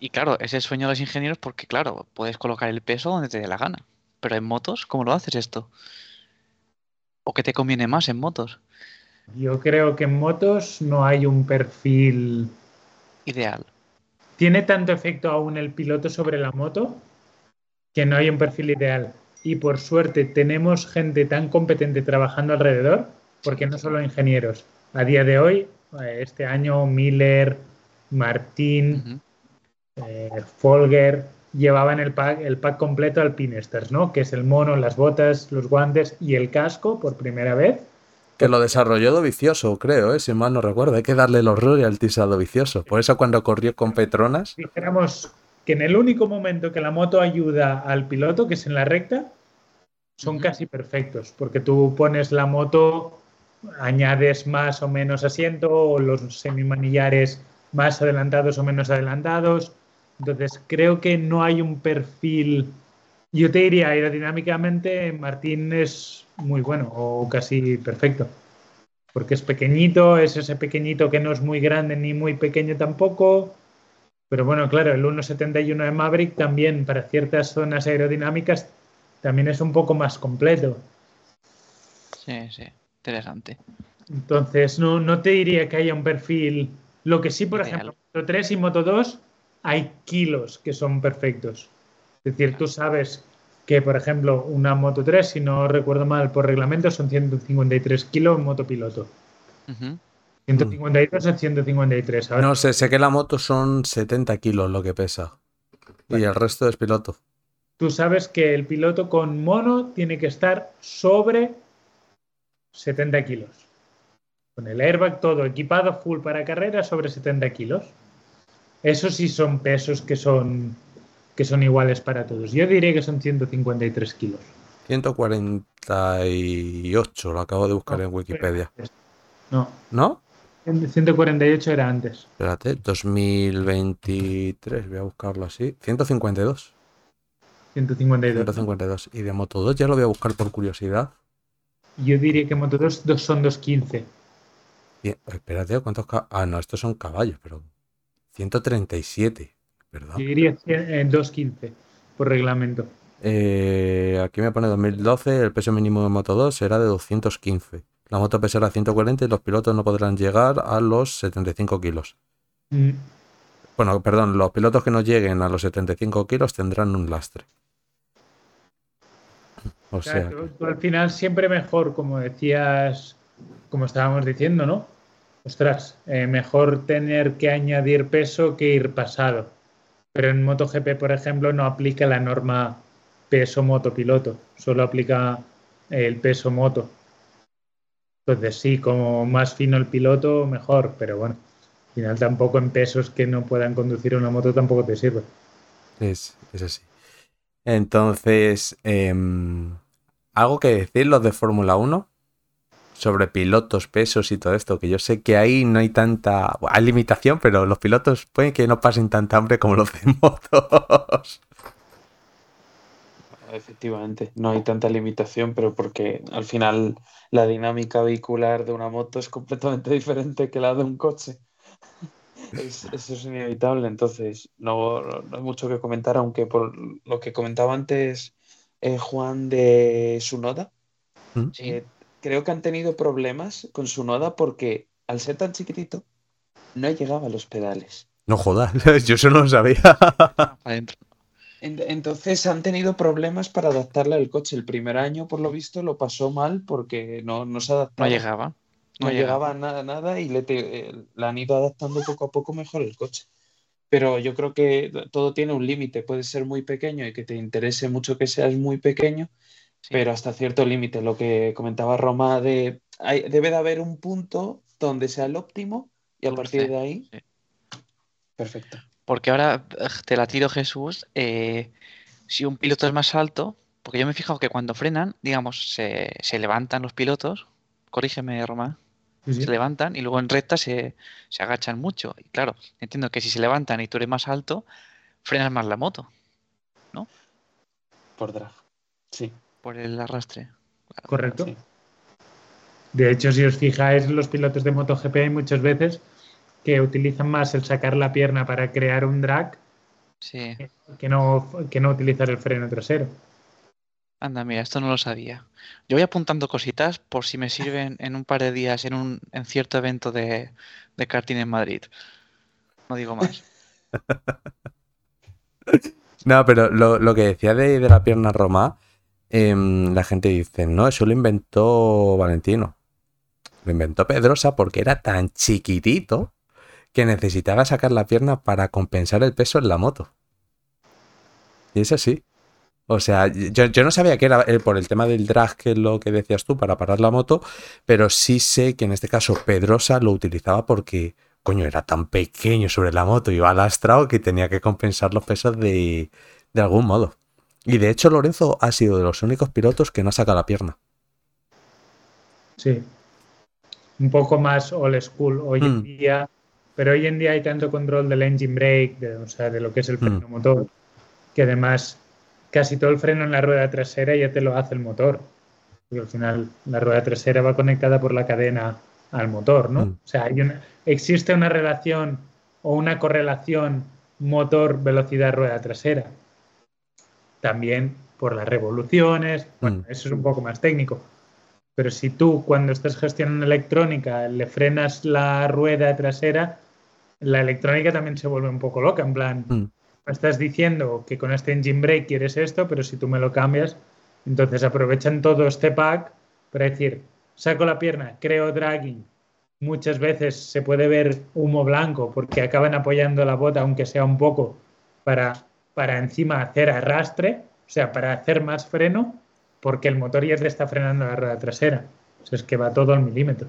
y claro, es el sueño de los ingenieros porque, claro, puedes colocar el peso donde te dé la gana. Pero en motos, ¿cómo lo haces esto? ¿O qué te conviene más en motos? Yo creo que en motos no hay un perfil. Ideal. Tiene tanto efecto aún el piloto sobre la moto que no hay un perfil ideal. Y por suerte tenemos gente tan competente trabajando alrededor, porque no solo ingenieros. A día de hoy, eh, este año Miller, Martín. Eh, Folger llevaban el pack, el pack completo alpinesters, ¿no? Que es el mono, las botas, los guantes y el casco por primera vez. Que lo desarrolló Dovicioso, creo, ¿eh? si mal no recuerdo. Hay que darle los royalties a Dovicioso. Por eso cuando corrió con Petronas, Dijéramos que en el único momento que la moto ayuda al piloto, que es en la recta, son casi perfectos, porque tú pones la moto, añades más o menos asiento, o los semimanillares más adelantados o menos adelantados. Entonces, creo que no hay un perfil. Yo te diría, aerodinámicamente, Martín es muy bueno o casi perfecto. Porque es pequeñito, es ese pequeñito que no es muy grande ni muy pequeño tampoco. Pero bueno, claro, el 1.71 de Maverick también para ciertas zonas aerodinámicas también es un poco más completo. Sí, sí. Interesante. Entonces, no, no te diría que haya un perfil. Lo que sí, por Ideal. ejemplo, Moto 3 y Moto 2 hay kilos que son perfectos. Es decir, tú sabes que, por ejemplo, una Moto 3, si no recuerdo mal, por reglamento son 153 kilos en motopiloto. Ujú. 152 en 153. Ahora, no sé, sé que la moto son 70 kilos lo que pesa. Y el resto es piloto. tú sabes que el piloto con mono tiene que estar sobre 70 kilos. Con el airbag todo equipado full para carrera sobre 70 kilos. Esos sí son pesos que son, que son iguales para todos. Yo diría que son 153 kilos. 148, lo acabo de buscar No, en Wikipedia. No, ¿No? 148 era antes. Espérate, 2023, voy a buscarlo así. 152. 152. 152. Y de Moto 2 ya lo voy a buscar por curiosidad. Yo diría que Moto 2 dos son 215. Bien, espérate, ¿cuántos caballos? Ah, no, estos son caballos, pero 137, ¿verdad? Yo diría eh, 215 por reglamento. Eh, aquí me pone 2012, el peso mínimo de Moto 2 será de 215. La moto pesará 140 y los pilotos no podrán llegar a los 75 kilos. Mm, Bueno, perdón, los pilotos que no lleguen a los 75 kilos tendrán un lastre. O sea, Claro, tú- tú al final siempre mejor, como decías, como estábamos diciendo, ¿no? Ostras, eh, mejor tener que añadir peso que ir pasado. Pero en MotoGP, por ejemplo, no aplica la norma peso moto piloto, solo aplica el peso moto. Entonces sí, como más fino el piloto, mejor, pero bueno, al final tampoco en pesos que no puedan conducir una moto tampoco te sirve. es, es así. Entonces, em, ¿algo que decir los de Fórmula 1? Sobre pilotos, pesos y todo esto, que yo sé que ahí no hay tanta... bueno, hay limitación, pero los pilotos pueden que no pasen tanta hambre como los de [LAUGHS] motos. Efectivamente, no hay tanta limitación, pero porque al final la dinámica vehicular de una moto es completamente [LAUGHS] diferente que la de un coche. [LAUGHS] Es- eso es inevitable, entonces no, no hay mucho que comentar, aunque por lo que comentaba antes eh, Juan de Sunoda, ¿Mm? Sí. eh, creo que han tenido problemas con Sunoda porque al ser tan chiquitito no llegaba a los pedales. No jodas, [LAUGHS] yo eso no lo sabía. [LAUGHS] Entonces han tenido problemas para adaptarle al coche. El primer año, por lo visto, lo pasó mal porque no, no se No adaptaba. llegaba. No llegaba a nada, nada y le, te- eh, le han ido adaptando poco a poco mejor el coche. Pero yo creo que todo tiene un límite. Puede ser muy pequeño y que te interese mucho que seas muy pequeño, Sí. pero hasta cierto límite. Lo que comentaba Roma de hay- debe de haber un punto donde sea el óptimo y a partir de ahí, sí. perfecto. Porque ahora te la tiro, Jesús. eh, si un piloto es más alto, porque yo me he fijado que cuando frenan, digamos, se, se levantan los pilotos, corrígeme, Roma, Sí, sí. se levantan y luego en recta se, se agachan mucho. Y claro, entiendo que si se levantan y tú eres más alto, frenas más la moto Por drag. Sí, por el arrastre. Correcto. sí. De hecho, si os fijáis, los pilotos de MotoGP hay muchas veces que utilizan más el sacar la pierna para crear un drag Sí. que no, que no utilizar el freno trasero. Anda, mira, esto no lo sabía. Yo voy apuntando cositas por si me sirven en un par de días en un en cierto evento de, de karting en Madrid. No digo más. [LAUGHS] No, pero lo, lo que decía de, de la pierna Roma, em, la gente dice, no, eso lo inventó Valentino. Lo inventó Pedrosa porque era tan chiquitito que necesitaba sacar la pierna para compensar el peso en la moto. Y es así. O sea, yo, no sabía que era eh, por el tema del drag, que es lo que decías tú, para parar la moto, pero sí sé que en este caso Pedrosa lo utilizaba porque, coño, era tan pequeño sobre la moto, iba lastrado que tenía que compensar los pesos de, de algún modo. Y de hecho Lorenzo ha sido de los únicos pilotos que no saca la pierna. Sí. Un poco más old school hoy en Mm. día, pero hoy en día hay tanto control del engine brake, de, o sea, de lo que es el freno Mm. motor, que además casi todo el freno en la rueda trasera ya te lo hace el motor. Porque al final la rueda trasera va conectada por la cadena al motor, ¿no? Mm. O sea, hay una, existe una relación o una correlación motor-velocidad-rueda trasera. También por las revoluciones, bueno, Mm. eso es un poco más técnico. Pero si tú cuando estás gestionando electrónica le frenas la rueda trasera, la electrónica también se vuelve un poco loca, en plan, Mm. me estás diciendo que con este engine brake quieres esto, pero si tú me lo cambias, entonces aprovechan todo este pack para decir, saco la pierna, creo dragging. Muchas veces se puede ver humo blanco porque acaban apoyando la bota, aunque sea un poco, para, para encima hacer arrastre, o sea, para hacer más freno, porque el motor ya te está frenando la rueda trasera. O sea, es que va todo al milímetro.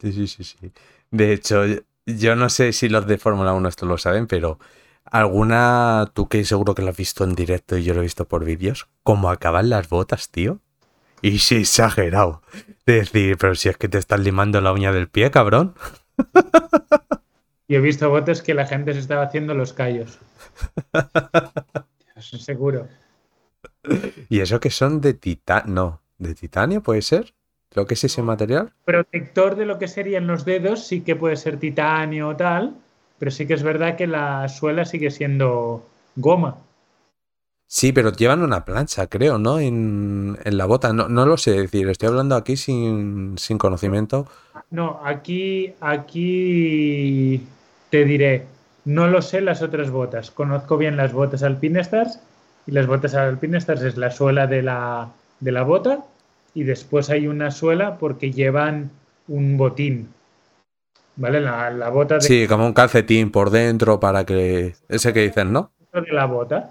Sí, sí, sí, sí. De hecho, yo- no sé si los de Fórmula 1 esto lo saben, pero alguna, tú que seguro que lo has visto en directo y yo lo he visto por vídeos, cómo acaban las botas, tío. Y sí, exagerado. De decir, pero si es que te estás limando la uña del pie, cabrón. Y he visto botes que la gente se estaba haciendo los callos. Seguro. Y eso que son de titanio, no, de titanio puede ser. Lo que es ese material. protector de lo que serían los dedos sí que puede ser titanio o tal, pero sí que es verdad que la suela sigue siendo goma. Sí, pero llevan una plancha, creo, ¿no? En, en la bota. No, no lo sé decir, estoy hablando aquí sin, sin conocimiento. No, aquí, aquí te diré, no lo sé las otras botas. Conozco bien las botas Alpinestars y las botas Alpinestars es la suela de la, de la bota y después hay una suela porque llevan un botín. ¿Vale? La, la bota de, Sí, como un calcetín por dentro para que... Ese que dicen, ¿no? de la bota.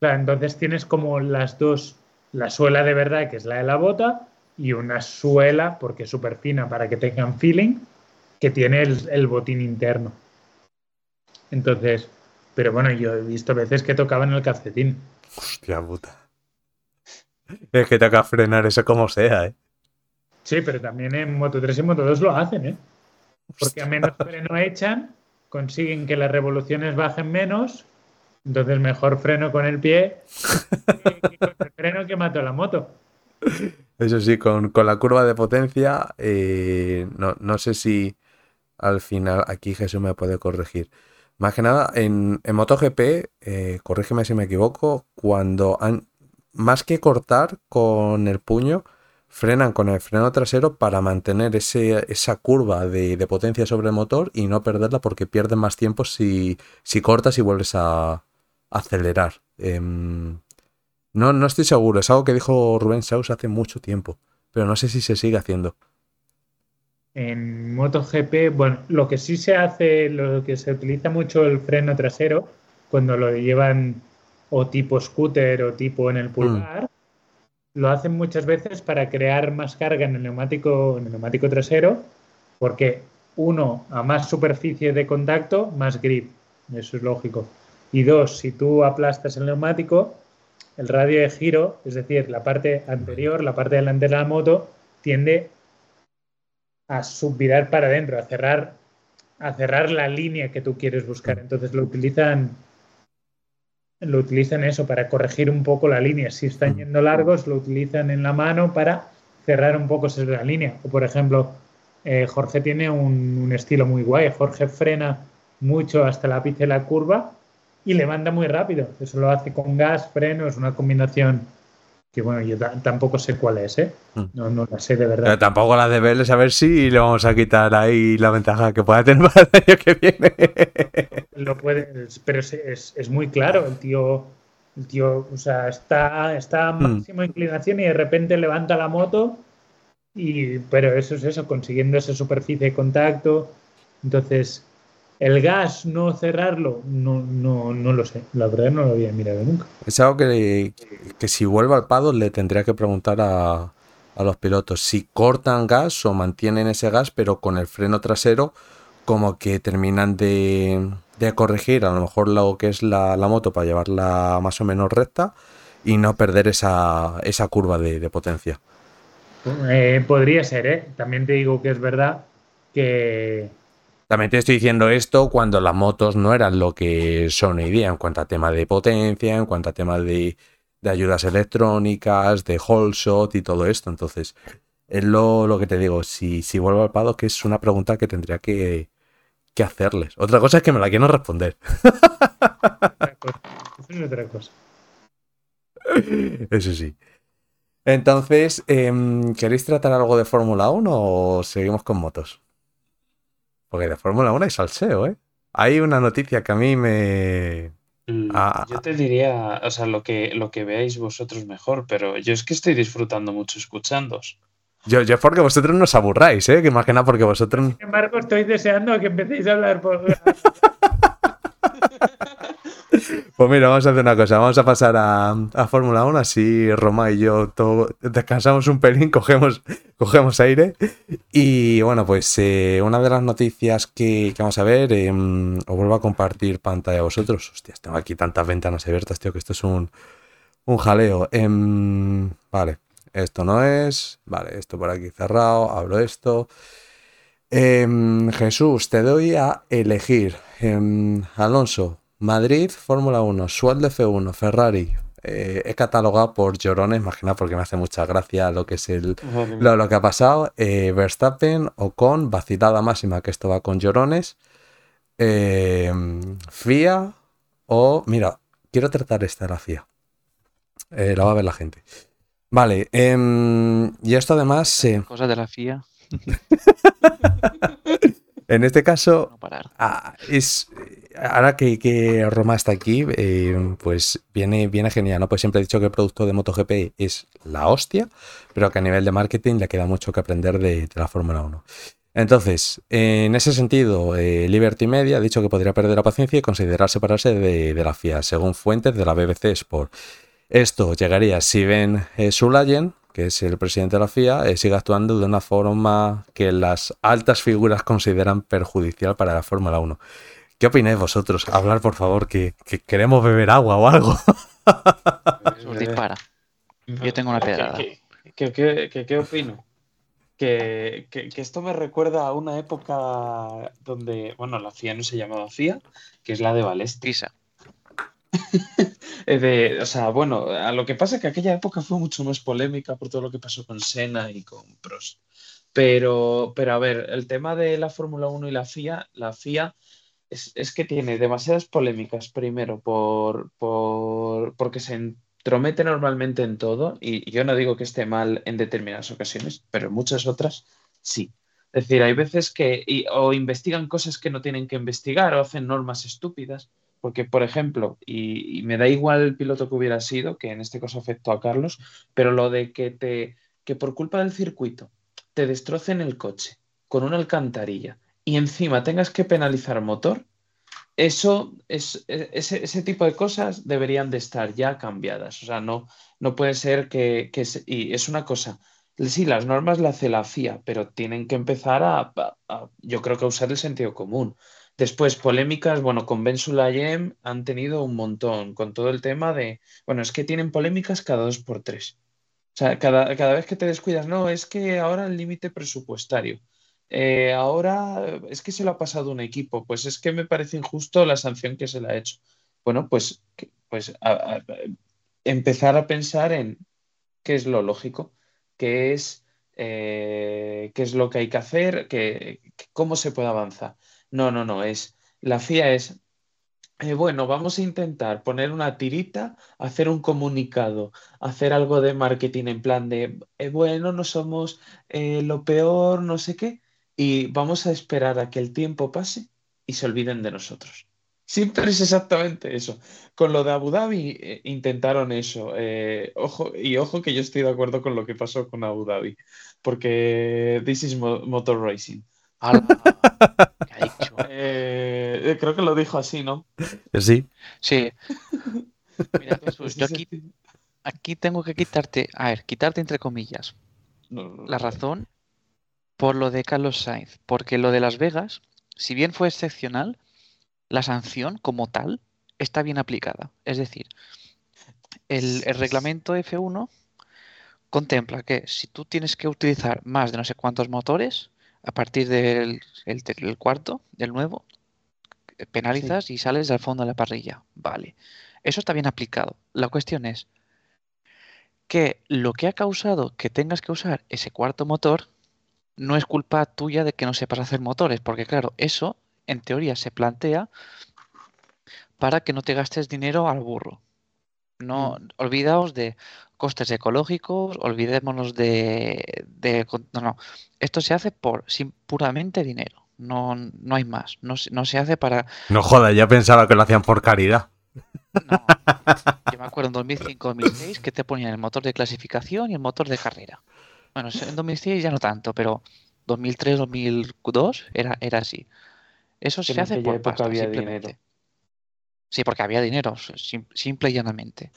Claro, entonces tienes como las dos, la suela de verdad, que es la de la bota, y una suela, porque es súper fina para que tengan feeling, que tiene el, el botín interno. Entonces, pero bueno, yo he visto veces que tocaban el calcetín. Hostia puta. Es que toca frenar eso como sea, ¿eh? Sí, pero también en Moto 3 y Moto 2 lo hacen, ¿eh? Porque a menos freno echan, consiguen que las revoluciones bajen menos, entonces mejor freno con el pie que, que con el freno que mato la moto. Eso sí, con, con la curva de potencia, eh, no, no sé si al final aquí Jesús me puede corregir. Más que nada, en, en MotoGP, eh, corrígeme si me equivoco, cuando han, más que cortar con el puño, frenan con el freno trasero para mantener ese, esa curva de, de potencia sobre el motor y no perderla porque pierden más tiempo si, si cortas y vuelves a, acelerar. Em, no, no estoy seguro, es algo que dijo Rubén Saus hace mucho tiempo, pero no sé si se sigue haciendo. En MotoGP, bueno, lo que sí se hace, lo que se utiliza mucho el freno trasero, cuando lo llevan o tipo scooter o tipo en el pulgar, lo hacen muchas veces para crear más carga en el neumático, en el neumático trasero, porque uno, a más superficie de contacto, más grip. Eso es lógico. Y dos, si tú aplastas el neumático, el radio de giro, es decir, la parte anterior, la parte delantera de la moto, tiende a subvirar para adentro, a cerrar, a cerrar la línea que tú quieres buscar. Entonces lo utilizan, lo utilizan eso para corregir un poco la línea. Si están yendo largos, lo utilizan en la mano para cerrar un poco esa línea. O por ejemplo, eh, Jorge tiene un, estilo muy guay. Jorge frena mucho hasta la ápice de la curva y le manda muy rápido. Eso lo hace con gas, freno, es una combinación que bueno, yo tampoco sé cuál es, ¿eh? Hmm. No, no la sé de verdad. tampoco la de verles a ver si le vamos a quitar ahí la ventaja que pueda tener [LAUGHS] para el año que viene. Lo puede, pero es, es, muy claro, el tío, el tío, o sea, está, está a hmm. máxima inclinación y de repente levanta la moto y, pero eso es eso, consiguiendo esa superficie de contacto. Entonces, el gas no cerrarlo, no, no, no lo sé. La verdad no lo había mirado nunca. Es algo que, que si vuelvo al pado le tendría que preguntar a, a, los pilotos si cortan gas o mantienen ese gas, pero con el freno trasero como que terminan de, de corregir a lo mejor lo que es la, la, moto para llevarla más o menos recta y no perder esa, esa curva de, de potencia. Eh, podría ser, ¿eh? También te digo que es verdad que... También te estoy diciendo esto cuando las motos no eran lo que son hoy día en cuanto a tema de potencia, en cuanto a tema de, ayudas electrónicas, de whole shot y todo esto. Entonces, es lo, que te digo. Si, si vuelvo al pado, que es una pregunta que tendría que, que hacerles. Otra cosa es que me la quiero responder. Eso es otra cosa. Eso sí. Entonces, em, ¿queréis tratar algo de Fórmula 1 o seguimos con motos? Porque de Fórmula 1 hay salseo, ¿eh? Hay una noticia que a mí me... Mm, yo te diría, o sea, lo que, lo que veáis vosotros mejor, pero yo es que estoy disfrutando mucho escuchándos. Yo, yo porque vosotros no os aburráis, ¿eh? Que imagina porque vosotros... Sin embargo, estoy deseando que empecéis a hablar por... [LAUGHS] Pues mira, vamos a hacer una cosa, vamos a pasar a, Fórmula 1, así Roma y yo todo, descansamos un pelín, [LAUGHS] cogemos, cogemos aire. Y bueno, pues eh, una de las noticias que, vamos a ver, em, os vuelvo a compartir pantalla a vosotros. Hostias, tengo aquí tantas ventanas abiertas, tío, que esto es un, un jaleo. Em, vale, esto no es, vale, esto por aquí cerrado, abro esto. Em, Jesús, te doy a elegir. Alonso, Madrid, Fórmula 1, Suel de F1, Ferrari. Eh, he catalogado por llorones, imagina porque me hace mucha gracia lo que es el, lo, que ha pasado. Eh, Verstappen o con vacilada máxima, que esto va con llorones. Eh, FIA o, mira, quiero tratar esta la FIA. la va a ver la gente. Vale, em, y esto además... Cosas de la FIA. [LAUGHS] en este caso, ah, es ahora que, Roma está aquí, eh, pues viene, viene genial, ¿no? Pues siempre he dicho que el producto de MotoGP es la hostia, pero que a nivel de marketing le queda mucho que aprender de, la Fórmula 1. Entonces, en ese sentido, eh, Liberty Media ha dicho que podría perder la paciencia y considerar separarse de, la FIA, según fuentes de la BBC Sport. Esto llegaría si Ben eh, Sulayen, que es el presidente de la FIA, sigue actuando de una forma que las altas figuras consideran perjudicial para la Fórmula 1. ¿Qué opináis vosotros? Hablar, por favor, que, queremos beber agua o algo. [LAUGHS] Dispara. Yo tengo una pedrada. ¿Qué, opino? Que, esto me recuerda a una época donde, bueno, la FIA no se llamaba FIA, que es la de Balestis. De, o sea, bueno, a lo que pasa es que aquella época fue mucho más polémica por todo lo que pasó con Senna y con Prost. Pero, pero a ver, el tema de la Fórmula 1 y la FIA, la FIA es, que tiene demasiadas polémicas, primero, por, por, porque se entromete normalmente en todo, y, yo no digo que esté mal en determinadas ocasiones, pero en muchas otras sí. Es decir, hay veces que o investigan cosas que no tienen que investigar o hacen normas estúpidas. Porque, por ejemplo, y, me da igual el piloto que hubiera sido, que en este caso afectó a Carlos, pero lo de que te que por culpa del circuito te destrocen el coche con una alcantarilla y encima tengas que penalizar motor, eso es, e- ese, tipo de cosas deberían de estar ya cambiadas. O sea, no, no puede ser que, y es una cosa. Sí, las normas las hace la FIA, pero tienen que empezar a- a- yo creo que a usar el sentido común. Después, polémicas, bueno, con Ben Sulayem han tenido un montón, con todo el tema de, bueno, es que tienen polémicas cada dos por tres. O sea, cada, cada vez que te descuidas, no, es que ahora el límite presupuestario. Eh, ahora es que se lo ha pasado un equipo, pues es que me parece injusto la sanción que se le ha hecho. Bueno, pues, pues empezar a pensar en qué es lo lógico, qué es, eh, qué es lo que hay que hacer, qué- cómo se puede avanzar. No, no, no, es la FIA es eh, bueno, vamos a intentar poner una tirita, hacer un comunicado, hacer algo de marketing en plan de, eh, bueno, no somos eh, lo peor, no sé qué, y vamos a esperar a que el tiempo pase y se olviden de nosotros. Siempre es exactamente eso. Con lo de Abu Dhabi eh, intentaron eso. eh, ojo, y ojo que yo estoy de acuerdo con lo que pasó con Abu Dhabi, porque this is mo- motor racing. [LAUGHS] Eh, creo que lo dijo así, ¿no? Sí. Sí. [LAUGHS] Mira, Jesús, yo aquí, aquí tengo que quitarte, a ver, quitarte entre comillas, No, no, la razón por lo de Carlos Sainz, porque lo de Las Vegas, si bien fue excepcional, la sanción como tal está bien aplicada. Es decir, el, el reglamento F1 contempla que si tú tienes que utilizar más de no sé cuántos motores, a partir del el cuarto, del nuevo, penalizas y sales al fondo de la parrilla. Vale. Eso está bien aplicado. La cuestión es que lo que ha causado que tengas que usar ese cuarto motor no es culpa tuya de que no sepas hacer motores, porque claro, eso en teoría se plantea para que no te gastes dinero al burro. No, olvidaos de costes ecológicos, olvidémonos de, no, no. Esto se hace por sin, puramente dinero. No, no hay más. No, se- no se hace para No joda, ya pensaba que lo hacían por caridad. No. [LAUGHS] Yo me acuerdo en 2005-2006 que te ponían el motor de clasificación y el motor de carrera. Bueno, en 2006 ya no tanto, pero 2003-2002 era, era así. Eso se hace por pasta, había simplemente. dinero. Sí, porque había dinero, sim- simple y llanamente.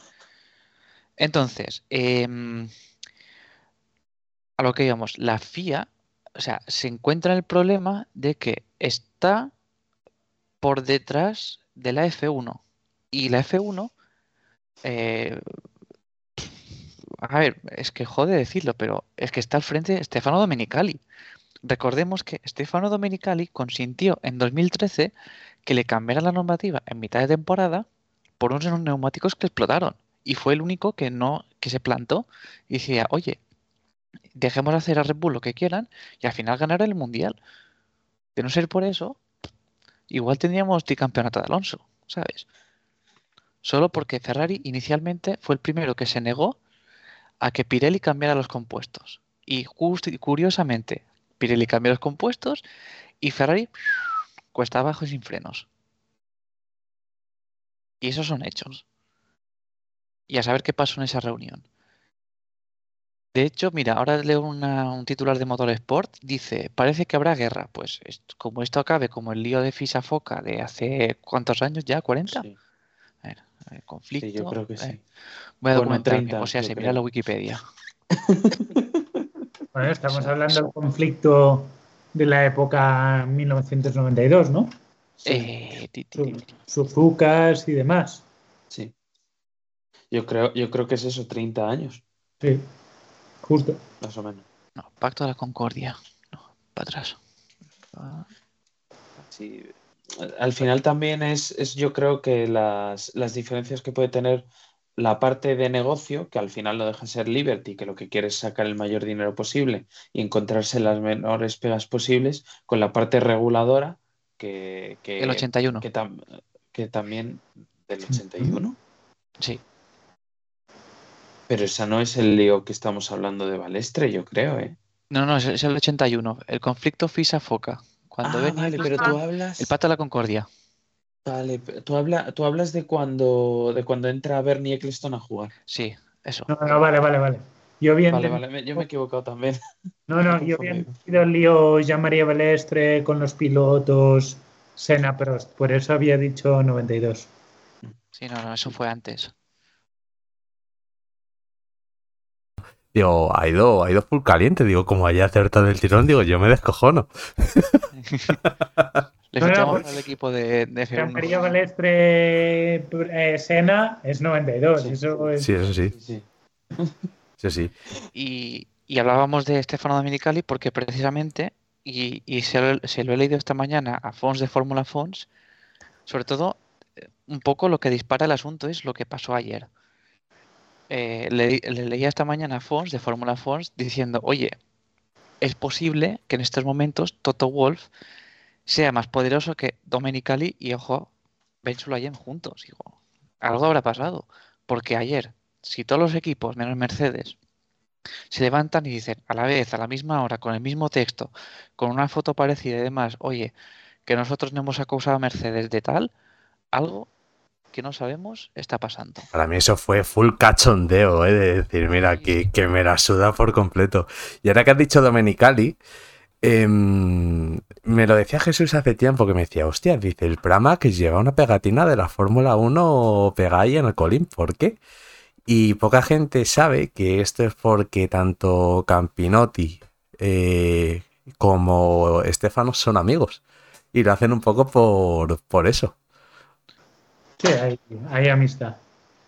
Entonces, em, a lo que íbamos, la FIA, o sea, se encuentra en el problema de que está por detrás de la F1. Y la F1, eh, a ver, es que jode decirlo, pero es que está al frente Stefano Domenicali. Recordemos que Stefano Domenicali consintió en 2013 que le cambiaran la normativa en mitad de temporada por unos neumáticos que explotaron. Y fue el único que no, que se plantó y decía, oye, dejemos hacer a Red Bull lo que quieran y al final ganar el mundial. De no ser por eso, igual tendríamos tricampeonato de Alonso, ¿sabes? Solo porque Ferrari inicialmente fue el primero que se negó a que Pirelli cambiara los compuestos. Y curiosamente, Pirelli cambió los compuestos y Ferrari cuesta abajo y sin frenos. Y esos son hechos. Y a saber qué pasó en esa reunión. De hecho, mira, ahora leo una- un titular de Motor Sport, dice, parece que habrá guerra. Pues como esto acabe como el lío de Fisa Foca de hace cuántos años ya, 40, Sí, A ver, a ver, conflicto. sí, yo creo que eh, sí. Voy a Bueno, documentarme, 30, o sea, se mira la Wikipedia. [LAUGHS] Bueno, estamos Eso, hablando eso. del conflicto de la época 1992, ¿no? Sí, Eh, ti, y demás. sí. Yo creo, yo creo que es eso, 30 años, Sí, justo. más o menos. No, Pacto de la Concordia. No, para atrás. Sí. Al final también es, es yo creo que las, las diferencias que puede tener la parte de negocio, que al final no deja de ser Liberty, que lo que quiere es sacar el mayor dinero posible y encontrarse las menores pegas posibles, con la parte reguladora, que, que, El 81. que, tam- que también del 81. Sí. Pero esa no es el lío que estamos hablando de Balestre, yo creo, ¿eh? No, no, es, es el 81. El conflicto Fisa-Foca. Cuando Ah, venía vale, el, pero tú hablas. el Pacto de la Concordia. Vale, tú, habla, tú hablas de cuando, de cuando entra Bernie Eccleston a jugar. Sí, eso. No, no, vale, vale, vale. Yo bien. Vale, vale, me- yo me he equivocado también. [LAUGHS] No, no, [LAUGHS] yo había entendido el lío ya María Balestre con los pilotos, Senna Prost, por eso había dicho 92. Sí, no, no, eso fue antes. Digo, ha ido, ha ido full caliente. Digo, como haya acertado el tirón, digo, yo me descojono. [LAUGHS] Le No, pues- al equipo de, de Ya F1. María Balestre, eh, Senna es 92, Sí. eso es... Sí, eso sí. Sí. [LAUGHS] Sí, sí. Y, y hablábamos de Stefano Domenicali porque precisamente, y, y se, lo, se lo he leído esta mañana a Fons de Fórmula Fons, sobre todo eh, un poco lo que dispara el asunto es lo que pasó ayer. Eh, le, le leía esta mañana a Fons de Fórmula Fons diciendo, oye, es posible que en estos momentos Toto Wolf sea más poderoso que Domenicali y, ojo, Ben Sulayem juntos. Digo, algo habrá pasado, porque ayer, si todos los equipos, menos Mercedes, se levantan y dicen a la vez, a la misma hora, con el mismo texto, con una foto parecida y demás, oye, que nosotros no hemos acusado a Mercedes de tal, algo que no sabemos está pasando. Para mí eso fue full cachondeo, ¿eh? De decir, mira, que, que me la suda por completo. Y ahora que has dicho Domenicali, em, me lo decía Jesús hace tiempo que me decía, hostia, dice, el programa que lleva una pegatina de la Fórmula 1 pegada ahí en el colín, ¿por qué? Y poca gente sabe que esto es porque tanto Campinotti eh, como Estefano son amigos. Y lo hacen un poco por, por eso. Sí, hay, hay amistad.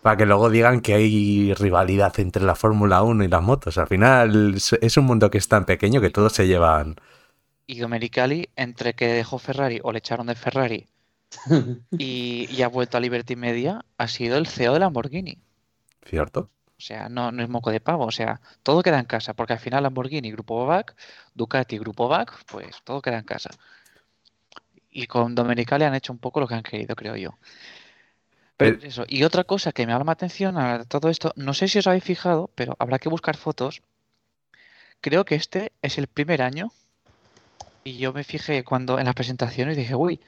Para que luego digan que hay rivalidad entre la Fórmula 1 y las motos. Al final es- es un mundo que es tan pequeño que todos se llevan. Y Domenicali, entre que dejó Ferrari o le echaron de Ferrari [LAUGHS] y, y ha vuelto a Liberty Media, ha sido el CEO de Lamborghini. ¿Cierto? O sea, no, no es moco de pavo. O sea, todo queda en casa, porque al final Lamborghini, Grupo Bac, Ducati, Grupo Bac, pues todo queda en casa. Y con Domenicali han hecho un poco lo que han querido, creo yo. Pero El- eso. Y otra cosa que me llama la atención a todo esto, no sé si os habéis fijado, pero habrá que buscar fotos. Creo que este es el primer año. Y yo me fijé cuando en las presentaciones y dije, uy,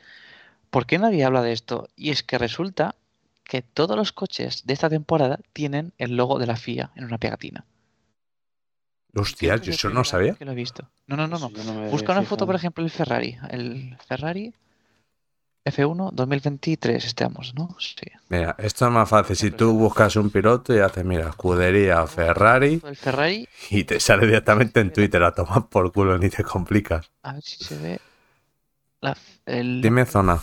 ¿por qué nadie habla de esto? Y es que resulta que todos los coches de esta temporada tienen el logo de la FIA en una pegatina. Hostia, yo es eso no sabía. que lo he visto. No, no, no, no. No Busca una foto, por ejemplo, el Ferrari. El Ferrari F1 2023 estamos, ¿no? Sí. Mira, esto es más fácil. Si tú buscas un piloto y haces, mira, escudería Ferrari El Ferrari, y te sale directamente en Twitter a tomar por culo, ni te complicas. a ver si se ve. La, el... Dime zona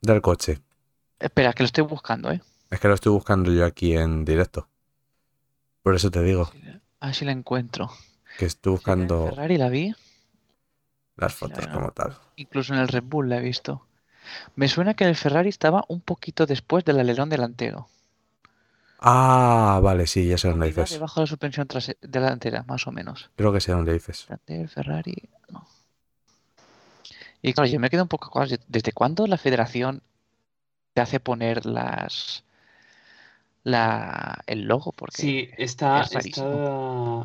del coche. Espera, que lo estoy buscando, ¿eh? Es que lo estoy buscando yo aquí en directo. Por eso te digo A ver si la encuentro. que estoy buscando Ferrari la vi, las sí, fotos la- como tal. incluso en el Red Bull la he visto. Me suena que el Ferrari estaba un poquito después del alerón delantero. Ah, vale, sí, ya sé dónde dices. debajo de la suspensión delantera, más o menos. Creo que sé dónde dices. Delantero, el Ferrari, no. Y claro, yo me quedo un poco con ¿Desde cuándo la federación te hace poner las la el logo? Porque Sí, está, es está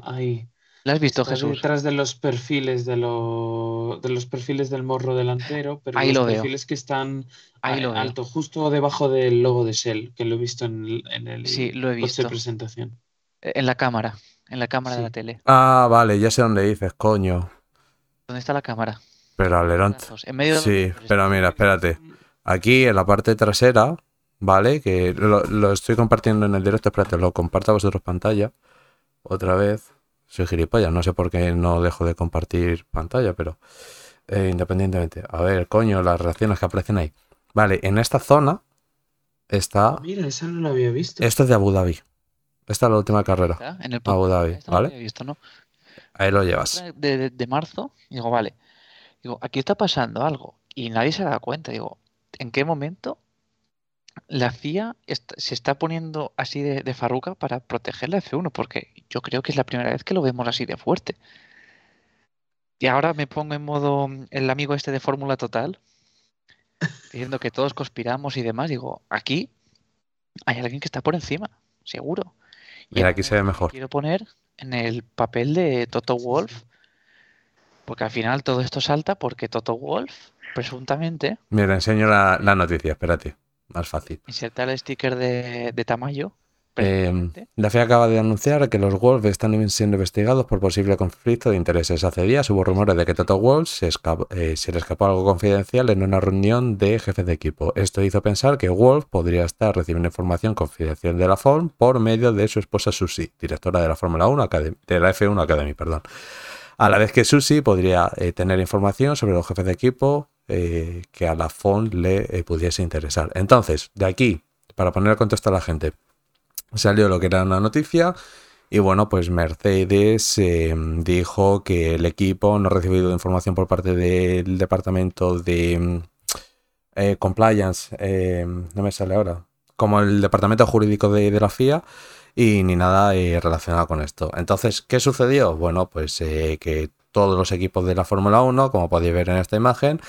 ahí. ¿La has visto, Está Jesús? detrás de los perfiles de, lo- de los perfiles del morro delantero, pero Ahí los lo veo. perfiles que están Ahí a- lo veo. alto, justo debajo del logo de Shell, que lo he visto en el, en el Sí, lo he visto. de presentación. Eh, En la cámara, en la cámara de la tele. Ah, vale, ya sé dónde dices, coño. ¿Dónde está la cámara? Pero alerón. En medio de los Sí, pero mira, espérate. Aquí en la parte trasera, ¿vale? Que lo, lo estoy compartiendo en el directo. Espérate, lo comparto a vosotros pantalla. Otra vez. Soy gilipollas, no sé por qué no dejo de compartir pantalla, pero eh, independientemente. A ver, coño, las reacciones que aparecen ahí. Vale, en esta zona está. Mira, esa no la había visto. Esto es de Abu Dhabi. Esta es la última carrera. ¿Está? En el Abu Dhabi, no ¿vale? había visto, ¿no? Ahí lo llevas. de, de- de marzo, digo, vale, digo, aquí está pasando algo y nadie se da cuenta, digo, ¿en qué momento la FIA est- se está poniendo así de, de farruca para proteger la F1? Porque yo creo que es la primera vez que lo vemos así de fuerte. Y ahora me pongo en modo mm, el amigo este de Fórmula Total, [LAUGHS] diciendo que todos conspiramos y demás, digo, aquí hay alguien que está por encima, seguro. Y Mira, aquí se ve me mejor. Quiero poner en el papel de Toto Wolf, porque al final todo esto salta porque Toto Wolf presuntamente, Mira, enseño la, la noticia, espérate. Más fácil. insertar el sticker de, de Tamayo. Eh, la FIA acaba de anunciar que los Wolves están siendo investigados por posible conflicto de intereses. Hace días hubo rumores de que Toto Wolves se, eh, le escapó algo confidencial en una reunión de jefes de equipo. Esto hizo pensar que Wolf podría estar recibiendo información confidencial de la FOM por medio de su esposa Susie, directora de la Fórmula 1 Academy, de la F1 Academy, perdón. A la vez que Susie podría eh, tener información sobre los jefes de equipo eh, que a la FOM le eh, pudiese interesar. Entonces, de aquí, para poner el contexto a la gente, salió lo que era una noticia y bueno, pues Mercedes eh, dijo que el equipo no ha recibido información por parte del departamento de eh, compliance, eh, no me sale ahora, como el departamento jurídico de, de la FIA y ni nada relacionado con esto. Entonces, ¿qué sucedió? Bueno, pues que todos los equipos de la Fórmula 1, como podéis ver en esta imagen,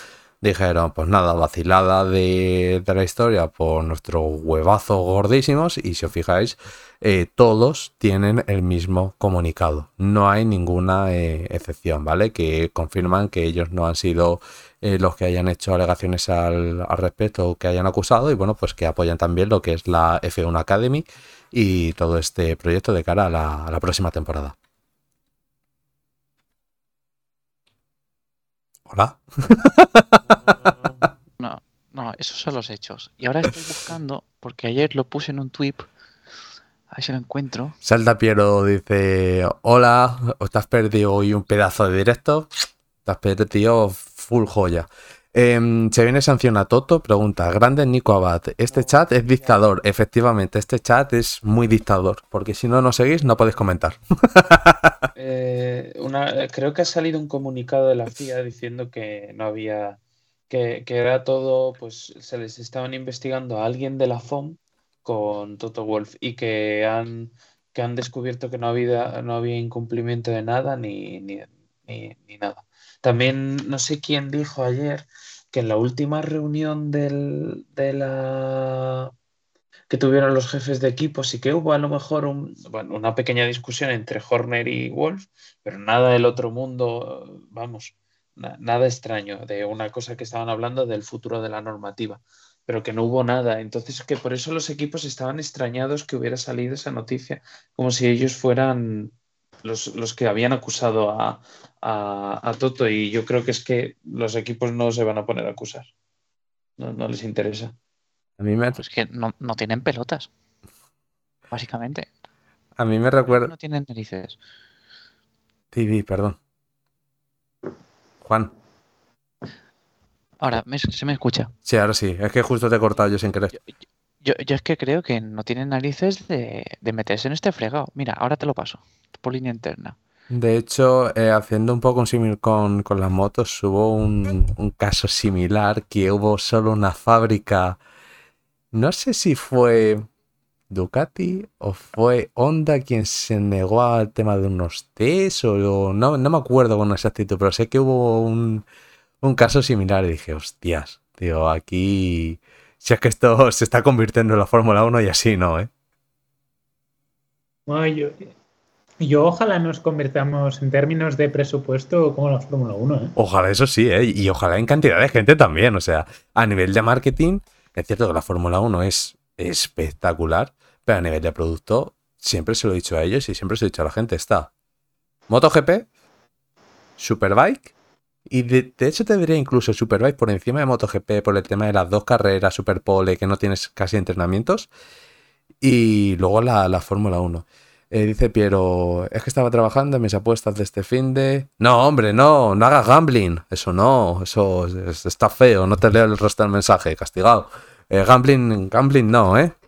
dijeron, pues nada, vacilada de, de la historia por nuestros huevazos gordísimos y si os fijáis, eh, todos tienen el mismo comunicado. No hay ninguna eh, excepción, ¿vale? Que confirman que ellos no han sido eh, los que hayan hecho alegaciones al, al respecto o que hayan acusado y bueno, pues que apoyan también lo que es la F1 Academy y todo este proyecto de cara a la, a la próxima temporada. Hola. [LAUGHS] No, no, esos son los hechos. Y ahora estoy buscando, porque ayer lo puse en un tweet. A ver si lo encuentro. Salta Piero dice, hola, ¿os te has perdido hoy un pedazo de directo? Te has perdido full joya. Em, se viene sanción a Toto, pregunta, grande Nico Abad, este chat es dictador, efectivamente, este chat es muy dictador, porque si no nos seguís no podéis comentar. [LAUGHS] Eh, una, creo que ha salido un comunicado de la FIA diciendo que no había, que, que era todo, pues se les estaban investigando a alguien de la FOM con Toto Wolf y que han, que han descubierto que no había, no había incumplimiento de nada ni, ni, ni, ni nada. También no sé quién dijo ayer que en la última reunión del, de la que tuvieron los jefes de equipo, sí que hubo a lo mejor una pequeña discusión entre Horner y Wolf, pero nada del otro mundo, vamos, na- nada extraño, de una cosa que estaban hablando del futuro de la normativa, pero que no hubo nada. Entonces, que por eso los equipos estaban extrañados que hubiera salido esa noticia, como si ellos fueran los, los que habían acusado a, a, a Toto, y yo creo que es que los equipos no se van a poner a acusar, no, no les interesa. A mí me, Pues que no, no tienen pelotas. Básicamente. a mí me recuerda... No tienen narices. TV, perdón. Juan. Ahora, ¿me- ¿se me escucha? Sí, ahora sí, es que justo te he cortado yo sin querer. Yo, yo es que creo que no tienen narices de, de meterse en este fregado. Mira, ahora te lo paso. Por línea interna. De hecho, eh, haciendo un poco un símil con, con las motos, hubo un, un caso similar que hubo solo una fábrica, no sé si fue Ducati o fue Honda quien se negó al tema de unos test no, no me acuerdo con exactitud, pero sé que hubo un, un caso similar y dije, hostias, tío, aquí si es que esto se está convirtiendo en la Fórmula 1 y así no, ¿eh? Bueno, yo, yo ojalá nos convirtamos en términos de presupuesto como la Fórmula 1. ¿eh? Ojalá eso sí, ¿eh? Y ojalá en cantidad de gente también. O sea, a nivel de marketing, es cierto que la Fórmula 1 es espectacular, pero a nivel de producto, siempre se lo he dicho a ellos y siempre se lo he dicho a la gente, está MotoGP, Superbike, y de, de hecho te diría incluso Superbike por encima de MotoGP por el tema de las dos carreras, Superpole, que no tienes casi entrenamientos, y luego la, la Fórmula 1. Eh, dice Piero, es que estaba trabajando en mis apuestas de este fin de... No, hombre, no, no hagas gambling. Eso no, eso es- es- está feo. No te leo el resto del mensaje, castigado. Eh, gambling, gambling no, ¿eh? [LAUGHS]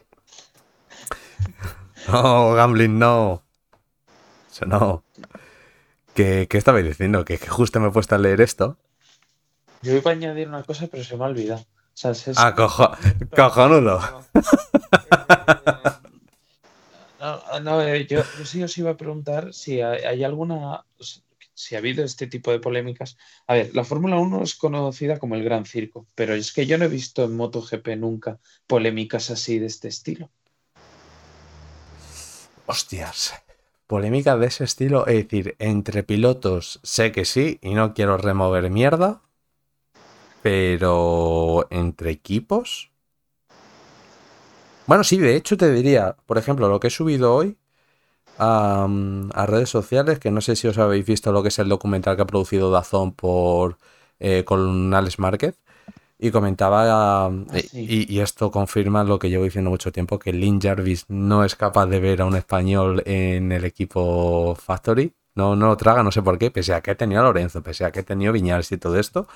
No, gambling no. Eso no. ¿Qué, qué estabais diciendo? Que, que justo me he puesto a leer esto. Yo iba a añadir una cosa, pero se me ha olvidado. O sea, se- Ah, cojo, cojonudo. [LAUGHS] No, no, eh, yo, yo sí os iba a preguntar si hay, hay alguna, si ha habido este tipo de polémicas. A ver, la Fórmula 1 es conocida como el Gran Circo, pero es que yo no he visto en MotoGP nunca polémicas así de este estilo. Hostias. Polémica de ese estilo, es decir, entre pilotos sé que sí y no quiero remover mierda. Pero entre equipos. Bueno, sí, de hecho te diría, por ejemplo, lo que he subido hoy a, redes sociales, que no sé si os habéis visto lo que es el documental que ha producido Dazón por eh, con Alex Marquez. Y comentaba, eh, sí. y, y esto confirma lo que llevo diciendo mucho tiempo, que Lynn Jarvis no es capaz de ver a un español en el equipo Factory. No, no lo traga, no sé por qué, pese a que he tenido a Lorenzo, pese a que he tenido Viñales y todo esto.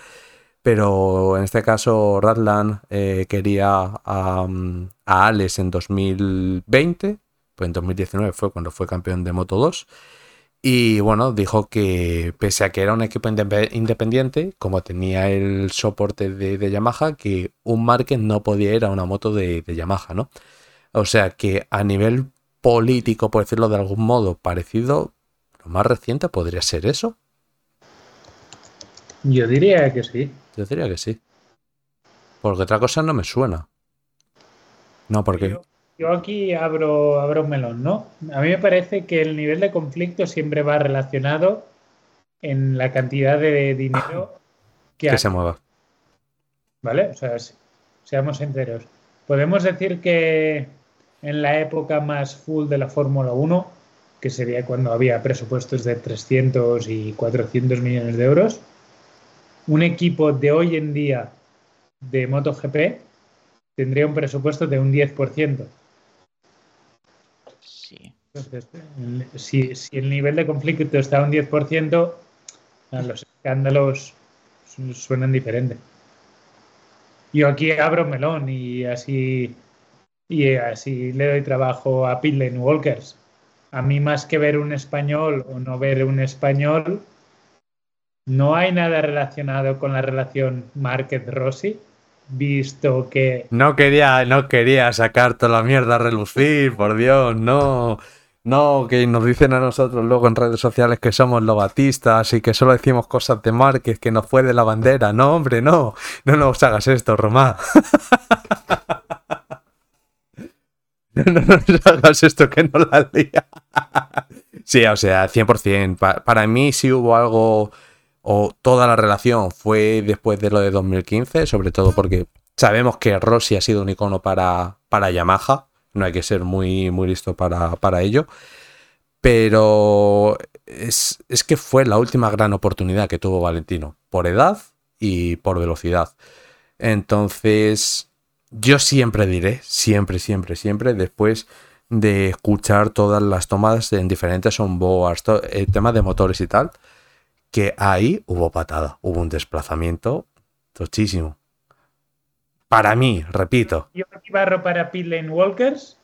Pero en este caso, Radland eh, quería a, mm, a Alex en 2020, pues en 2019 fue cuando fue campeón de Moto 2. Y bueno, dijo que pese a que era un equipo indepe- independiente, como tenía el soporte de, de Yamaha, que un Márquez no podía ir a una moto de, de Yamaha, ¿no? O sea que a nivel político, por decirlo de algún modo, parecido, lo más reciente podría ser eso. Yo diría que sí. Yo diría que sí. Porque otra cosa no me suena. No, porque... Yo, aquí abro, abro un melón, ¿no? A mí me parece que el nivel de conflicto siempre va relacionado en la cantidad de dinero que, Que se mueva. ¿vale? O sea, se- seamos sinceros. Podemos decir que en la época más full de la Fórmula 1, que sería cuando había presupuestos de 300 y 400 millones de euros, un equipo de hoy en día de MotoGP tendría un presupuesto de un 10%. Sí. Entonces, si, si el nivel de conflicto está a un 10%, ah, los escándalos su- suenan diferente. Yo aquí abro melón y así, y así le doy trabajo a Pitlane Walkers. A mí más que ver un español o no ver un español, no hay nada relacionado con la relación Márquez-Rossi, visto que No quería, no quería sacar toda la mierda a relucir, por Dios, no. No, que nos dicen a nosotros luego en redes sociales que somos lobatistas y que solo decimos cosas de Márquez, que nos fue de la bandera. No, hombre, no. No nos hagas esto, Romá. [LAUGHS] No, no nos hagas esto que no la lía. [LAUGHS] Sí, o sea, 100%. Pa- para mí sí hubo algo, o toda la relación fue después de lo de 2015, sobre todo porque sabemos que Rossi ha sido un icono para, para Yamaha. No hay que ser muy, muy listo para, para ello. Pero es, es que fue la última gran oportunidad que tuvo Valentino, por edad y por velocidad. Entonces, yo siempre diré, siempre, siempre, siempre, después de escuchar todas las tomas en diferentes onboards, el tema de motores y tal, que ahí hubo patada, hubo un desplazamiento tochísimo. Para mí, repito, yo aquí barro para Pit Lane Walkers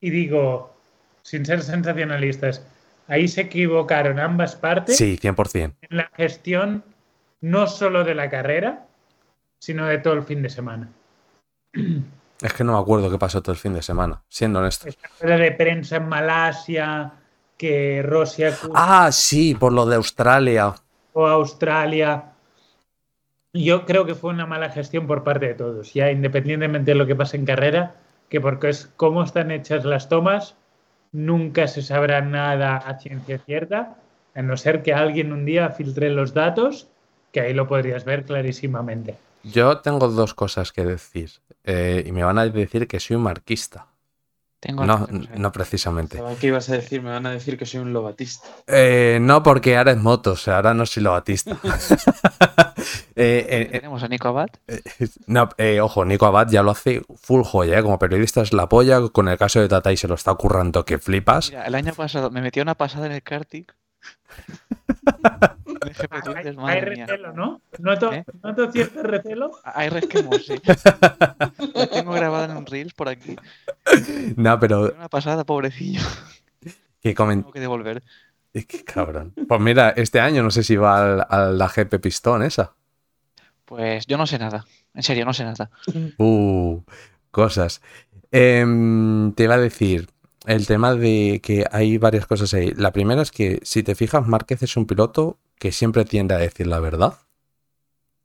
y digo, sin ser sensacionalistas, ahí se equivocaron ambas partes sí, 100%. en la gestión no solo de la carrera, sino de todo el fin de semana. Es que no me acuerdo qué pasó todo el fin de semana, siendo honesto. Esta rueda de prensa en Malasia, que Rossi Ah, sí, por lo de Australia. a Australia. Yo creo que fue una mala gestión por parte de todos, ya independientemente de lo que pase en carrera, que porque es cómo están hechas las tomas, nunca se sabrá nada a ciencia cierta, a no ser que alguien un día filtre los datos, que ahí lo podrías ver clarísimamente. Yo tengo dos cosas que decir. eh, y me van a decir que soy un marquista. Tengo No, no precisamente. Que ibas a decir, me van a decir que soy un lobatista. Eh, no, porque ahora es moto, o sea, ahora no soy lobatista. [LAUGHS] [LAUGHS] Eh, eh, Tenemos a Nico Abad. no, eh, ojo, Nico Abad ya lo hace full joya, ¿eh? como periodista es la polla, con el caso de Tata y se lo está currando que flipas. Mira, el año pasado me metí una pasada en el karting. Twitter, Hay, madre hay mía. recelo, ¿no? Noto, ¿Eh? noto cierto recelo. Hay resquemos, sí. [LAUGHS] La tengo grabada en un Reels por aquí. No, pero Una pasada, pobrecillo. que comen... Tengo que devolver. Qué cabrón. Pues mira, este año no sé si va al- a la GP Pistón esa. Pues yo no sé nada. En serio, no sé nada. Uh, cosas. Em, te iba a decir el tema de que hay varias cosas ahí. La primera es que, si te fijas, Márquez es un piloto que siempre tiende a decir la verdad.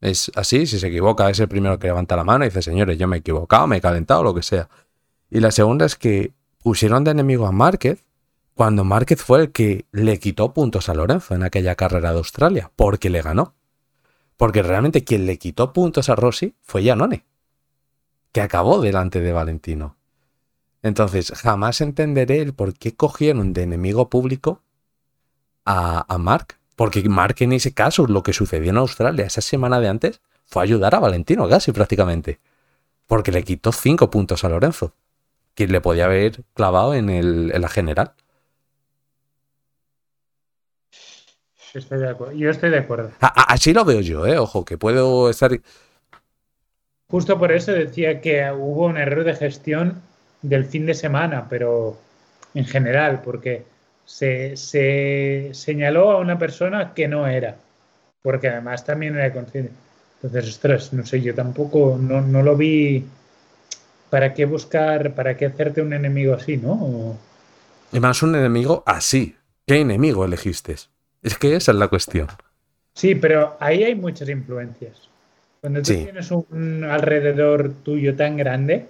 Es así, si se equivoca, es el primero que levanta la mano y dice, señores, yo me he equivocado, me he calentado, lo que sea. Y la segunda es que pusieron de enemigo a Márquez cuando Márquez fue el que le quitó puntos a Lorenzo en aquella carrera de Australia, porque le ganó. Porque realmente quien le quitó puntos a Rossi fue Janone, que acabó delante de Valentino. Entonces, jamás entenderé el por qué cogieron de enemigo público a, a Mark. Porque Mark en ese caso, lo que sucedió en Australia esa semana de antes, fue ayudar a Valentino casi prácticamente. Porque le quitó cinco puntos a Lorenzo, quien le podía haber clavado en, el, en la general. Estoy de acuerdo. Yo estoy de acuerdo. A- a- así lo veo yo, ¿eh? Ojo, que puedo estar... Justo por eso decía que hubo un error de gestión del fin de semana, pero en general, porque se, se señaló a una persona que no era, porque además también era consciente. Entonces, ostras, no sé, yo tampoco, no, no lo vi. ¿Para qué buscar, para qué hacerte un enemigo así, no? O- Y más un enemigo así. ¿Qué enemigo elegiste? Es que esa es la cuestión. Sí, pero ahí hay muchas influencias. Cuando tú Sí. tienes un alrededor tuyo tan grande,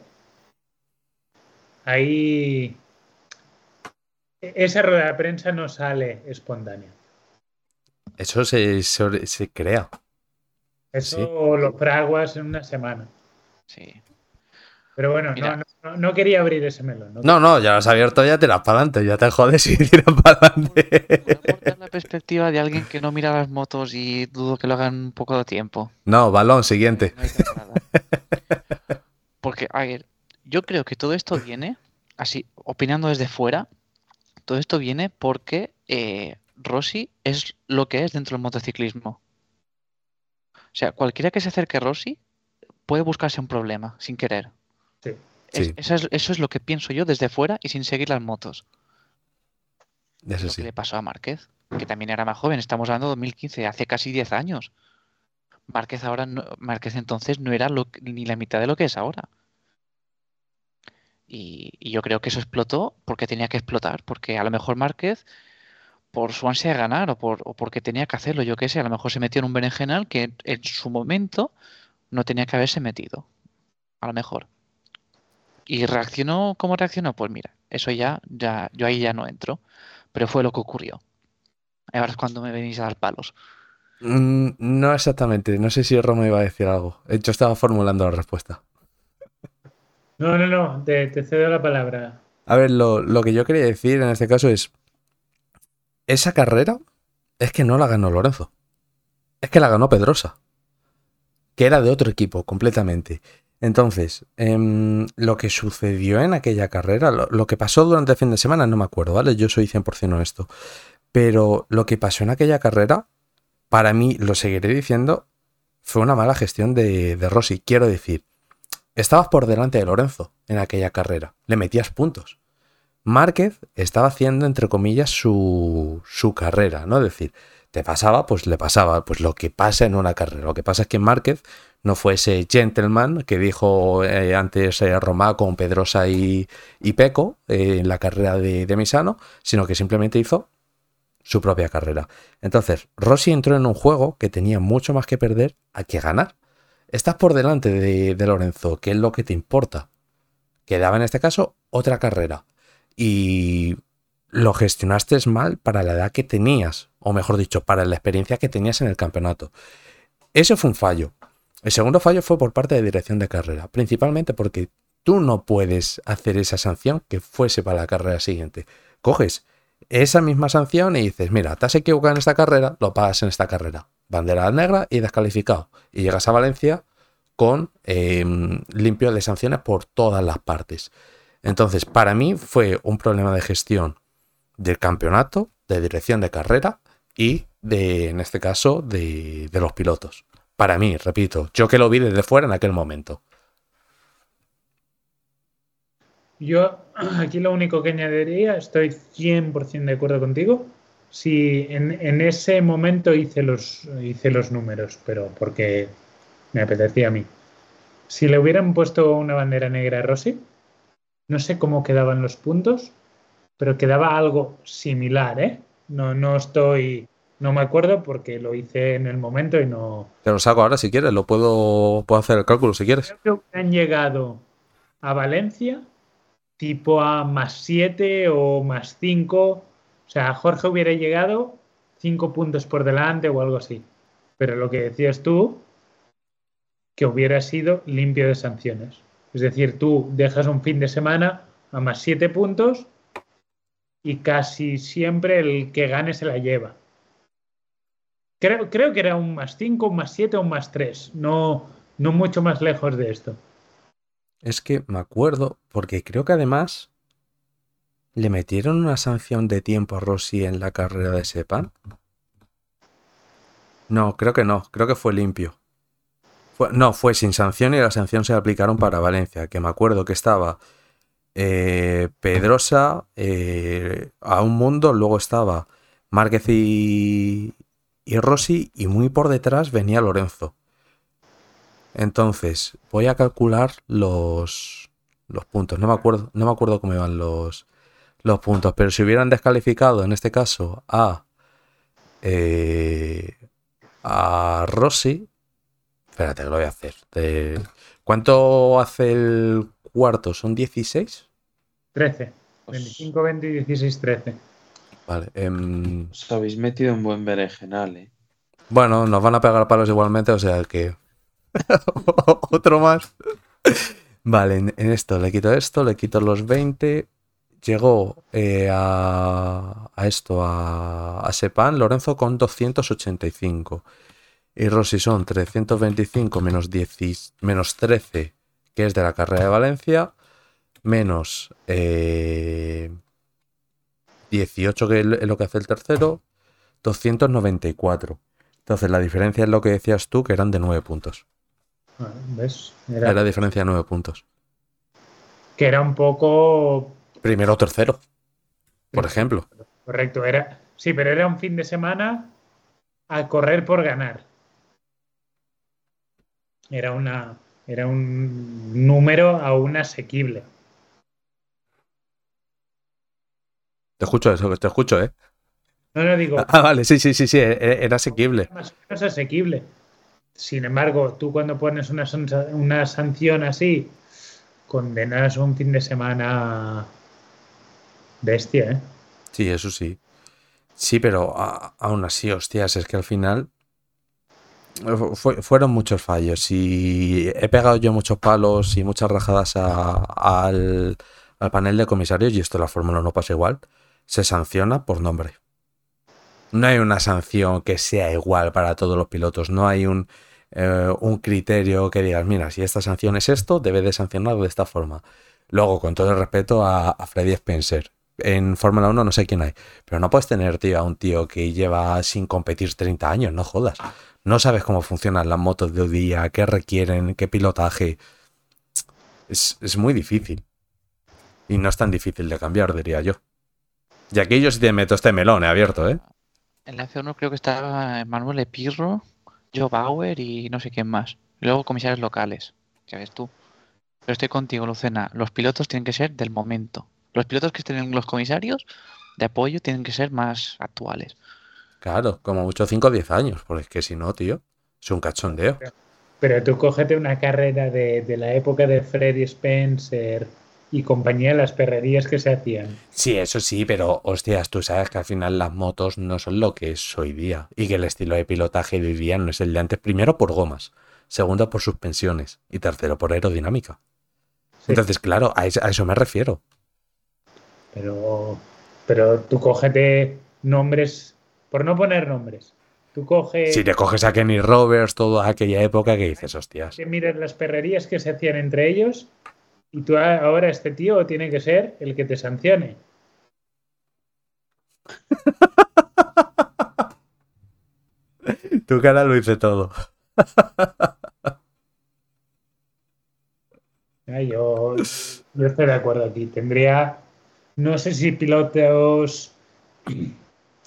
ahí esa rueda de prensa no sale espontánea. Eso se, se, se crea. Eso Sí. lo fraguas en una semana. Sí. Pero bueno, no, no- no quería abrir ese melón. ¿no? No, no, ya lo has abierto, ya tiras para adelante, ya te jodes y [LAUGHS] tiras para adelante. La perspectiva de alguien que no mira las motos y dudo que lo hagan un poco de tiempo. No, balón, siguiente. No dices nada. [LAUGHS] Porque, a ver, yo creo que todo esto viene, así, opinando desde fuera, todo esto viene porque eh, Rossi es lo que es dentro del motociclismo. O sea, cualquiera que se acerque a Rossi puede buscarse un problema sin querer. Sí. Es- Sí. eso, es, eso es lo que pienso yo desde fuera y sin seguir las motos. Eso Lo sí. que le pasó a Márquez, que también era más joven, estamos hablando de 2015, hace casi 10 años. Márquez ahora no- Márquez entonces no era lo que- ni la mitad de lo que es ahora. Y, yo creo que eso explotó porque tenía que explotar, porque a lo mejor Márquez, por su ansia de ganar o, por, o porque tenía que hacerlo, yo qué sé, a lo mejor se metió en un berenjenal que en, su momento no tenía que haberse metido. A lo mejor. Y reaccionó como reaccionó, pues mira, eso ya, ya, yo ahí ya no entro. Pero fue lo que ocurrió. Ahora es cuando me venís a dar palos. Mm, no exactamente, no sé si Roma iba a decir algo. Hecho, estaba formulando la respuesta. No, no, no, te, cedo la palabra. A ver, lo, lo que yo quería decir en este caso es, esa carrera es que no la ganó Lorenzo. Es que la ganó Pedrosa, que era de otro equipo completamente. Entonces, em, lo que sucedió en aquella carrera, lo, lo que pasó durante el fin de semana, no me acuerdo, ¿vale? Yo soy 100% honesto. Pero lo que pasó en aquella carrera, para mí, lo seguiré diciendo, fue una mala gestión de, de Rossi. Quiero decir, estabas por delante de Lorenzo en aquella carrera, le metías puntos. Márquez estaba haciendo, entre comillas, su, su carrera, ¿no? Es decir, te pasaba, pues le pasaba, pues lo que pasa en una carrera. Lo que pasa es que Márquez no fue ese gentleman que dijo eh, antes eh, Romá con Pedrosa y, y Peco eh, en la carrera de, de Misano, sino que simplemente hizo su propia carrera. Entonces, Rossi entró en un juego que tenía mucho más que perder a que ganar. Estás por delante de, Lorenzo, que es lo que te importa. Quedaba en este caso otra carrera. Y lo gestionaste mal para la edad que tenías, o mejor dicho, para la experiencia que tenías en el campeonato. Eso fue un fallo. El segundo fallo fue por parte de dirección de carrera, principalmente porque tú no puedes hacer esa sanción que fuese para la carrera siguiente. Coges esa misma sanción y dices, mira, te has equivocado en esta carrera, lo pagas en esta carrera. Bandera negra y descalificado. Y llegas a Valencia con eh, limpio de sanciones por todas las partes. Entonces, para mí fue un problema de gestión del campeonato, de dirección de carrera y de, en este caso, de, de los pilotos. Para mí, repito, yo que lo vi desde fuera en aquel momento. Yo [CLEARS THROAT] aquí lo único que añadiría, estoy 100% de acuerdo contigo. Si en, en ese momento hice los, hice los números, pero porque me apetecía a mí. Si le hubieran puesto una bandera negra a Rossi, no sé cómo quedaban los puntos, pero quedaba algo similar, ¿eh? No, no estoy, no me acuerdo porque lo hice en el momento y no, Te lo saco ahora si quieres, lo puedo, puedo hacer el cálculo si quieres. Creo que han llegado a Valencia tipo a más 7 o más 5. Sea, Jorge hubiera llegado 5 puntos por delante o algo así. Pero lo que decías tú, que hubiera sido limpio de sanciones. Es decir, tú dejas un fin de semana a más siete puntos y casi siempre el que gane se la lleva. Creo, creo que era un más 5, un más 7 o un más 3. No, no mucho más lejos de esto. Es que me acuerdo, porque creo que además le metieron una sanción de tiempo a Rossi en la carrera de Sepan. No, creo que no, creo que fue limpio. no, fue sin sanción y la sanción se aplicaron para Valencia, que me acuerdo que estaba eh, Pedrosa eh, a un mundo, luego estaba Márquez y, Rossi y muy por detrás venía Lorenzo. Entonces, voy a calcular los, los puntos. No me acuerdo, no me acuerdo cómo iban los, los puntos, pero si hubieran descalificado en este caso a eh, a Rossi, espérate que lo voy a hacer. ¿Cuánto hace el cuarto? ¿Son 16? 13. 25, 20 y 16, 13. Vale. Em, Os habéis metido un buen berenjenal, ¿eh? Bueno, nos van a pegar palos igualmente, o sea que. [LAUGHS] Otro más. Vale, en, esto le quito esto, le quito los 20. Llegó eh, a, a, esto, a, a, Sepan, Lorenzo con 285. Y Rossi son 325 menos, 10, menos 13, que es de la carrera de Valencia, menos eh, 18, que es lo que hace el tercero, 294. Entonces la diferencia es lo que decías tú, que eran de 9 puntos. Ah, ¿Ves? Era, la diferencia de 9 puntos. Que era un poco... Primero o tercero, por ejemplo. Correcto, era... Sí, pero era un fin de semana a correr por ganar. Era una... Era un número aún asequible. Te escucho eso, te escucho, ¿eh? No, no digo. Ah, vale, sí, sí, sí, sí, era asequible. Más o menos asequible. Sin embargo, tú cuando pones una, una sanción así, condenas un fin de semana bestia, ¿eh? Sí, eso sí. Sí, pero aún así, hostias, es que al final fue, fueron muchos fallos y he pegado yo muchos palos y muchas rajadas al, panel de comisarios y esto la Fórmula no pasa igual se sanciona por nombre. No hay una sanción que sea igual para todos los pilotos, no hay un, eh, criterio que digas, mira, si esta sanción es esto, debe de sancionar de esta forma. Luego, con todo el respeto a, a Freddy Spencer, en Fórmula 1 no sé quién hay, pero no puedes tener, tío, a un tío que lleva sin competir 30 años, no jodas. No sabes cómo funcionan las motos de hoy día, qué requieren, qué pilotaje. Es, es muy difícil. Y no es tan difícil de cambiar, diría yo. Y aquí yo sí te meto este melón, he abierto, ¿eh? En la F1 creo que estaba Manuel Epirro, Joe Bauer y no sé quién más. Luego comisarios locales, ya ves tú. Pero estoy contigo, Lucena. Los pilotos tienen que ser del momento. Los pilotos que estén en los comisarios de apoyo tienen que ser más actuales. Claro, como mucho 5 o 10 años, porque es que si no, tío, es un cachondeo. Pero tú cógete una carrera de, de la época de Freddy Spencer, y compañía las perrerías que se hacían. Sí, eso sí, pero hostias, tú sabes que al final las motos no son lo que es hoy día y que el estilo de pilotaje de hoy día no es el de antes, primero por gomas, segundo por suspensiones y tercero por aerodinámica. Sí. Entonces, claro, a eso, a eso, me refiero. Pero, pero tú cógete nombres, por no poner nombres. Tú coges. Si te coges a Kenny Roberts, toda aquella época que dices, hostias. Que mires las perrerías que se hacían entre ellos y tú ahora este tío tiene que ser el que te sancione. [LAUGHS] tu cara lo hice todo. [LAUGHS] yo, yo estoy de acuerdo aquí. Tendría, no sé si pilotos...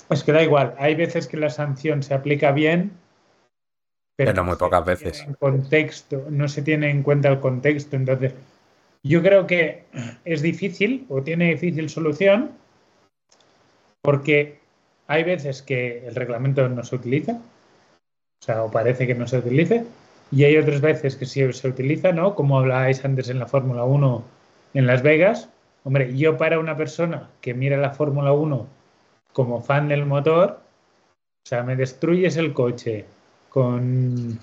Es que da igual, hay veces que la sanción se aplica bien, pero, pero muy pocas veces. En contexto, no se tiene en cuenta el contexto, entonces yo creo que es difícil o tiene difícil solución porque hay veces que el reglamento no se utiliza, o sea, o parece que no se utilice, y hay otras veces que sí se utiliza, ¿no? Como habláis antes en la Fórmula 1 en Las Vegas. Hombre, yo para una persona que mira la Fórmula 1 como fan del motor, o sea, me destruyes el coche con,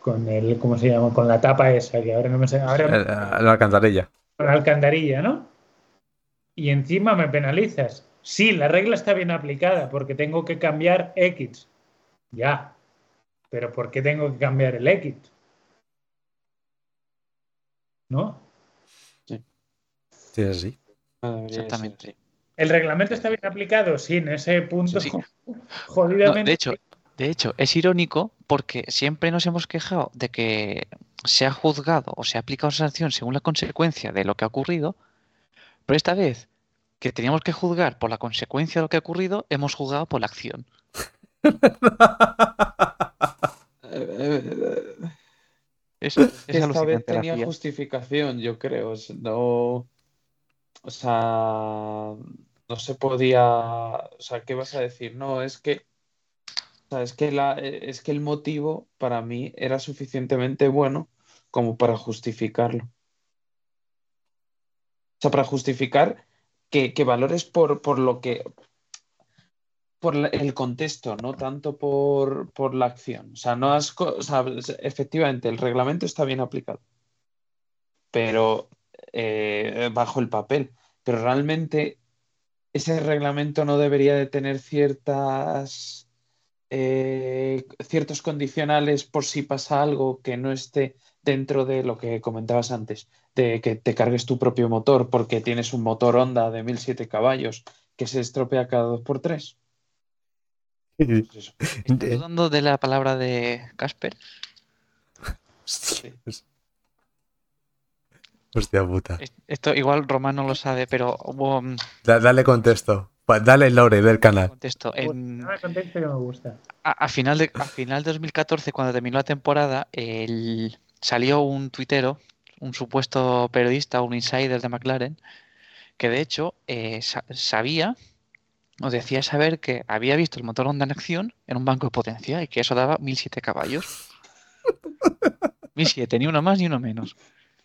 con el, ¿cómo se llama? Con la tapa esa, que ahora no me sé. Ahora Eh, La alcantarilla. con la alcantarilla, ¿no? Y encima me penalizas. Sí, la regla está bien aplicada porque tengo que cambiar X. Ya. Pero ¿por qué tengo que cambiar el X? ¿No? Sí, es así. Exactamente. ¿El reglamento está bien aplicado? Sí, en ese punto Sí, sí. [LAUGHS] No, jodidamente. de hecho, de hecho, es irónico porque siempre nos hemos quejado de que se ha juzgado o se ha aplicado sanción según la consecuencia de lo que ha ocurrido, pero esta vez que teníamos que juzgar por la consecuencia de lo que ha ocurrido, hemos juzgado por la acción. [LAUGHS] Eh, eh, Es, que es esta vez tenía justificación, yo creo. No, o sea, no se podía. O sea, ¿qué vas a decir? No, es que, o sea, es que la, es que el motivo para mí era suficientemente bueno como para justificarlo. O sea, para justificar que, que valores por, por lo que, por el contexto, no tanto por, por la acción. O sea, no has, o sea, efectivamente, el reglamento está bien aplicado, pero eh, bajo el papel. Pero realmente ese reglamento no debería de tener ciertas, eh, ciertos condicionales por si pasa algo que no esté dentro de lo que comentabas antes, de que te cargues tu propio motor porque tienes un motor Honda de 1007 caballos que se estropea cada 2x3. Pues. ¿Estás dudando de la palabra de Casper? Hostias. Hostia puta. Es- Esto igual Román no lo sabe, pero hubo un Da- dale contexto. Dale el lore del canal. contexto. En, contexto que me gusta. a, a final de, a final de 2014, cuando terminó la temporada, el- salió un tuitero, un supuesto periodista, un insider de McLaren, que de hecho eh, sa- sabía o decía saber que había visto el motor Honda en acción en un banco de potencia y que eso daba 1007 caballos. [LAUGHS] 1007, ni uno más ni uno menos.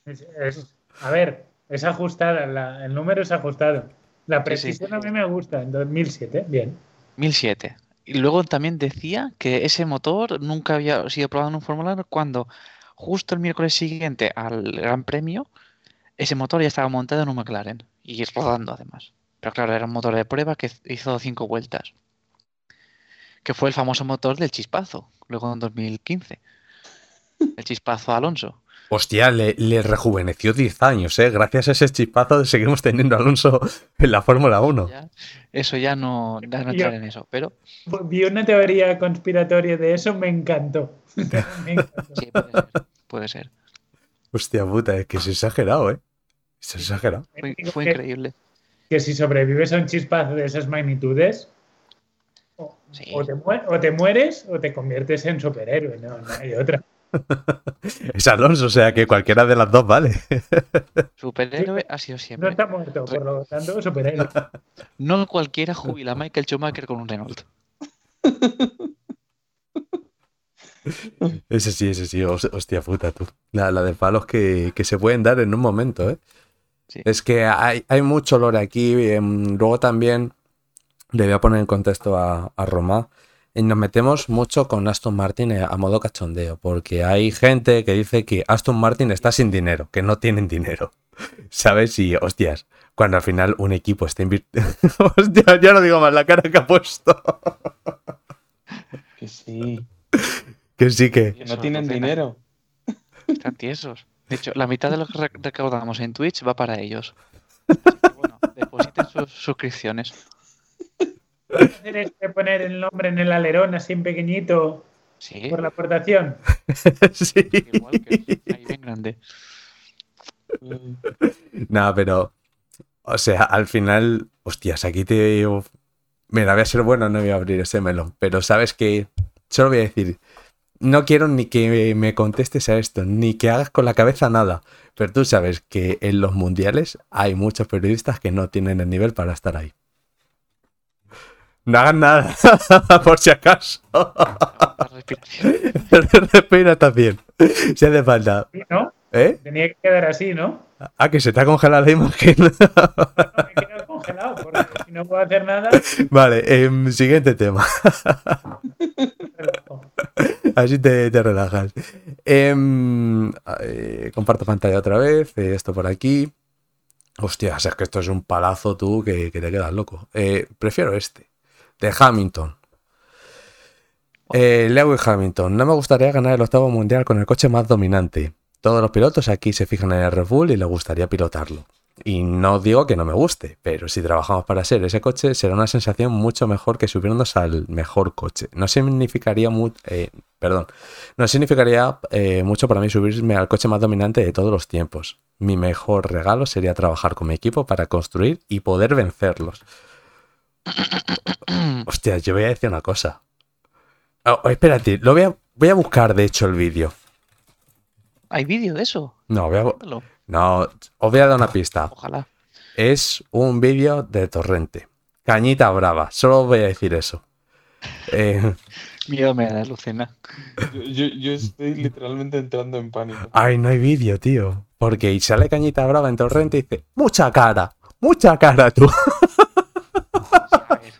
Es- es- a ver, es ajustada, la- el número es ajustado. La Sí, sí. precisión a mí me gusta, en 2007, bien. 1007. Y luego también decía que ese motor nunca había sido probado en un Fórmula 1 cuando justo el miércoles siguiente al Gran Premio ese motor ya estaba montado en un McLaren y rodando además. Pero claro, era un motor de prueba que hizo cinco vueltas. Que fue el famoso motor del chispazo, luego en 2015. El chispazo a Alonso. Hostia, le, le rejuveneció 10 años, ¿eh? Gracias a ese chispazo seguimos teniendo a Alonso [LAUGHS] en la Fórmula 1. Ya- eso ya no, ya no entrar en eso. Pero Vi una teoría conspiratoria de eso, me encantó. [LAUGHS] Me [LAUGHS] encantó. sí, puede ser. Puede ser. Hostia puta, es que es exagerado, ¿eh? Es exagerado. Fue, Digo fue que- increíble. que si sobrevives a un chispazo de esas magnitudes, o, Sí. o te, mue- o te mueres o te conviertes en superhéroe, no, no hay otra. [LAUGHS] Es Alonso, o sea que cualquiera de las dos vale. [LAUGHS] Superhéroe ha sido No siempre. está muerto, por lo tanto, superhéroe. [LAUGHS] No cualquiera jubila a Michael Schumacher con un Renault. Ese sí, ese sí, hos- hostia puta tú. La, la de palos que, que se pueden dar en un momento, ¿eh? Sí. Es que hay, hay mucho lore aquí. em, luego también le voy a poner en contexto a, a Roma. Y nos metemos mucho con Aston Martin eh, a modo cachondeo, porque hay gente que dice que Aston Martin está sin dinero, que no tienen dinero. [LAUGHS] ¿Sabes? Y hostias, cuando al final un equipo está invirtiendo. [LAUGHS] Hostia, ya no digo más la cara que ha puesto. Que sí, que sí que. que no tienen dinero. Están tiesos. De hecho, la mitad de lo que re- recaudamos en Twitch va para ellos. Así que, bueno, depositen sus suscripciones. ¿Puedes hacer este poner el nombre en el alerón así en pequeñito Sí, por la aportación? [LAUGHS] sí. igual que ahí bien grande. [LAUGHS] Nada, pero. O sea, al final. Hostias, aquí te. Mira, voy a ser bueno, no voy a abrir ese melón. Pero sabes que. Solo voy a decir. No quiero ni que me contestes a esto, ni que hagas con la cabeza nada. Pero tú sabes que en los mundiales hay muchos periodistas que no tienen el nivel para estar ahí. No hagan nada, [LAUGHS] por si acaso. [LAUGHS] Respira también. Si hace falta. Sí, ¿no? ¿Eh? Tenía que quedar así, ¿no? Ah, que se te ha congelado la imagen. No me he [LAUGHS] quedado congelado, porque si no puedo hacer nada, vale, em, siguiente tema. Así te, te relajas. Em, eh, comparto pantalla otra vez. eh, esto por aquí. Hostia, es que esto es un palazo tú que, que te quedas loco. Eh, prefiero este. De Hamilton. Eh, Lewis Hamilton. No me gustaría ganar el octavo mundial con el coche más dominante. Todos los pilotos aquí se fijan en el Red Bull y les gustaría pilotarlo. Y no digo que no me guste, pero si trabajamos para ser ese coche, será una sensación mucho mejor que subirnos al mejor coche. No significaría mu- eh, perdón, no significaría eh, mucho para mí subirme al coche más dominante de todos los tiempos. Mi mejor regalo sería trabajar con mi equipo para construir y poder vencerlos. Hostia, yo voy a decir una cosa. Oh, oh, espérate, lo voy a, voy a buscar de hecho el vídeo. ¿Hay vídeo de eso? No, voy a, no, os voy a dar una pista. Ojalá. Es un vídeo de Torrente. Cañita brava, solo os voy a decir eso. Eh, [LAUGHS] Miedo me da, Lucena. Yo, yo, yo estoy literalmente entrando en pánico. ay, no hay vídeo, tío. Porque y sale Cañita brava en Torrente y dice, mucha cara, mucha cara tú. A ver,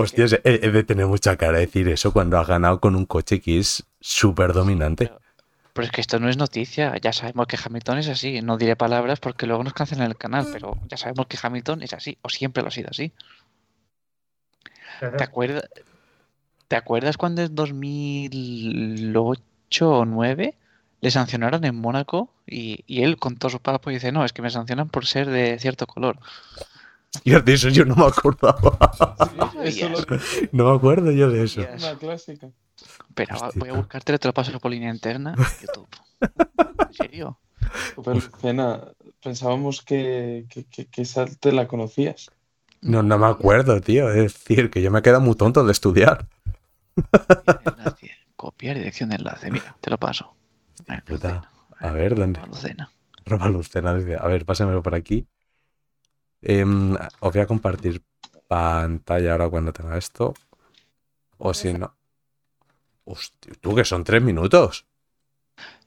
Hostia, es, es de tener mucha cara decir eso cuando has ganado con un coche que es súper dominante. Pero es que esto no es noticia. Ya sabemos que Hamilton es así. No diré palabras porque luego nos cancelan el canal, pero ya sabemos que Hamilton es así, o siempre lo ha sido así. ¿Te acuerdas? ¿Te acuerdas cuando en 2008 o 9 le sancionaron en Mónaco y, y él con todos sus papás dice, no, es que me sancionan por ser de cierto color? [LAUGHS] Tío, de eso yo no me acordaba. Eso lo- [LAUGHS] No me acuerdo yo de eso. es una clásica. Pero Hostia. voy a buscarte, te lo paso por línea interna. YouTube. [LAUGHS] ¿En serio? Pero, Lucena, pensábamos que, que, que, que esa te la conocías. No, no me acuerdo, tío. Es decir, que yo me quedo muy tonto de estudiar. Enlace, Copiar dirección de enlace. Mira, te lo paso. Lucena. A ver, ¿dónde? Lucena. Roba Lucena dice, a ver, pásamelo por aquí. Em, os voy a compartir pantalla ahora cuando tenga esto. O si no. Hostia, tú que son tres minutos.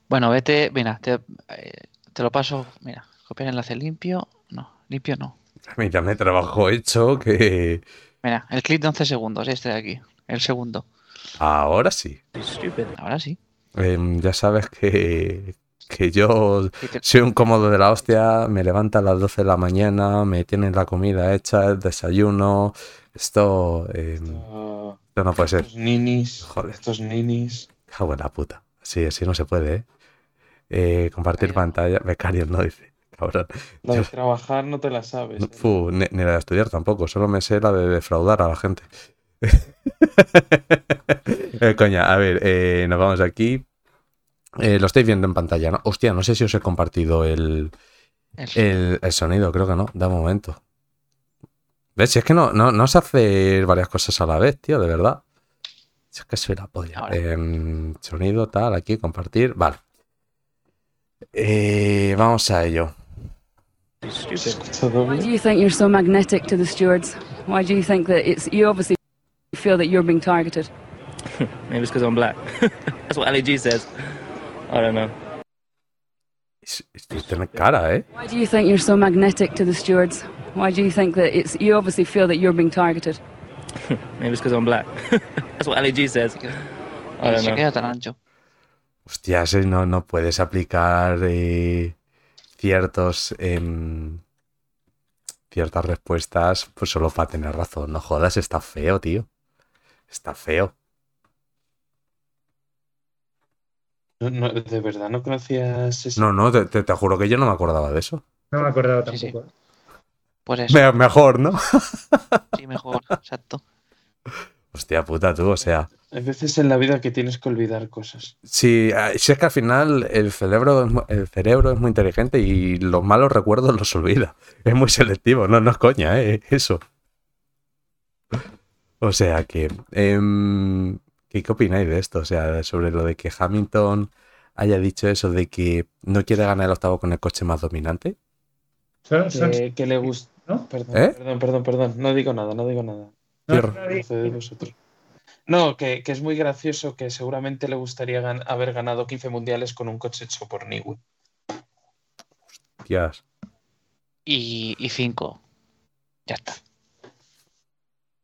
Bueno, vete, mira, te, eh, te lo paso. Mira, copiar enlace limpio. No, limpio no. Mira, me trabajo hecho que Mira, el clip de 11 segundos, este de aquí. El segundo. ahora sí. Ahora sí. Em, ya sabes que, que yo soy un cómodo de la hostia, me levanta a las 12 de la mañana, me tienen la comida hecha, el desayuno. Esto, em, esto no puede ser. estos ninis, Joder. estos ninis. Cago en la puta. Sí, así no se puede, ¿eh? Eh, compartir pantalla. Becarios no dice. Cabrón. La de Yo- trabajar no te la sabes. ¿eh? Fu, ni, ni la de estudiar tampoco, solo me sé la de defraudar a la gente. [LAUGHS] Eh, coña, a ver, nos vamos aquí. Eh, lo estáis viendo en pantalla, ¿no? Hostia, no sé si os he compartido el, el- el, el sonido, creo que no, da un momento. ¿Ves? Si es que no, no, no sé hacer varias cosas a la vez, tío, de verdad. Si es que soy la polla. Sonido, tal, aquí, compartir. Vale. Eh, vamos a ello. ¿Se Why do you think you're so magnetic to the stewards? Why do you think that it's you obviously feel that you're being targeted? [LAUGHS] Maybe it's because I'm black. [LAUGHS] That's what Ali G says. I don't know. Cara, ¿eh? Why do you think you're so magnetic to the stewards? Why do you think that it's you obviously feel that you're being targeted? [LAUGHS] Maybe it's because I'm black. [LAUGHS] That's what Ali G says. I don't know. tan ancho. No, no puedes aplicar eh, ciertos em, ciertas respuestas pues solo para tener razón. No jodas, está feo, tío. Está feo. No, no, ¿De verdad no conocías ese? No, no, te, te- te juro que yo no me acordaba de eso. No me acordaba Sí, sí. tampoco. Pues eso, Me- mejor, ¿no? sí, mejor, exacto. Hostia puta, tú, o sea. Hay veces en la vida que tienes que olvidar cosas. Si, eh, si es que al final el cerebro, el cerebro es muy inteligente y los malos recuerdos los olvida. Es muy selectivo, no, no es coña, ¿eh? Eso. O sea que. em, ¿qué, qué opináis de esto? O sea, sobre lo de que Hamilton haya dicho eso de que no quiere ganar el octavo con el coche más dominante. Que, que le gusta. ¿no? Perdón, ¿Eh? perdón, perdón, perdón. No digo nada, no digo nada. no, no, que, que es muy gracioso que seguramente le gustaría gan- haber ganado 15 mundiales con un coche hecho por Niwe. Hostias. Y, y cinco. Ya está.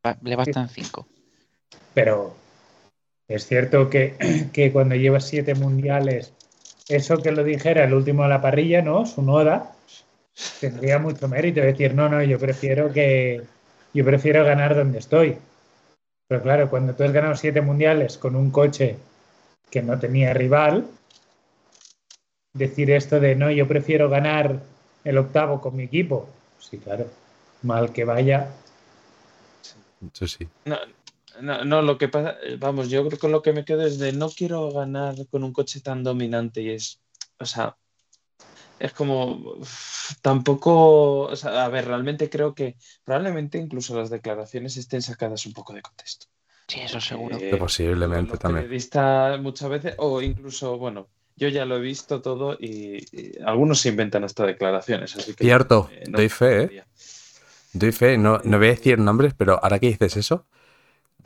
Va- Le bastan cinco. Pero Es cierto que, [CLEARS THROAT] que cuando llevas siete mundiales, eso que lo dijera el último de la parrilla, ¿no? Su Noda, tendría mucho mérito. Decir, no, no, yo prefiero que yo prefiero ganar donde estoy. Pero claro, cuando tú has ganado siete mundiales con un coche que no tenía rival, decir esto de no, yo prefiero ganar el octavo con mi equipo. Sí, claro. Mal que vaya. Eso sí. No, no, no, lo que pasa, vamos, yo creo que lo que me quedo es de no quiero ganar con un coche tan dominante y es, o sea, es como tampoco, o sea, a ver, realmente creo que probablemente incluso las declaraciones estén sacadas un poco de contexto. Sí, eso seguro. Eh, Posiblemente los también. periodistas muchas veces, o incluso, bueno, yo ya lo he visto todo y, y algunos se inventan hasta declaraciones, así que Cierto, eh, no doy fe, ¿eh? Doy fe, no, no voy a decir nombres, pero ahora que dices eso,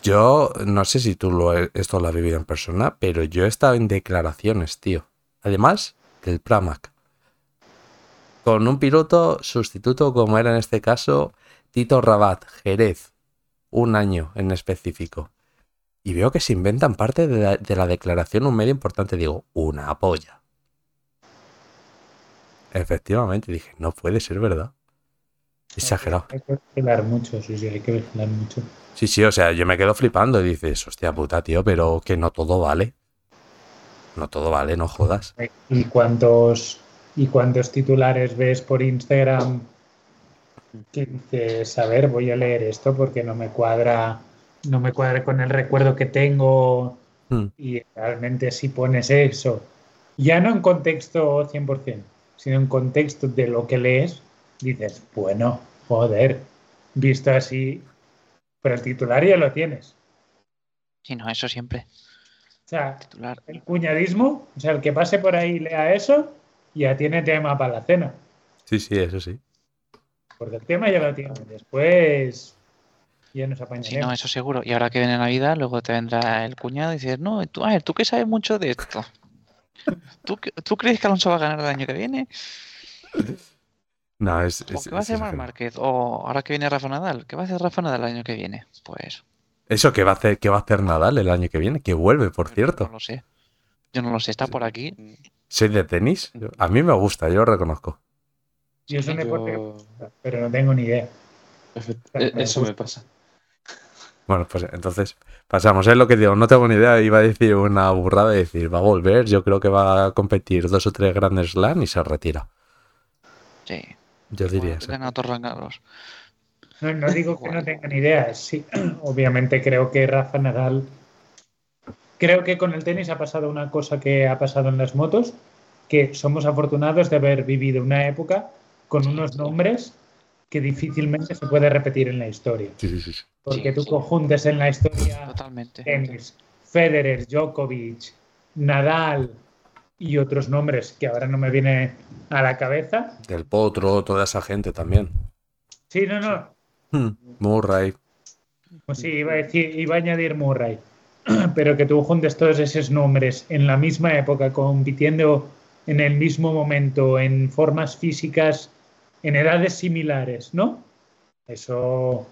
yo no sé si tú lo, esto lo has vivido en persona, pero yo he estado en declaraciones, tío. Además del Pramac. Con un piloto sustituto, como era en este caso, Tito Rabat, Jerez. Un año en específico. Y veo que se inventan parte de la, de la declaración un medio importante. Digo, una polla. Efectivamente, dije, no puede ser verdad. Exagerado. Hay que vigilar mucho, sí, sí, hay que vigilar mucho. Sí, sí, o sea, yo me quedo flipando y dices, hostia puta, tío, pero que no todo vale. No todo vale, no jodas. ¿Y cuántos, ¿Y cuántos titulares ves por Instagram que dices, a ver, voy a leer esto porque no me cuadra, no me cuadra con el recuerdo que tengo Hmm. y realmente si pones eso, ya no en contexto 100%, sino en contexto de lo que lees, dices, bueno, joder, visto así, pero el titular ya lo tienes. Sí, no, eso siempre. O sea, Titular. el cuñadismo, o sea, el que pase por ahí y lea eso, ya tiene tema para la cena. Sí, sí, eso sí. Porque el tema ya lo tiene. Después ya nos Sí, no, apañaremos. eso seguro. Y ahora que viene Navidad, luego te vendrá el cuñado y dices, no, tú, a ver, tú que sabes mucho de esto. [LAUGHS] ¿Tú, ¿Tú crees que Alonso va a ganar el año que viene? [LAUGHS] No, es. ¿O es- qué va a hacer Marc. Márquez? ¿O ahora que viene Rafa Nadal? ¿Qué va a hacer Rafa Nadal el año que viene? Pues Eso que va a hacer, que va a hacer Nadal el año que viene, que vuelve, por no cierto. lo sé. Yo no lo sé, está por aquí. ¿Soy de tenis? A mí me gusta, yo lo reconozco. Yo es un deporte que me Yo- gusta, pero no tengo ni idea. E- me Eso me pasa. Bueno, pues entonces pasamos. Es lo que digo, no tengo ni idea. Iba a decir una burrada y decir, va a volver. Yo creo que va a competir dos o tres grandes slam y se retira. Sí. Yo diría eso. No, no digo que no tenga ni idea. Sí, [CLEARS THROAT] obviamente creo que Rafa Nadal. Creo que con el tenis ha pasado una cosa que ha pasado en las motos, que somos afortunados de haber vivido una época con unos nombres que difícilmente se puede repetir en la historia. Sí, sí, sí, sí. Porque Sí, tú sí. conjuntes en la historia Totalmente. tenis, Federer, Djokovic, Nadal y otros nombres que ahora no me viene a la cabeza. Del Potro, toda esa gente también. Sí, no, no. Hmm, Murray. Pues sí, iba a decir, iba a añadir Murray. [CLEARS THROAT] Pero que tú juntes todos esos nombres en la misma época, compitiendo en el mismo momento, en formas físicas, en edades similares, ¿no? Eso.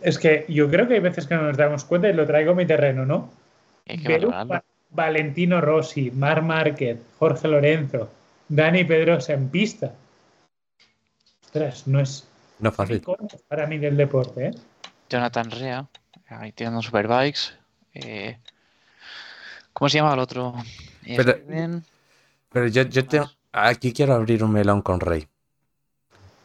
Es que yo creo que hay veces que no nos damos cuenta y lo traigo a mi terreno, ¿no? Hay que Valentino Rossi, Mar Márquez, Jorge Lorenzo, Dani Pedrosa en pista. Ostras, no es No fácil. para mí del deporte, ¿eh? Jonathan Rea, ahí tirando superbikes. Eh, ¿Cómo se llama el otro? Pero yo, yo te- aquí quiero abrir un melón con Rey.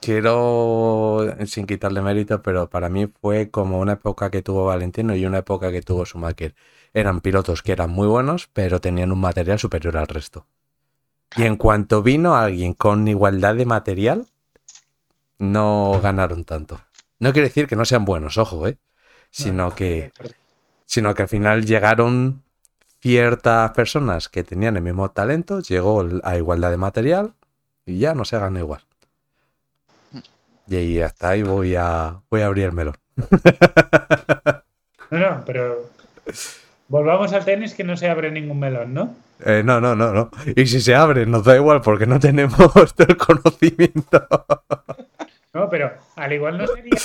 Quiero, sin quitarle mérito, pero para mí fue como una época que tuvo Valentino y una época que tuvo Schumacher. Eran pilotos que eran muy buenos, pero tenían un material superior al resto. Y en cuanto vino alguien con igualdad de material, no ganaron tanto. No quiere decir que no sean buenos, ojo, ¿eh? Sino que sino que al final llegaron ciertas personas que tenían el mismo talento, llegó a igualdad de material y ya no se gana igual. Y ahí hasta ahí voy a, voy a abrir el melón. [LAUGHS] No, no, pero volvamos al tenis que no se abre ningún melón, ¿no? Eh, no, no, no, no. Y si se abre, nos da igual porque no tenemos [LAUGHS] el conocimiento. No, pero al igual no sería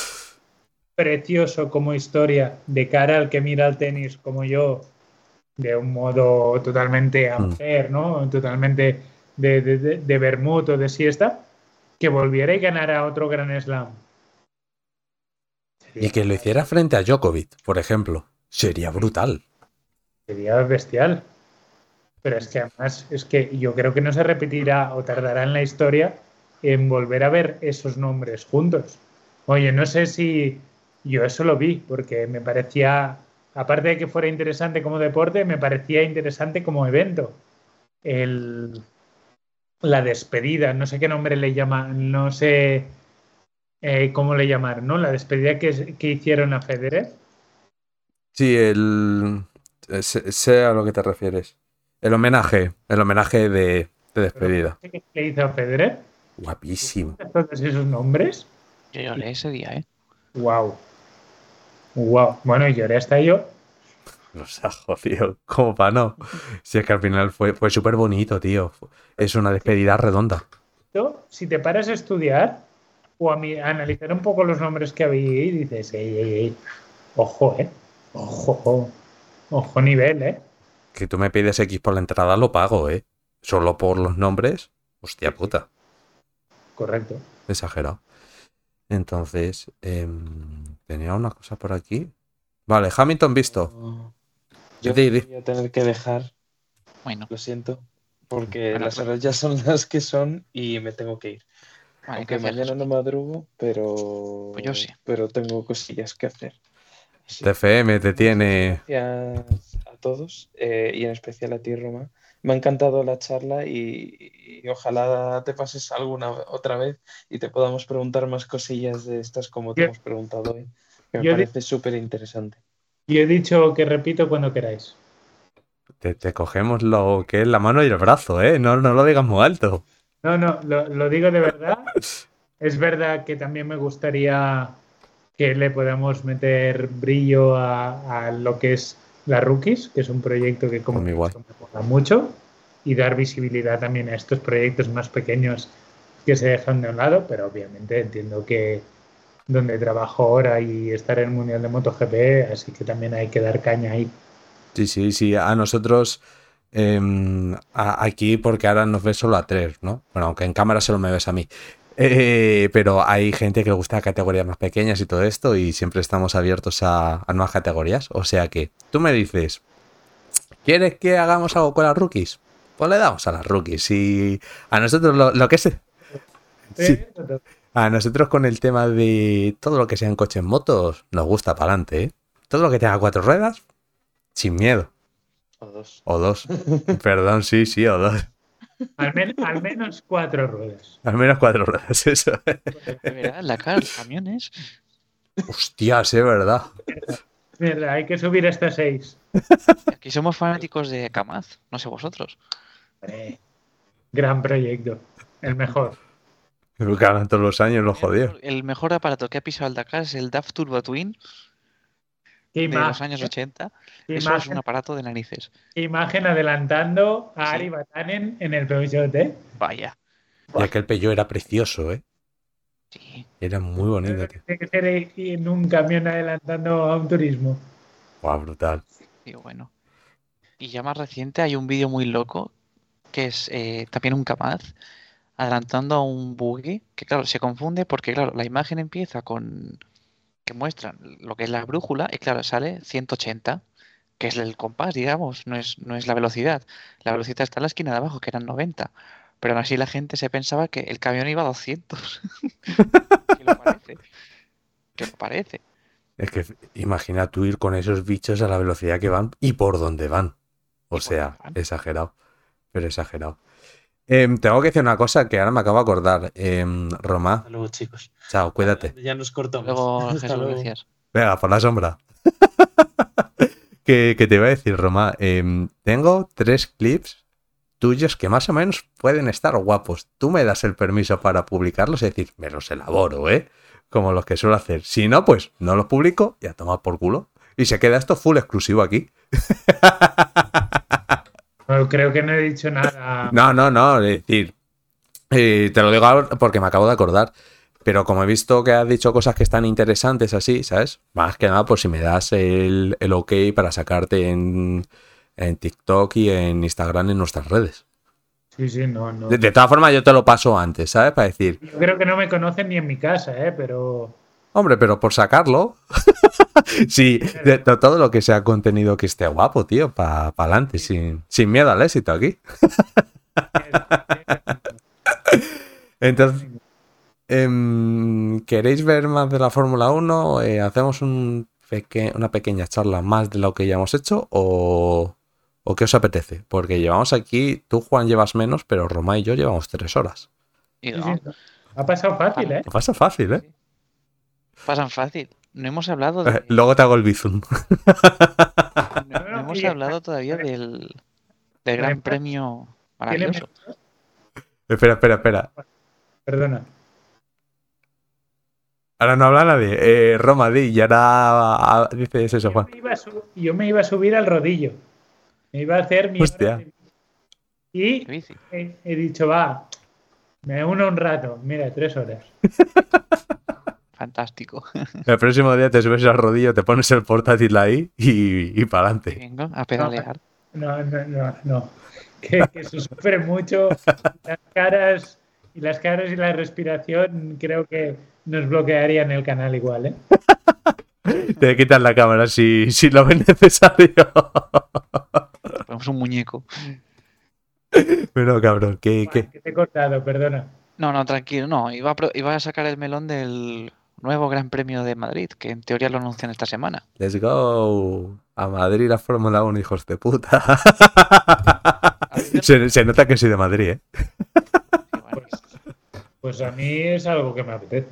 precioso como historia de cara al que mira el tenis como yo de un modo totalmente Mm. amateur, ¿no? Totalmente de, de, de, de vermut o de siesta, que volviera y ganara otro Gran Slam. Y que lo hiciera frente a Djokovic, por ejemplo. Sería brutal. Sería bestial. Pero es que además, es que yo creo que no se repetirá o tardará en la historia en volver a ver esos nombres juntos. Oye, no sé si yo eso lo vi, porque me parecía, aparte de que fuera interesante como deporte, me parecía interesante como evento. El, la despedida, no sé qué nombre le llaman, no sé eh, cómo le llamaron, ¿no? La despedida que, que hicieron a Federer. Sí, el. eh, Sé, a lo que te refieres. El homenaje, el homenaje de, de despedida. ¿Qué le hizo a Federer? Guapísimo. Todos esos nombres. Yo lloré ese día, ¿eh? Wow. Wow. Bueno, y lloré hasta yo. [LAUGHS] Nos ha jodido. ¿Cómo para no? Si es que al final fue, fue súper bonito, tío. Es una despedida redonda. Si te paras a estudiar o a, mi- a analizar un poco los nombres que había y dices, ey, ey, ey, ojo, eh. Ojo, ojo nivel, eh. Que tú me pides X por la entrada, lo pago, ¿eh? Solo por los nombres. Hostia puta. Correcto. Exagerado. Entonces, em, tenía una cosa por aquí. Vale, Hamilton visto. Yo di. voy a tener que dejar, Bueno, lo siento, porque Bueno, las horas ya son [LAUGHS] las que son y me tengo que ir. Aunque que mañana no madrugo, pero, Pues yo sí. pero tengo cosillas que hacer. Así TFM te tiene. Gracias a todos eh, y en especial a ti, Roma. Me ha encantado la charla y, y ojalá te pases alguna otra vez y te podamos preguntar más cosillas de estas como te Yo- hemos preguntado hoy, que me yo parece súper interesante. Y he dicho que repito cuando queráis. Te, te cogemos lo que es la mano y el brazo, ¿eh? No, no lo digas muy alto. No, no, lo, lo digo de verdad. [LAUGHS] Es verdad que también me gustaría que le podamos meter brillo a, a lo que es la Rookies, que es un proyecto que como dicho, me mola mucho, y dar visibilidad también a estos proyectos más pequeños que se dejan de un lado, pero obviamente entiendo que donde trabajo ahora y estar en el Mundial de MotoGP, así que también hay que dar caña ahí. Sí, sí, sí. A nosotros em, a- aquí, porque ahora nos ves solo a tres, ¿no? Bueno, aunque en cámara solo me ves a mí. Eh, pero hay gente que le gusta categorías más pequeñas y todo esto, y siempre estamos abiertos a, a nuevas categorías. O sea que tú me dices, ¿quieres que hagamos algo con las rookies? Pues le damos a las rookies. Y a nosotros lo, lo que es. Sí. Eh, A nosotros con el tema de todo lo que sean coches motos, nos gusta para adelante, ¿eh? Todo lo que tenga cuatro ruedas, sin miedo. O dos. O dos. [LAUGHS] Perdón, sí, sí, o dos. al, men- al menos cuatro ruedas. Al menos cuatro ruedas, eso. verás, la cara, los camiones. Hostias, es verdad. Mierda, hay que subir hasta seis. Aquí somos fanáticos de Kamaz, no sé vosotros. Hombre, Gran proyecto. El mejor. Que hablan todos los años, lo jodió. El mejor aparato que ha pisado el Dakar es el DAF Turbo Twin de los años 80. qué Eso es un aparato de narices. imagen adelantando a Sí. Ari Batanen en el Peugeot, ¿eh? Vaya. Y aquel pello era precioso, ¿eh? Sí. Era muy bonito. Tiene que ser en un camión adelantando a un turismo. Guau, brutal. Digo, bueno. Y ya más reciente hay un vídeo muy loco que es eh, también un Kamaz adelantando a un buggy que claro, se confunde porque claro, la imagen empieza con que muestran lo que es la brújula y claro, sale 180, que es el compás, digamos, no es, no es la velocidad. La velocidad está en la esquina de abajo, que eran 90. Pero aún así la gente se pensaba que el camión iba a 200. [LAUGHS] que lo parece. Que lo parece. Es que imagina tú ir con esos bichos a la velocidad que van y por dónde van. O sea, van. exagerado. Pero exagerado. Em, tengo que decir una cosa que ahora me acabo de acordar. Roma, Hasta luego, chicos. chao, cuídate. Ya nos cortamos. Luego, [LAUGHS] Hasta Jesús, luego. gracias. Venga, por la sombra. [LAUGHS] que, que te iba a decir, Roma. em, tengo tres clips tuyos que más o menos pueden estar guapos. Tú me das el permiso para publicarlos, es decir, me los elaboro, ¿eh? Como los que suelo hacer. Si no, pues no los publico y a tomar por culo. Y se queda esto full exclusivo aquí. [LAUGHS] No, creo que no he dicho nada. No, no, no, es decir, eh, te lo digo ahora porque me acabo de acordar. Pero como he visto que has dicho cosas que están interesantes así, ¿sabes? Más que nada por si me das el, el ok para sacarte en, en TikTok y en Instagram en nuestras redes. Sí, sí, no, no. De, de todas formas, yo te lo paso antes, ¿sabes? Para decir, Yo creo que no me conocen ni en mi casa, ¿eh? Pero hombre, pero por sacarlo. [LAUGHS] sí, de, de todo lo que sea contenido que esté guapo, tío, para adelante, sin, sin miedo al éxito aquí. [LAUGHS] Entonces, em, ¿queréis ver más de la Fórmula 1? Eh, ¿Hacemos un peque- una pequeña charla más de lo que ya hemos hecho? ¿O, o qué os apetece? Porque llevamos aquí, tú Juan llevas menos, pero Roma y yo llevamos tres horas. Y no, ha pasado fácil, ¿eh? Lo pasa fácil, ¿eh? Pasan fácil. No hemos hablado de, Luego te hago el bizum. [LAUGHS] no, no hemos hablado todavía del, del Gran Premio maravilloso. espera, espera, espera. Perdona. Ahora no habla nadie. Eh, Roma, di, y ahora ah, dices eso, Yo Juan. me, iba a su- yo me iba a subir al rodillo. Me iba a hacer mi. Hostia. Y he, he dicho, va, me uno un rato. Mira, tres horas. [LAUGHS] Fantástico. [LAUGHS] El próximo día te subes al rodillo, te pones el portátil ahí y, y para adelante. Vengo a pedalear. No, no, no, no. Que, que se sufre mucho. Las caras y las caras y la respiración creo que nos bloquearían el canal igual, ¿eh? Te quitas la cámara si, si lo ves necesario. Ponemos un muñeco. Pero cabrón, ¿qué, qué? Que te he cortado, perdona. No, no, tranquilo. No, iba a, iba a sacar el melón del nuevo Gran Premio de Madrid, que en teoría lo anuncian esta semana. Let's go. A Madrid la Fórmula 1, hijos de puta. [LAUGHS] se, se nota que soy de Madrid, ¿eh? Pues, pues a mí es algo que me apetece.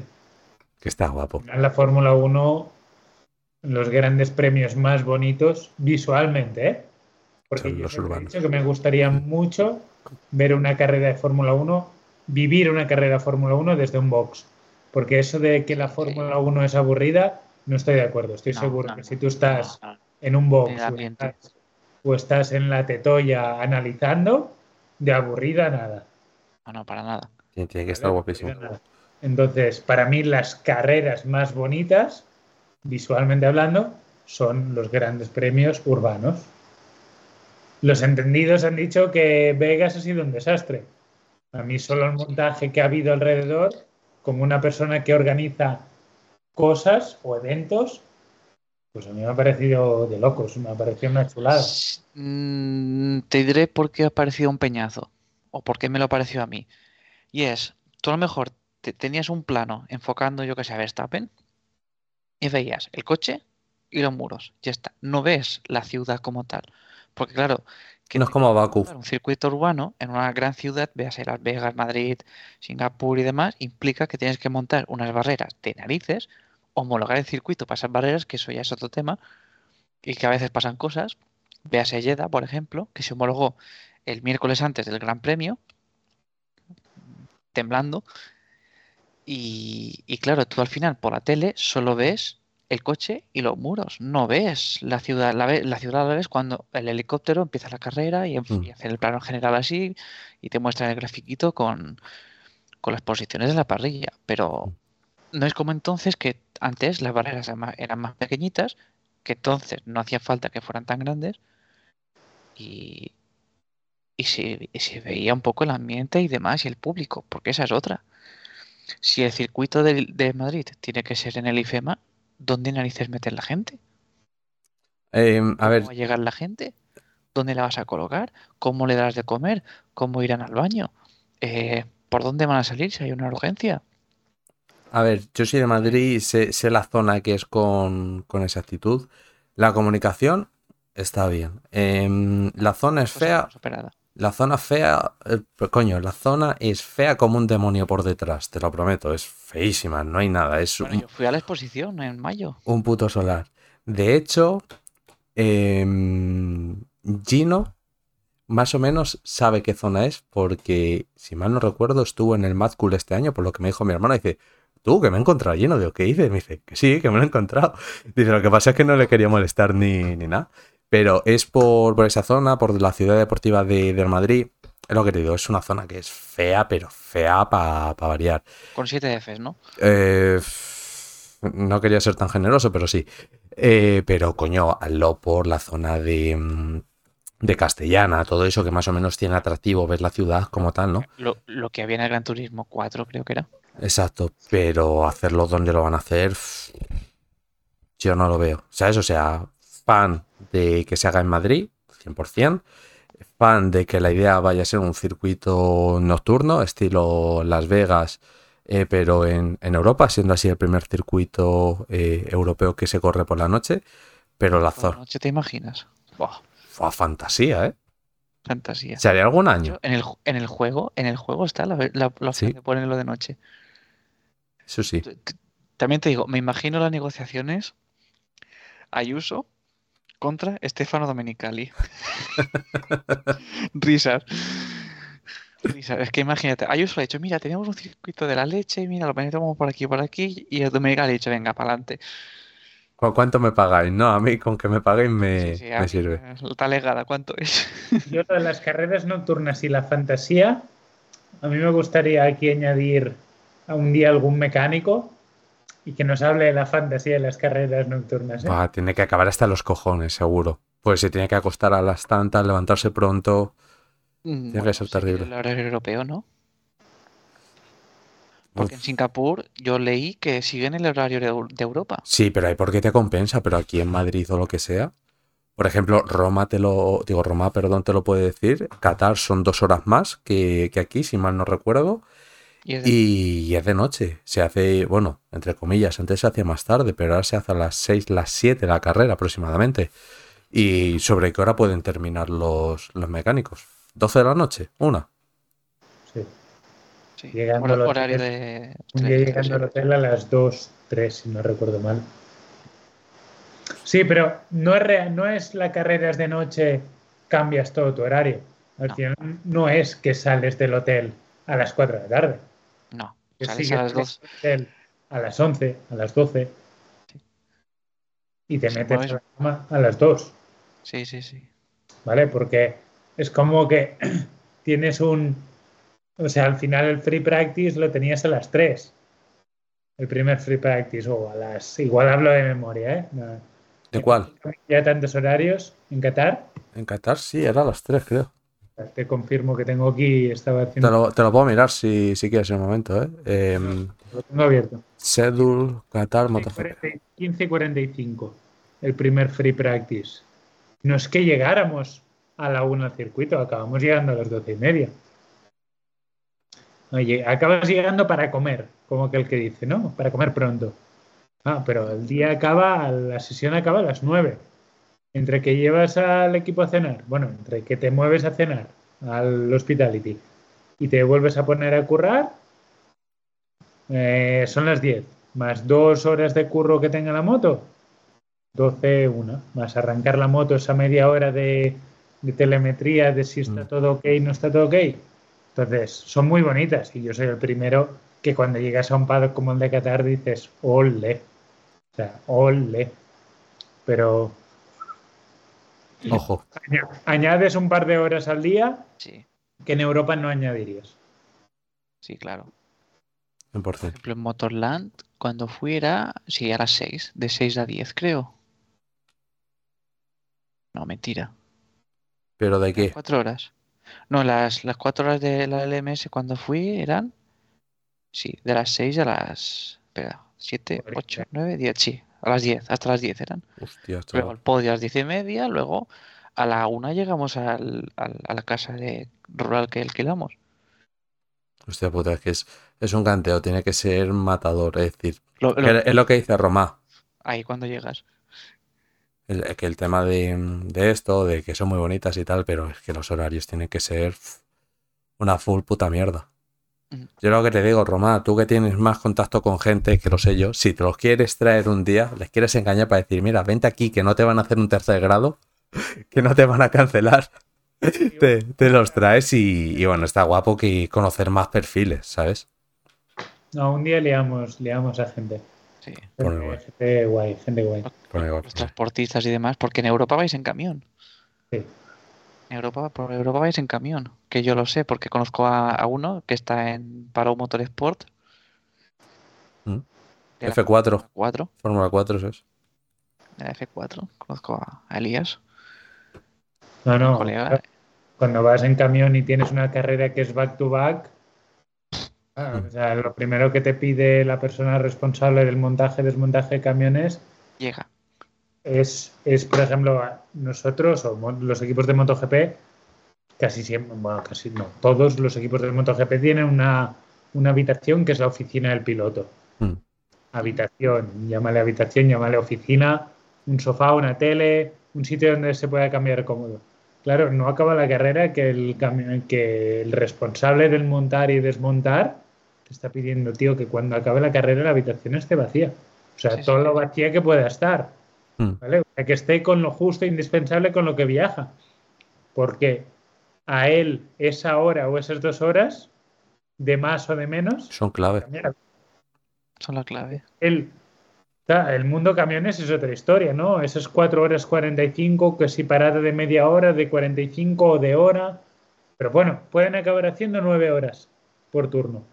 Que está guapo. En la Fórmula 1, los grandes premios más bonitos visualmente, ¿eh? Porque Son yo los siempre he urbanos. dicho que me gustaría mucho ver una carrera de Fórmula 1, vivir una carrera de Fórmula 1 desde un box. Porque eso de que la Fórmula 1 es aburrida, no estoy de acuerdo. Estoy No, seguro no, que no, si tú estás no, no. en un box o estás, o estás en la tetoya analizando, de aburrida nada. No, no, para nada. Tiene que estar guapísimo. Entonces, para mí las carreras más bonitas, visualmente hablando, son los grandes premios urbanos. Los entendidos han dicho que Vegas ha sido un desastre. A mí solo el montaje que ha habido alrededor, como una persona que organiza cosas o eventos, pues a mí me ha parecido de locos, me ha parecido una chulada. Mm, te diré por qué ha parecido un peñazo o por qué me lo pareció a mí. Y es, tú a lo mejor te- tenías un plano enfocando, yo que sé, a Verstappen y veías el coche y los muros. Ya está. No ves la ciudad como tal. Porque claro, que No es como Baku. Un circuito urbano en una gran ciudad, véase Las Vegas, Madrid, Singapur y demás, implica que tienes que montar unas barreras de narices, homologar el circuito para esas barreras, que eso ya es otro tema, y que a veces pasan cosas. Véase Jeddah, por ejemplo, que se homologó el miércoles antes del Gran Premio, temblando, y, y claro, tú al final por la tele solo ves el coche y los muros. No ves la ciudad, la, ve- la ciudad la ves cuando el helicóptero empieza la carrera y, Mm. y hace el plano general así y te muestra el grafiquito con, con las posiciones de la parrilla. Pero no es como entonces que antes las barreras eran más, eran más pequeñitas, que entonces no hacía falta que fueran tan grandes y, y se, y se veía un poco el ambiente y demás y el público, porque esa es otra. Si el circuito de, de Madrid tiene que ser en el IFEMA, ¿dónde narices meter la gente? Eh, a ver, ¿Cómo va a llegar la gente? ¿Dónde la vas a colocar? ¿Cómo le darás de comer? ¿Cómo irán al baño? Eh, ¿por dónde van a salir si hay una urgencia? A ver, yo soy de Madrid, sé, sé la zona que es con, con exactitud. La comunicación está bien. Em, la zona es fea. La zona fea, eh, pues, coño, la zona es fea como un demonio por detrás, te lo prometo. Es feísima, no hay nada. Es Bueno, un, yo fui a la exposición en mayo. un puto solar. De hecho, em, Gino más o menos sabe qué zona es porque, si mal no recuerdo, estuvo en el Mad Cool este año, por lo que me dijo mi hermano. Dice, tú, que me he encontrado lleno. Digo, ¿qué dices? Me dice, que sí, que me lo he encontrado. [LAUGHS] Dice, lo que pasa es que no le quería molestar ni, ni nada. Pero es por, por esa zona, por la ciudad deportiva de, del Madrid. Es lo que te digo, es una zona que es fea, pero fea para variar. Con 7 Fs, ¿no? Eh, no quería ser tan generoso, pero sí. Eh, pero coño, hazlo por la zona de, mm, de castellana, todo eso que más o menos tiene atractivo ver la ciudad como tal, ¿no? Lo, lo que había en el Gran Turismo 4, creo que era. Exacto, pero hacerlo donde lo van a hacer, yo no lo veo. ¿Sabes? O sea, fan de que se haga en Madrid, 100%. Fan de que la idea vaya a ser un circuito nocturno, estilo Las Vegas, eh, pero en, en Europa, siendo así el primer circuito eh, europeo que se corre por la noche. Pero la Por la zona. noche, ¿te imaginas? Buah, Fue fantasía, ¿eh? fantasía. ¿Se haría algún año? En, el, en el juego, en el juego está la, la, la opción Sí. de ponerlo de noche. Eso sí. También te digo, me imagino las negociaciones Ayuso contra Stefano Domenicali. [LAUGHS] Risas. Risas. Es que imagínate, Ayuso le ha dicho, mira, tenemos un circuito de la leche, mira, lo metemos por aquí, por aquí, y el Domenicali ha dicho, venga, para adelante. ¿Cu- ¿Cuánto me pagáis? No, a mí con que me paguen me, Sí, sí, me aquí, sirve. Está legada, ¿cuánto es? [LAUGHS] Yo lo de las carreras nocturnas y la fantasía, a mí me gustaría aquí añadir a un día algún mecánico y que nos hable de la fantasía de las carreras nocturnas. ¿eh? Va, tiene que acabar hasta los cojones, seguro. Pues se tiene que acostar a las tantas, levantarse pronto. Mm, que ser terrible. El horario europeo, ¿no? Porque en Singapur yo leí que siguen el horario de Europa. Sí, pero ahí porque te compensa, pero aquí en Madrid o lo que sea. Por ejemplo, Roma te lo, digo, Roma, perdón, te lo puede decir. Qatar son dos horas más que, que aquí, si mal no recuerdo. Y es de- Y es de noche. Se hace, bueno, entre comillas, antes se hacía más tarde, pero ahora se hace a las 6, las 7 la carrera aproximadamente. ¿Y sobre qué hora pueden terminar los, los mecánicos? ¿12 de la noche? ¿Una? Sí. sí, llegando hora- al hotel, horario de llegando al hotel a las 2, 3, si no recuerdo mal. Sí, pero no es, rea- no es la carrera es de noche, cambias todo tu horario. Al No. final no es que sales del hotel a las 4 de la tarde. Que sales a las en el 12. hotel a las 11, a las 12. Y te Sí, metes a la cama a las 2. Sí, sí, sí. ¿vale? Porque es como que [CLEARS THROAT] tienes un... O sea, al final el free practice lo tenías a las 3. El primer free practice, o a las... Igual hablo de memoria, ¿eh? No. ¿De cuál? Ya tantos horarios en Qatar. En Qatar sí, era a las 3, creo. Te confirmo que tengo aquí, estaba Te haciendo... lo, te lo puedo mirar si, si quieres en un momento, ¿eh? Em, Lo tengo abierto. Schedule Qatar MotoGP. 15.45, el primer free practice. No es que llegáramos a la 1 al circuito, acabamos llegando a las 12 y media. Oye, acabas llegando para comer, como que el que dice, ¿no? Para comer pronto. Ah, pero el día acaba, la sesión acaba a las 9. Entre que llevas al equipo a cenar, bueno, entre que te mueves a cenar al hospitality y te vuelves a poner a currar, eh, son las 10. Más dos horas de curro que tenga la moto, 12, una. Más arrancar la moto esa media hora de, de telemetría de si está Mm. todo ok, no está todo ok. Entonces, son muy bonitas y yo soy el primero que cuando llegas a un paddock como el de Qatar dices, ole. O sea, ole. Pero Ojo. aña- añades un par de horas al día Sí, que en Europa no añadirías. sí, claro. 100%. Por ejemplo, en Motorland, cuando fui era, sí, a las 6, de 6 a 10, creo. No, mentira. ¿Pero de qué? Cuatro horas. No, las, las cuatro horas de la LMS cuando fui eran, sí, de las 6 a las, espera, 7, Joder, 8, 9, 10, sí, a las 10, hasta las 10 eran. Hostia, Luego el podio a las 10 y media, luego a la una llegamos al, al- a la casa de rural que alquilamos. Hostia puta, es que es, es un canteo, tiene que ser matador. Es decir, Lo- lo- que es lo que dice Roma. ahí cuando llegas. El, que el tema de, de esto, de que son muy bonitas y tal, pero es que los horarios tienen que ser una full puta mierda. Yo lo que te digo, Roma, tú que tienes más contacto con gente que lo sé yo, si te los quieres traer un día, les quieres engañar para decir, mira, vente aquí que no te van a hacer un tercer grado, [LAUGHS] que no te van a cancelar, [LAUGHS] te, te los traes y, y bueno, está guapo que conocer más perfiles, ¿sabes? No, un día liamos, liamos a gente. Sí. Gente, guay. gente guay, gente guay. Pone guapo. Los transportistas y demás, porque en Europa vais en camión. Sí. Europa, por Europa vais en camión, que yo lo sé, porque conozco a, a uno que está en Paro Motorsport. Mm. de la F4, 4, Fórmula 4, eso es. de la F4, conozco a, a Elías. No, no. Colega, Cuando vas en camión y tienes una carrera que es back to back, ah, o sea, lo primero que te pide la persona responsable del montaje, desmontaje de camiones llega. Es, es, por ejemplo, nosotros o los equipos de MotoGP, casi siempre, bueno, casi no, todos los equipos de MotoGP tienen una, una habitación que es la oficina del piloto. Mm. Habitación, llámale habitación, llámale oficina, un sofá, una tele, un sitio donde se pueda cambiar cómodo. Claro, no acaba la carrera que el, que el responsable del montar y desmontar te está pidiendo, tío, que cuando acabe la carrera la habitación esté vacía. O sea, Sí, sí. todo lo vacía que pueda estar. Mm. ¿vale? O sea, que esté con lo justo e indispensable con lo que viaja. Porque a él esa hora o esas dos horas, de más o de menos, Son clave. Son la clave. el, el mundo camiones es otra historia, ¿no? Esas 4 horas 45, que si parada de media hora, de 45 o de hora. Pero bueno, pueden acabar haciendo 9 horas por turno.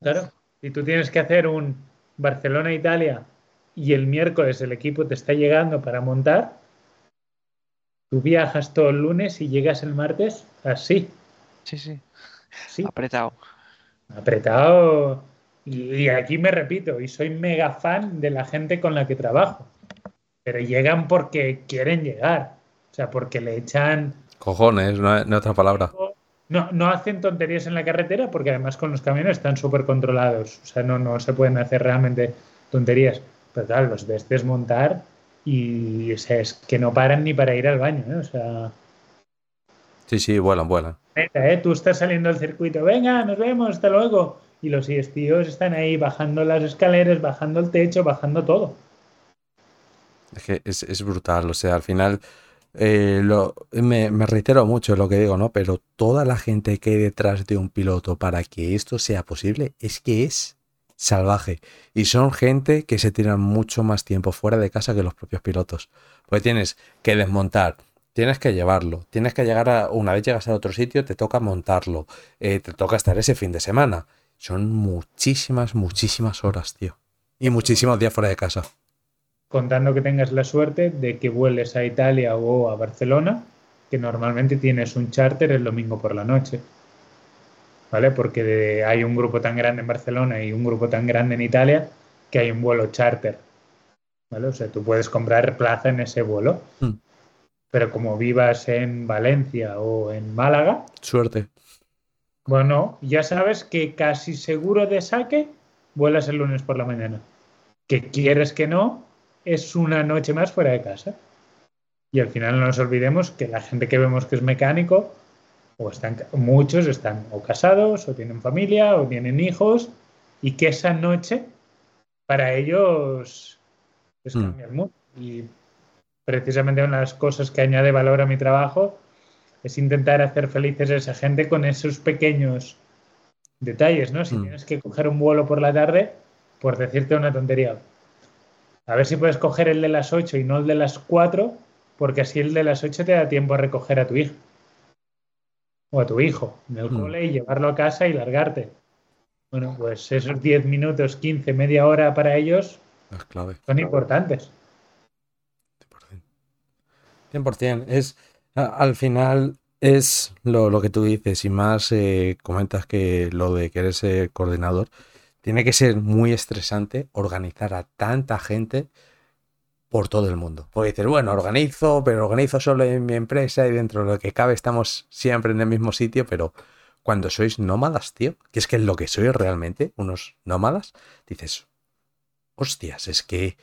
Claro. Si tú tienes que hacer un Barcelona-Italia y el miércoles el equipo te está llegando para montar, tú viajas todo el lunes y llegas el martes así, Sí, sí. sí Apretado. apretado. Y, y aquí me repito, y soy mega fan de la gente con la que trabajo. Pero llegan porque quieren llegar. O sea, porque le echan. Cojones, no, no otra palabra. No, no hacen tonterías en la carretera porque además con los camiones están súper controlados. O sea, no, no se pueden hacer realmente tonterías. Pero claro, los ves desmontar y o sea, es que no paran ni para ir al baño. ¿eh? O sea, Sí, sí, vuelan, vuelan. ¿eh? Tú estás saliendo del circuito, venga, nos vemos, hasta luego. Y los tíos están ahí bajando las escaleras, bajando el techo, bajando todo. Es que es, es brutal, o sea, al final eh, lo, me, me reitero mucho lo que digo, ¿no? Pero toda la gente que hay detrás de un piloto para que esto sea posible es que es salvaje. Y son gente que se tiran mucho más tiempo fuera de casa que los propios pilotos. Pues tienes que desmontar, tienes que llevarlo, tienes que llegar a, una vez llegas a otro sitio, te toca montarlo, eh, te toca estar ese fin de semana. Son muchísimas, muchísimas horas, tío. Y muchísimos días fuera de casa. Contando que tengas la suerte de que vueles a Italia o a Barcelona, que normalmente tienes un charter el domingo por la noche. ¿Vale? Porque de- hay un grupo tan grande en Barcelona y un grupo tan grande en Italia que hay un vuelo charter. ¿Vale? O sea, tú puedes comprar plaza en ese vuelo. Mm. Pero como vivas en Valencia o en Málaga, Suerte. Bueno, ya sabes que casi seguro de saque vuelas el lunes por la mañana. Que quieres que no, es una noche más fuera de casa. Y al final no nos olvidemos que la gente que vemos que es mecánico, o están, muchos están o casados, o tienen familia, o tienen hijos, y que esa noche para ellos es Mm. cambia el mundo. Y precisamente una de las cosas que añade valor a mi trabajo es intentar hacer felices a esa gente con esos pequeños detalles, ¿no? Si Mm. tienes que coger un vuelo por la tarde, por decirte una tontería, a ver si puedes coger el de las 8 y no el de las 4, porque así el de las 8 te da tiempo a recoger a tu hija o a tu hijo en el Mm. cole y llevarlo a casa y largarte. Bueno, pues esos 10 minutos, 15, media hora para ellos son importantes. 100%. Es, al final es lo, lo que tú dices y más eh, comentas que lo de que eres eh, coordinador. Tiene que ser muy estresante organizar a tanta gente por todo el mundo. Porque dices, bueno, organizo, pero organizo solo en mi empresa y dentro de lo que cabe estamos siempre en el mismo sitio, pero cuando sois nómadas, tío, que es que lo que sois realmente, unos nómadas, dices, hostias, es que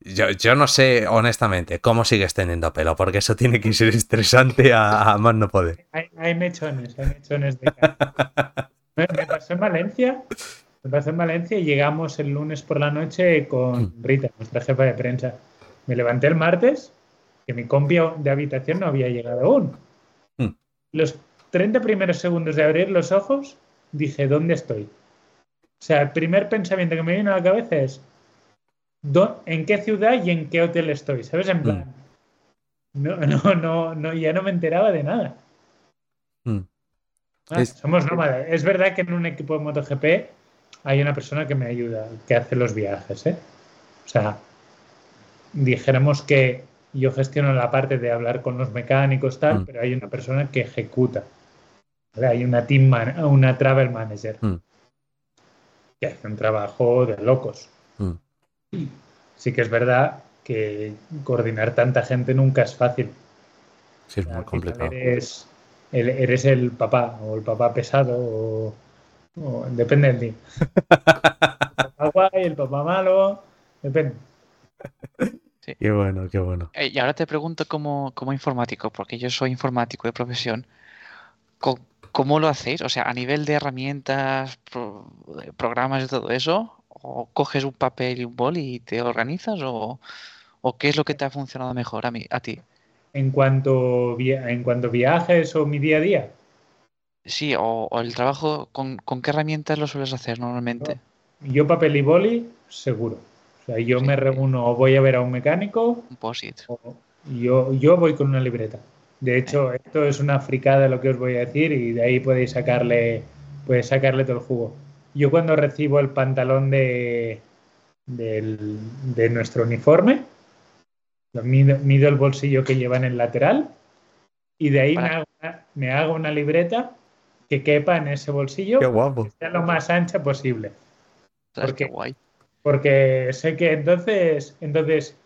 yo, yo no sé, honestamente, cómo sigues teniendo pelo, porque eso tiene que ser estresante a, a más no poder. Hay, hay mechones, hay mechones de cara. Me, me pasó en Valencia, me pasó en Valencia y llegamos el lunes por la noche con Rita, nuestra jefa de prensa. Me levanté el martes, que mi compi de habitación no había llegado aún. Mm. Los 30 primeros segundos de abrir los ojos, dije, ¿dónde estoy? O sea, el primer pensamiento que me vino a la cabeza es, ¿dó- ¿en qué ciudad y en qué hotel estoy? ¿Sabes? En plan, no, no, no, no, ya no me enteraba de nada. Mm. Ah, Es- Somos nómadas. Es verdad que en un equipo de MotoGP hay una persona que me ayuda, que hace los viajes, ¿eh? O sea, dijéramos que yo gestiono la parte de hablar con los mecánicos, tal, Mm. pero hay una persona que ejecuta. ¿vale? Hay una team man- una travel manager Mm. que hace un trabajo de locos. Mm. Sí que es verdad que coordinar tanta gente nunca es fácil. Sí, es muy complicado. Eres el, eres el papá o el papá pesado o, o- depende del día. [LAUGHS] el papá guay, el papá malo, depende. Qué bueno, qué bueno. Eh, Y ahora te pregunto como, como informático, porque yo soy informático de profesión, ¿cómo lo hacéis? O sea, a nivel de herramientas, programas y todo eso, ¿o coges un papel y un bol y te organizas? ¿O, o qué es lo que te ha funcionado mejor a mí, a ti? En cuanto, via- en cuanto viajes o mi día a día, Sí, o, o el trabajo, ¿con, con qué herramientas lo sueles hacer normalmente? yo papel y boli, seguro. O sea, yo Sí. me reúno o voy a ver a un mecánico Un yo, yo voy con una libreta. De hecho, esto es una fricada lo que os voy a decir y de ahí podéis sacarle, podéis sacarle todo el jugo. Yo cuando recibo el pantalón de, del- de nuestro uniforme, mido, mido el bolsillo que lleva en el lateral y de ahí me hago, una, me hago una libreta que quepa en ese bolsillo, Qué guapo. que sea lo más ancha posible. ¿Sabes ¿Por qué qué? guay? Porque sé que entonces, entonces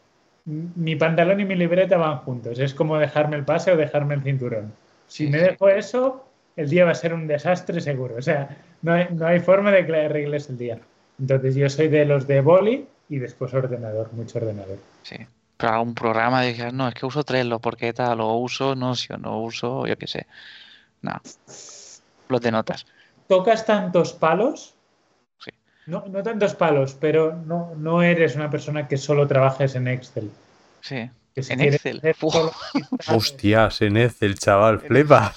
mi pantalón y mi libreta van juntos. Es como dejarme el pase o dejarme el cinturón. Si me sí. dejo eso, el día va a ser un desastre seguro. O sea, no hay, no hay forma de que le arregles el día. Entonces yo soy de los de boli y después ordenador, mucho ordenador. Sí. Pero algún programa de no, es que uso Trello, porque tal, o uso Notion, o uso, yo qué sé. No. Los de notas. ¿Tocas tantos palos? No, no tantos palos, pero no, no eres una persona que solo trabajes en Excel. Sí. Si En Excel. [LAUGHS] Hostias, en el chaval, flipa.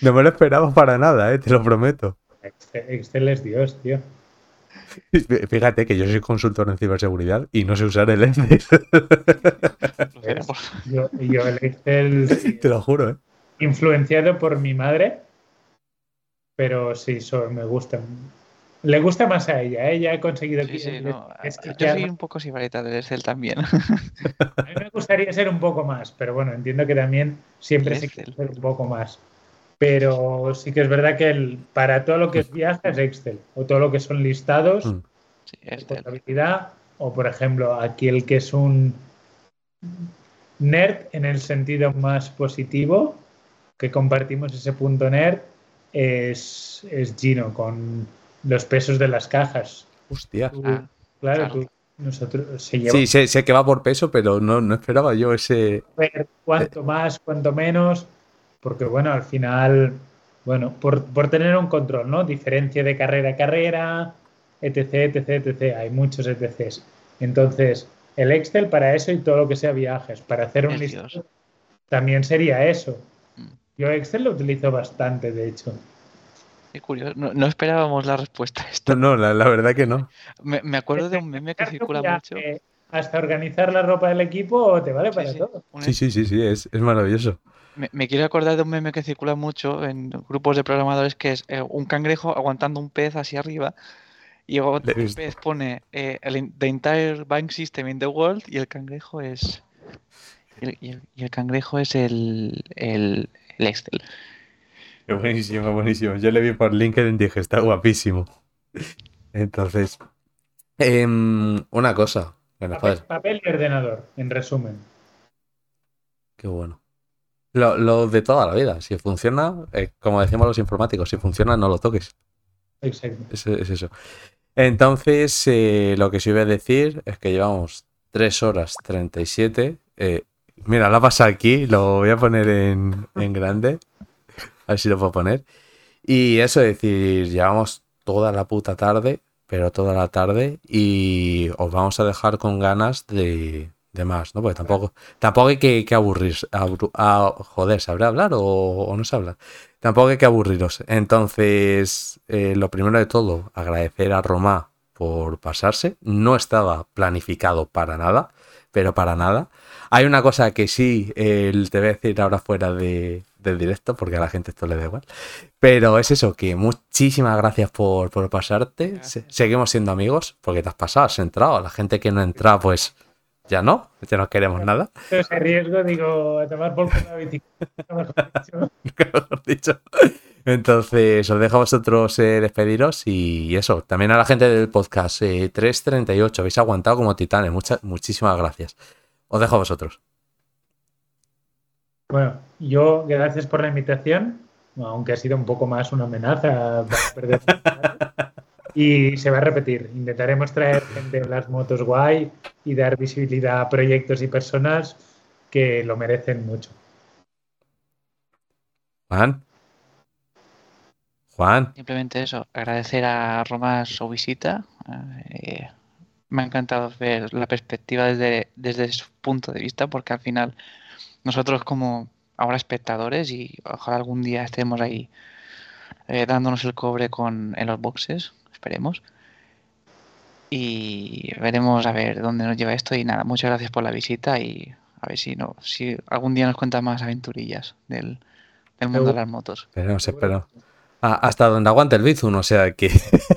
No me lo esperaba para nada, eh, te lo prometo. Excel, Excel es Dios, tío. [LAUGHS] Fíjate que yo soy consultor en ciberseguridad y no sé usar el Excel. [LAUGHS] Veremos. Yo, yo el Excel Te lo juro, ¿eh? influenciado por mi madre, pero sí, so- me gusta. Le gusta más a ella. ¿eh? Ella ha conseguido Sí, que, sí, no. es que Yo soy un poco sibarita del Excel también. A mí me gustaría ser un poco más, pero bueno, entiendo que también siempre se quiere ser un poco más. Pero sí que es verdad que el- para todo lo que es viaje es Excel, o todo lo que son listados, Mm. Sí, de contabilidad, o por ejemplo, aquí el que es un nerd en el sentido más positivo, que compartimos ese punto nerd, es, es Gino con los pesos de las cajas. Hostia. Tú- Ah, claro, claro. tú- nosotros se lleva Sí, sé, sé que va por peso, pero no, no esperaba yo ese. ver cuánto más, cuánto menos, porque bueno, al final, bueno, por, por tener un control, ¿no? Diferencia de carrera a carrera, etc, etc, etc. Hay muchos ETCs. Entonces, el Excel para eso y todo lo que sea viajes, para hacer un listado, también sería eso. Mm. Yo Excel lo utilizo bastante, de hecho. Qué curioso. No, no esperábamos la respuesta a No, esto. no, la, la verdad que no. Me, me acuerdo de un meme que circula mucho. eh, hasta organizar la ropa del equipo te vale Sí, para sí. todo. Un- Sí, sí, sí, sí, es, es maravilloso. Me, me quiero acordar de un meme que circula mucho en grupos de programadores que es eh, un cangrejo aguantando un pez hacia arriba y visto. pez pone eh, el, the entire bank system in the world y el cangrejo es y el, y el- y el cangrejo es el, el, el Excel. Qué [LAUGHS] buenísimo, buenísimo. Yo le vi por LinkedIn y dije, está guapísimo. Entonces, em, una cosa. Bueno, Papel, y ordenador, en resumen. qué bueno. Lo, lo de toda la vida. Si funciona, eh, como decimos los informáticos, si funciona, no lo toques. Exacto. Es, es eso. Entonces, eh, lo que sí voy a decir es que llevamos 3 horas 37. Eh, mira, la pasa aquí, lo voy a poner en, en grande. A ver si lo puedo poner. Y eso es decir, llevamos toda la puta tarde, pero toda la tarde, y os vamos a dejar con ganas de, de más, ¿no? Porque tampoco, tampoco hay que, que aburrirse. abru- a- joder, ¿sabrá hablar o, o no sabrá? Tampoco hay que aburriros. Entonces, eh, lo primero de todo, agradecer a Romá por pasarse. No estaba planificado para nada, pero para nada. Hay una cosa que sí, eh, te voy a decir ahora fuera de, del directo, porque a la gente esto le da igual. Pero es eso, que muchísimas gracias por, por pasarte. Se- seguimos siendo amigos, porque te has pasado, has entrado. La gente que no entra, pues ya no, ya no queremos nada. Entonces, riesgo, digo, a tomar por dicho. [LAUGHS] mejor dicho. Entonces, os dejo a vosotros eh, despediros y eso. También a la gente del podcast, eh, 338, habéis aguantado como titanes. Muchas, muchísimas gracias. Os dejo a vosotros. Bueno, yo gracias por la invitación, aunque ha sido un poco más una amenaza para perder y se va a repetir. Intentaremos traer gente en las motos guay y dar visibilidad a proyectos y personas que lo merecen mucho. Juan. Juan. Simplemente eso, agradecer a Roma su visita. Eh, me ha encantado ver la perspectiva desde, desde su punto de vista, porque al final nosotros como ahora espectadores y ojalá algún día estemos ahí eh, dándonos el cobre con, en los boxes, esperemos. Y veremos a ver dónde nos lleva esto. Y nada, muchas gracias por la visita y a ver si no, si algún día nos cuenta más aventurillas del, del mundo de las motos. Esperemos, espero. Ah, hasta donde aguante el Bizun, o sea que [LAUGHS]